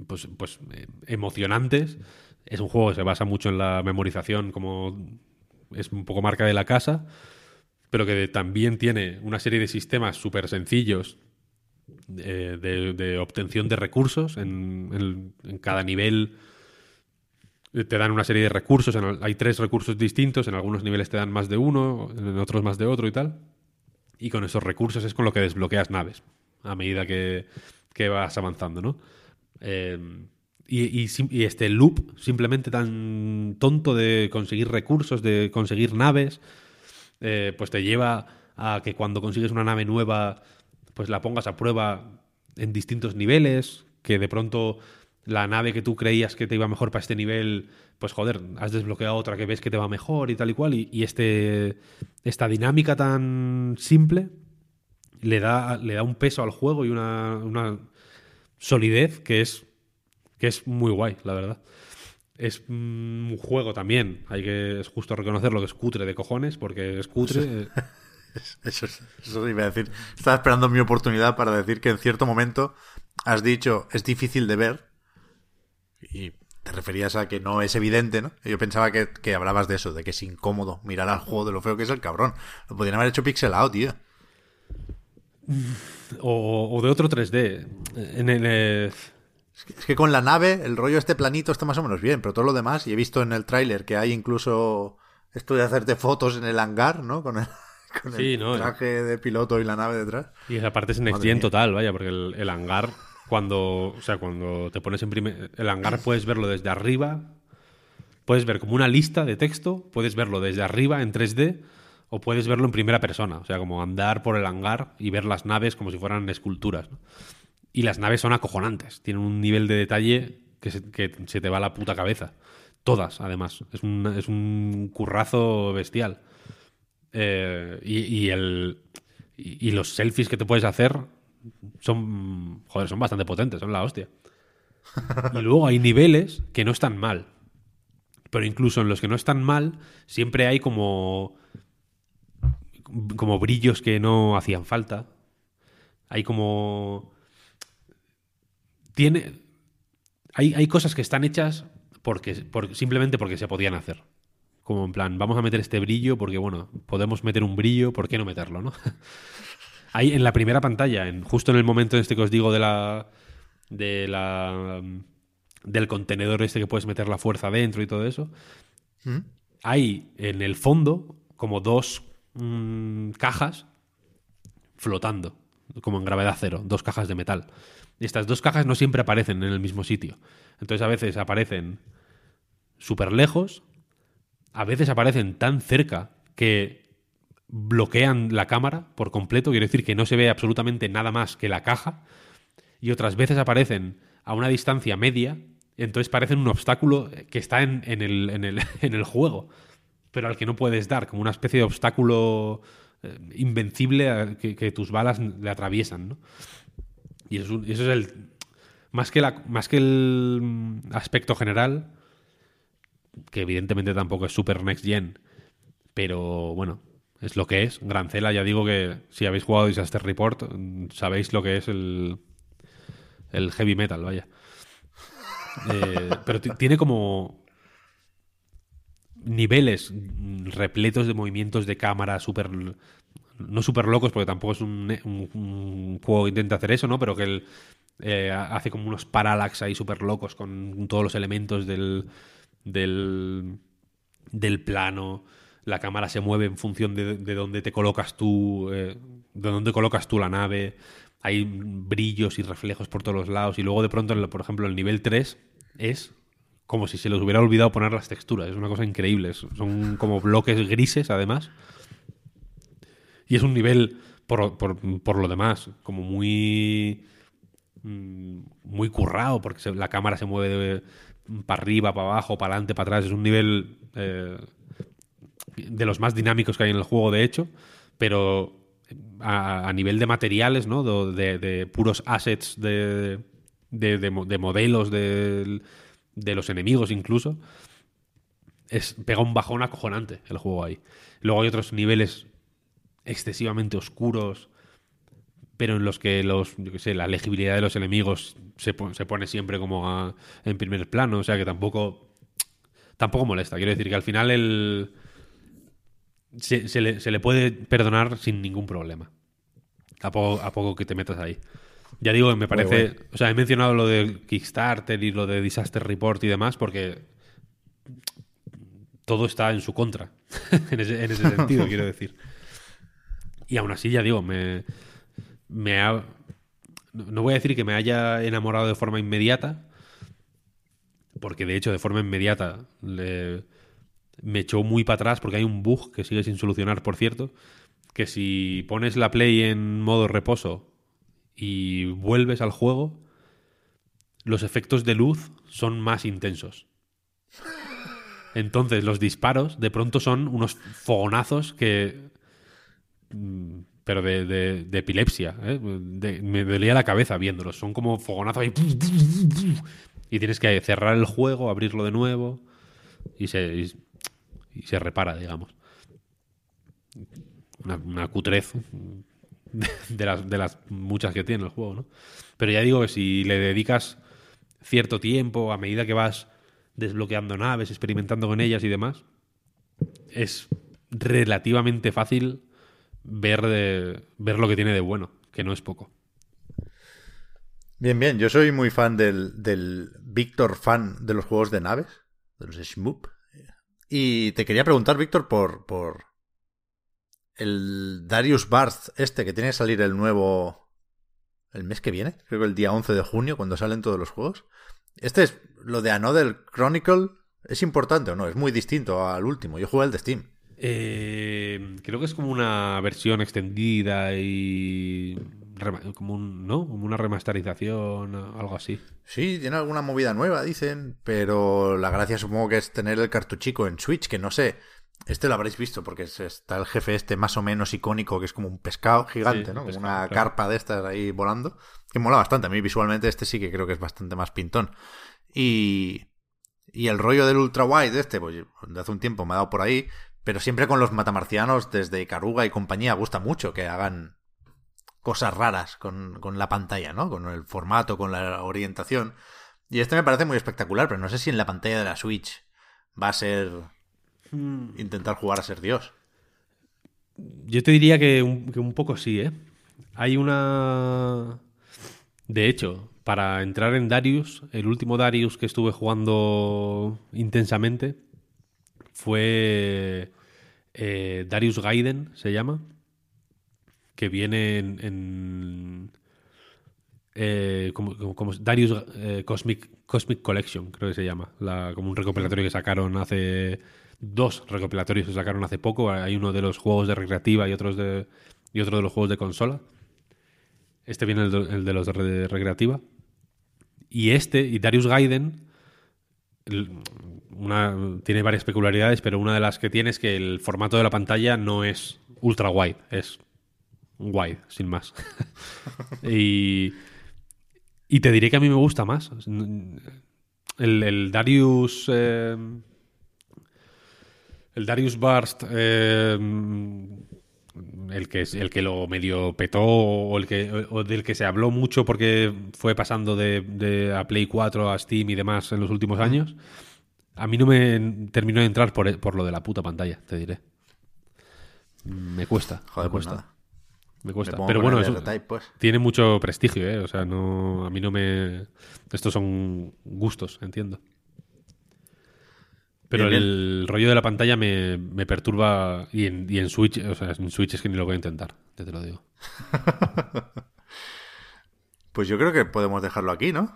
pues, pues eh, emocionantes. Es un juego que se basa mucho en la memorización, como es un poco marca de la casa, pero que también tiene una serie de sistemas súper sencillos eh, de, obtención de recursos. En, cada nivel te dan una serie de recursos. hay tres recursos distintos. En algunos niveles te dan más de uno, en otros más de otro y tal. Y con esos recursos es con lo que desbloqueas naves a medida que, que vas avanzando, ¿no? Eh, y, y este loop simplemente tan tonto de conseguir recursos, de conseguir naves, eh, pues te lleva a que cuando consigues una nave nueva, pues la pongas a prueba en distintos niveles, que de pronto la nave que tú creías que te iba mejor para este nivel, pues joder, has desbloqueado otra que ves que te va mejor y tal y cual, y, y este, esta dinámica tan simple le da, le da un peso al juego y una, una solidez que es, que es muy guay, la verdad. Es un juego también, hay que, es justo reconocerlo que es cutre de cojones, porque es cutre. eh, Eso, es- eso iba a decir. Estaba esperando mi oportunidad para decir que en cierto momento has dicho es difícil de ver y te referías a que no es evidente, ¿no? Yo pensaba que, que hablabas de eso, de que es incómodo mirar al juego de lo feo que es el cabrón. Lo podrían haber hecho pixelado, tío. O, o de otro 3D. En el, eh, Es que con la nave, el rollo este planito está más o menos bien, pero todo lo demás, y he visto en el tráiler que hay incluso esto de hacerte fotos en el hangar, ¿no? Con el, con Sí, el ¿no? traje de piloto y la nave detrás. y esa parte es Next Gen total, vaya, porque el, el hangar, cuando, o sea, cuando te pones en primer... El hangar puedes verlo desde arriba, puedes ver como una lista de texto, puedes verlo desde arriba en 3D o puedes verlo en primera persona, o sea, como andar por el hangar y ver las naves como si fueran esculturas. ¿no? Y las naves son acojonantes, tienen un nivel de detalle que se, que se te va a la puta cabeza. Todas, además. Es un, es un currazo bestial. Eh, y, y el, y, y los selfies que te puedes hacer son, joder, son bastante potentes, son la hostia. Y luego hay niveles que no están mal. Pero incluso en los que no están mal, siempre hay como como brillos que no hacían falta. Hay como tiene hay, hay cosas que están hechas porque, por- simplemente porque se podían hacer. Como en plan, vamos a meter este brillo porque, bueno, podemos meter un brillo, ¿por qué no meterlo, no? Ahí en la primera pantalla, en, justo en el momento este que os digo de la. de la. del contenedor este que puedes meter la fuerza dentro y todo eso, hay en el fondo como dos mm, cajas flotando, como en gravedad cero, dos cajas de metal. Y estas dos cajas no siempre aparecen en el mismo sitio. Entonces a veces aparecen súper lejos, a veces aparecen tan cerca que bloquean la cámara por completo, quiere decir que no se ve absolutamente nada más que la caja, y otras veces aparecen a una distancia media, entonces parecen un obstáculo que está en el, en el- en el juego, pero al que no puedes dar, como una especie de obstáculo eh, invencible a- que, tus balas le atraviesan, ¿no? Y eso, eso es el. Más que, el mm, aspecto general, que evidentemente tampoco es super next gen, pero bueno, es lo que es. Grancela, ya digo que si habéis jugado Disaster Report, mm, sabéis lo que es el, el heavy metal, vaya. Eh, pero ti- tiene como niveles repletos de movimientos de cámara súper no súper locos porque tampoco es un, juego que intenta hacer eso no pero que él eh, hace como unos parallax ahí súper locos con todos los elementos del del del plano. La cámara se mueve en función de, de dónde te colocas tú eh, de dónde colocas tú la nave. Hay brillos y reflejos por todos los lados. Y luego de pronto por ejemplo el nivel 3 es como si se les hubiera olvidado poner las texturas. Es una cosa increíble. Son como bloques grises, además. Y es un nivel, por, por- lo demás, como muy. mm, Muy currado, porque la cámara se mueve para arriba, para abajo, para adelante, para atrás. Es un nivel eh, de los más dinámicos que hay en el juego, de hecho. Pero a, nivel de materiales, ¿no? De, de- puros assets de, de modelos de, de los enemigos incluso, es, pega un bajón acojonante el juego ahí. Luego hay otros niveles excesivamente oscuros, pero en los que los, yo qué sé, la legibilidad de los enemigos se pone siempre como a- en primer plano, o sea que tampoco tampoco molesta. Quiero decir que al final el se, se le, se le puede perdonar sin ningún problema. A poco, a poco que te metas ahí. Ya digo que me parece. bueno. O sea, he mencionado lo del Kickstarter y lo de Disaster Report y demás porque todo está en su contra. en, ese, en ese sentido, quiero decir. Y aún así, ya digo, me. me ha- no no voy a decir que me haya enamorado de forma inmediata, porque de hecho, de forma inmediata le- me echó muy para atrás porque hay un bug que sigue sin solucionar, por cierto, que si pones la play en modo reposo y vuelves al juego, los efectos de luz son más intensos. Entonces los disparos de pronto son unos fogonazos que... mm, Pero de, de- epilepsia. ¿eh? Me dolía la cabeza viéndolos. Son como fogonazos ahí. Y tienes que cerrar el juego, abrirlo de nuevo y se, y, y se repara, digamos. Una, una cutrez de, las, de las muchas que tiene el juego, ¿no? Pero ya digo que si le dedicas cierto tiempo, a medida que vas desbloqueando naves, experimentando con ellas y demás, es relativamente fácil ver, de, ver lo que tiene de bueno, que no es poco. Bien, bien. Yo soy muy fan del, del Víctor fan de los juegos de naves, de los Shmoop. Y te quería preguntar, Víctor, por, por el Darius Barth este que tiene que salir el nuevo el mes que viene, creo que el día 11 de junio, cuando salen todos los juegos. Este es lo de Another Chronicle. ¿Es importante o no? Es muy distinto al último. Yo jugué el de Steam. Eh, creo que es como una versión extendida y como un, ¿no? Como una remasterización, algo así. Sí, tiene alguna movida nueva, dicen, pero la gracia supongo que es tener el cartuchico en Switch, que no sé. Este lo habréis visto porque es- está el jefe este más o menos icónico, que es como un pescado gigante, Sí, ¿no? Como pescado, una claro. carpa de estas ahí volando, que mola bastante. A mí visualmente este sí que creo que es bastante más pintón. Y, y el rollo del ultra wide este, pues de hace un tiempo me ha dado por ahí, pero siempre con los matamarcianos desde Icaruga y compañía gusta mucho que hagan cosas raras con, con la pantalla, ¿no? Con el formato, con la orientación. Y este me parece muy espectacular, pero no sé si en la pantalla de la Switch va a ser intentar jugar a ser Dios. Yo te diría que un, que un poco sí, ¿eh? Hay una... De hecho, para entrar en Darius, el último Darius que estuve jugando intensamente fue eh, Darius Gaiden, se llama, que viene en... en, eh, como, como- como Darius eh, Cosmic, Cosmic Collection, creo que se llama, la- como un recopilatorio que sacaron hace... Dos recopilatorios que sacaron hace poco. Hay uno de los juegos de recreativa y, otros de, y otro de los juegos de consola. Este viene el de, los de re- recreativa. Y este, y Darius Gaiden, una, tiene varias peculiaridades, pero una de las que tiene es que el formato de la pantalla no es ultra wide, es wide, sin más. y, y te diré que a mí me gusta más. El, el Darius. eh, el Darius Burst. eh, el que, el que lo medio petó o, el que, o del que se habló mucho porque fue pasando de, de a Play 4 a Steam y demás en los últimos años. A mí no me terminó de entrar por, por lo de la puta pantalla, te diré. Me cuesta. Joder, me pues cuesta. nada. Me Me cuesta. Pero bueno, eso pues. tiene mucho prestigio, ¿eh? O sea, no, a mí no me... Estos son gustos, entiendo. Pero Bien, el rollo de la pantalla me, me perturba y en, y en Switch, o sea, en Switch es que ni lo voy a intentar, ya te lo digo. Pues yo creo que podemos dejarlo aquí, ¿no?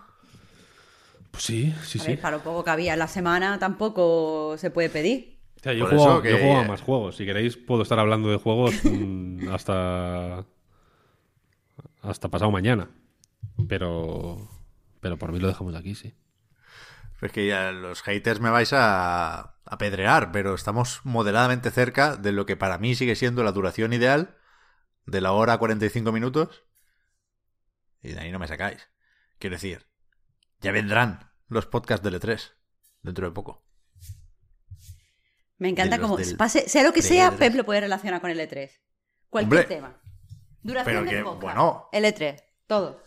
Pues sí, sí, A sí. ver, para lo poco que había en la semana tampoco se puede pedir. O sea, yo, Por juego, eso que- yo juego a más juegos. Si queréis, puedo estar hablando de juegos mm, hasta. hasta pasado mañana. Pero. Pero por mí lo dejamos aquí, sí. Es que ya los haters me vais a apedrear, pero estamos moderadamente cerca de lo que para mí sigue siendo la duración ideal de la hora 45 minutos. Y de ahí no me sacáis. Quiero decir, ya vendrán los podcasts del E3 dentro de poco. Me encanta De como, del- pase, sea lo que sea, E3. Pep lo puede relacionar con el E3. Cualquier Hombre, tema. Duración del que, podcast, bueno. El E3, todo.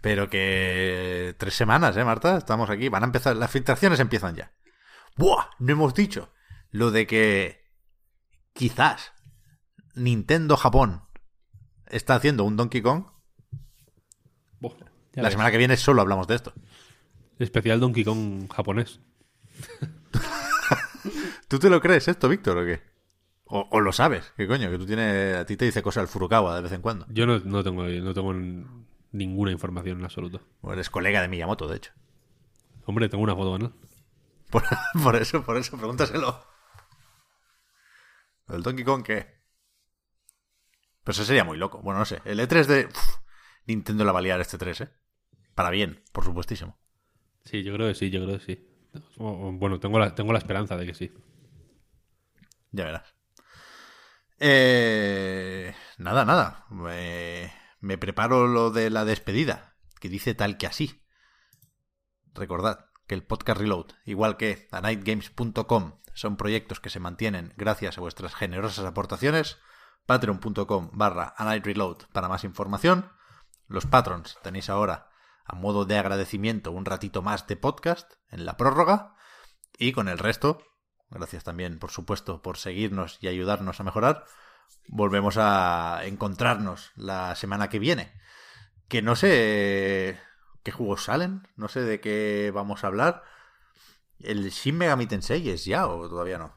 Pero que tres semanas, ¿eh, Marta? Estamos aquí. Van a empezar, las filtraciones empiezan ya. ¡Buah! No hemos dicho lo de que quizás Nintendo Japón está haciendo un Donkey Kong. Buah, La ves. semana que viene solo hablamos de esto. Especial Donkey Kong japonés. ¿Tú te lo crees esto, Víctor, o qué? O, o lo sabes, ¿qué coño? Que tú tienes, a ti te dice cosas el Furukawa de vez en cuando. Yo no, no tengo, no tengo ninguna información en absoluto. O eres colega de Miyamoto, de hecho. Hombre, tengo una foto con él. Por, por eso, por eso, pregúntaselo. ¿El Donkey Kong qué? Pero eso sería muy loco. Bueno, no sé. El E3 de... Uf, Nintendo la va a liar este 3, ¿eh? Para bien, por supuestísimo. Sí, yo creo que sí, yo creo que sí. Bueno, tengo la, tengo la esperanza de que sí. Ya verás. Eh, nada, nada. Me, me preparo lo de la despedida, que dice tal que así. Recordad que el podcast Reload, igual que anightgames.com, son proyectos que se mantienen gracias a vuestras generosas aportaciones. Patreon.com barra anightreload para más información. Los patrons tenéis ahora, a modo de agradecimiento, un ratito más de podcast en la prórroga. Y con el resto, gracias también, por supuesto, por seguirnos y ayudarnos a mejorar, volvemos a encontrarnos la semana que viene. Que no sé qué juegos salen, no sé de qué vamos a hablar. ¿El Shin Megami Tensei es ya o todavía no?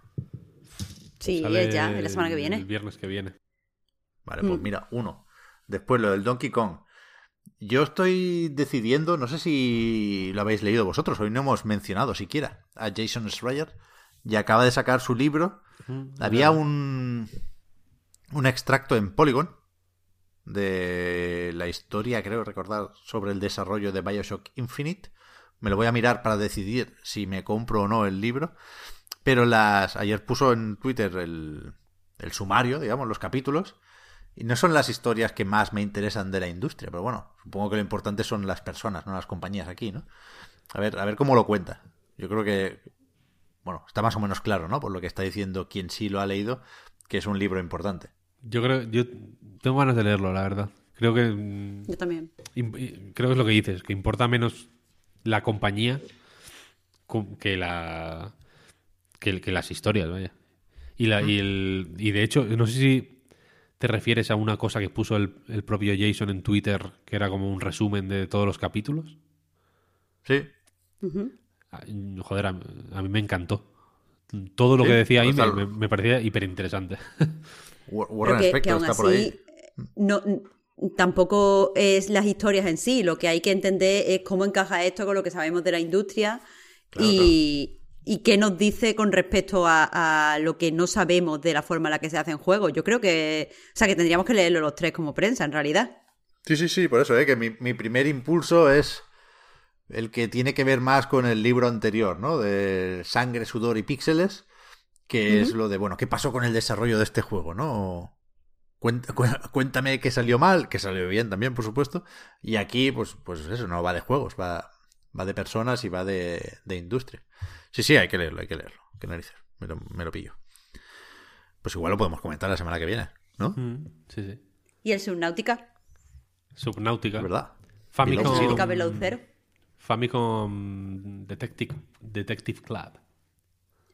Sí, Sale es ya, es la semana que El viene. viernes que viene. Vale, pues Mm. mira, uno. Después lo del Donkey Kong. Yo estoy decidiendo, no sé si lo habéis leído vosotros, hoy no hemos mencionado siquiera a Jason Schreier, y acaba de sacar su libro. Había un, un extracto en Polygon de la historia, creo recordar, sobre el desarrollo de Bioshock Infinite. Me lo voy a mirar para decidir si me compro o no el libro. Pero las ayer puso en Twitter el, el sumario, digamos, los capítulos. Y no son las historias que más me interesan de la industria, pero bueno, supongo que lo importante son las personas, no las compañías aquí, ¿no? A ver, a ver cómo lo cuenta. Yo creo que, bueno, está más o menos claro, ¿no? Por lo que está diciendo quien sí lo ha leído, que es un libro importante. Yo creo, yo tengo ganas de leerlo, la verdad. Creo que mm, Yo también. creo que es lo que dices, que importa menos la compañía que la que, que las historias, vaya. Y, la, y, el, y de hecho, no sé si te refieres a una cosa que puso el, el propio Jason en Twitter, que era como un resumen de todos los capítulos. Sí. Ah, Joder, a, a mí me encantó. Todo lo Sí, que decía ahí me, tal- me- me parecía hiper interesante. Warren que, que Spector aún está por ahí. así no, tampoco es las historias en sí. Lo que hay que entender es cómo encaja esto con lo que sabemos de la industria y, y qué nos dice con respecto a, a lo que no sabemos de la forma en la que se hacen juegos. Yo creo que, o sea, que tendríamos que leerlo los tres como prensa, en realidad. Sí, sí, sí, por eso, ¿eh? que mi, mi primer impulso es el que tiene que ver más con el libro anterior, ¿no? De Sangre, Sudor y Píxeles, que es lo de, bueno, ¿qué pasó con el desarrollo de este juego, no? Cuént- cu- Cuéntame que salió mal, que salió bien también, por supuesto. Y aquí, pues, pues eso, no va de juegos, va, va de personas y va de, de industria. Sí, sí, hay que leerlo, hay que leerlo. Qué narices, me lo, me lo pillo. Pues igual lo podemos comentar la semana que viene, ¿no? Mm, sí, sí. Y el Subnautica, Subnautica. Verdad. Famicom, Subnautica Below Zero. Famicom Detective, Detective Club.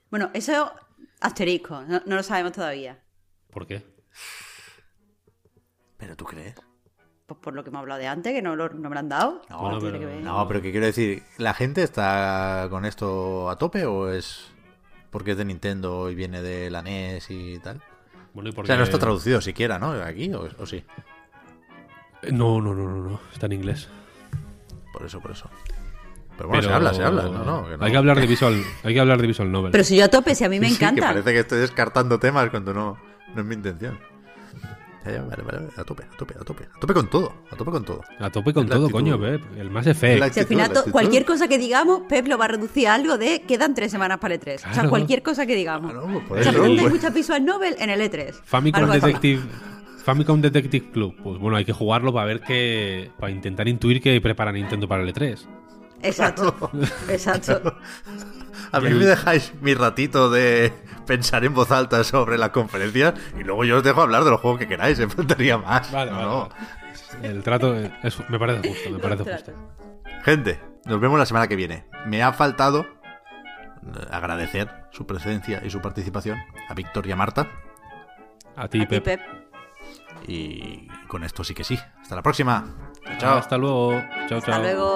Bueno, eso asterisco, no, no lo sabemos todavía. ¿Por qué? ¿Pero tú crees? Pues por lo que hemos hablado de antes, que no, lo- no me lo han dado. No, Bueno, pero- que ver. No, pero ¿qué quiero decir? ¿La gente está con esto a tope o es porque es de Nintendo y viene de la NES y tal? Bueno, ¿y por O sea, no está traducido siquiera, ¿no? Aquí o, o sí. Eh, No, no, no, no, no. Está en inglés. Por eso, por eso. Pero bueno, Pero se habla, se habla. No, no, que no. Hay que hablar de visual, hay que hablar de visual novel. Pero si yo a tope, si a mí me Sí, sí, encanta. que parece que estoy descartando temas cuando no, no es mi intención. Ya, ya, vale, vale, vale, a tope, a tope, a tope. A tope con todo, a tope con todo. A tope con todo, actitud. coño, Pep. El más Effect. La Si al final cualquier cosa que digamos, Pep lo va a reducir a algo de quedan tres semanas para el E3. O sea, cualquier cosa que digamos. Claro, pues o sea, hay pues. muchas visual novel en el E3. Famicom. Detective. Famicom Detective Club. Pues bueno, hay que jugarlo para ver qué. para intentar intuir qué prepara Nintendo para el E E3. Exacto. Exacto. A mí me dejáis mi ratito de pensar en voz alta sobre la conferencia y luego yo os dejo hablar de los juegos que queráis, me faltaría más. Vale, No, vale, no. vale. El trato es- me parece justo, me parece justo. Gente, nos vemos la semana que viene. Me ha faltado eh, agradecer su presencia y su participación a Víctor y a Marta. A ti, A. Pep. Y con esto sí que sí. Hasta la próxima. Chao. Hasta luego. Chao, chao. Hasta luego.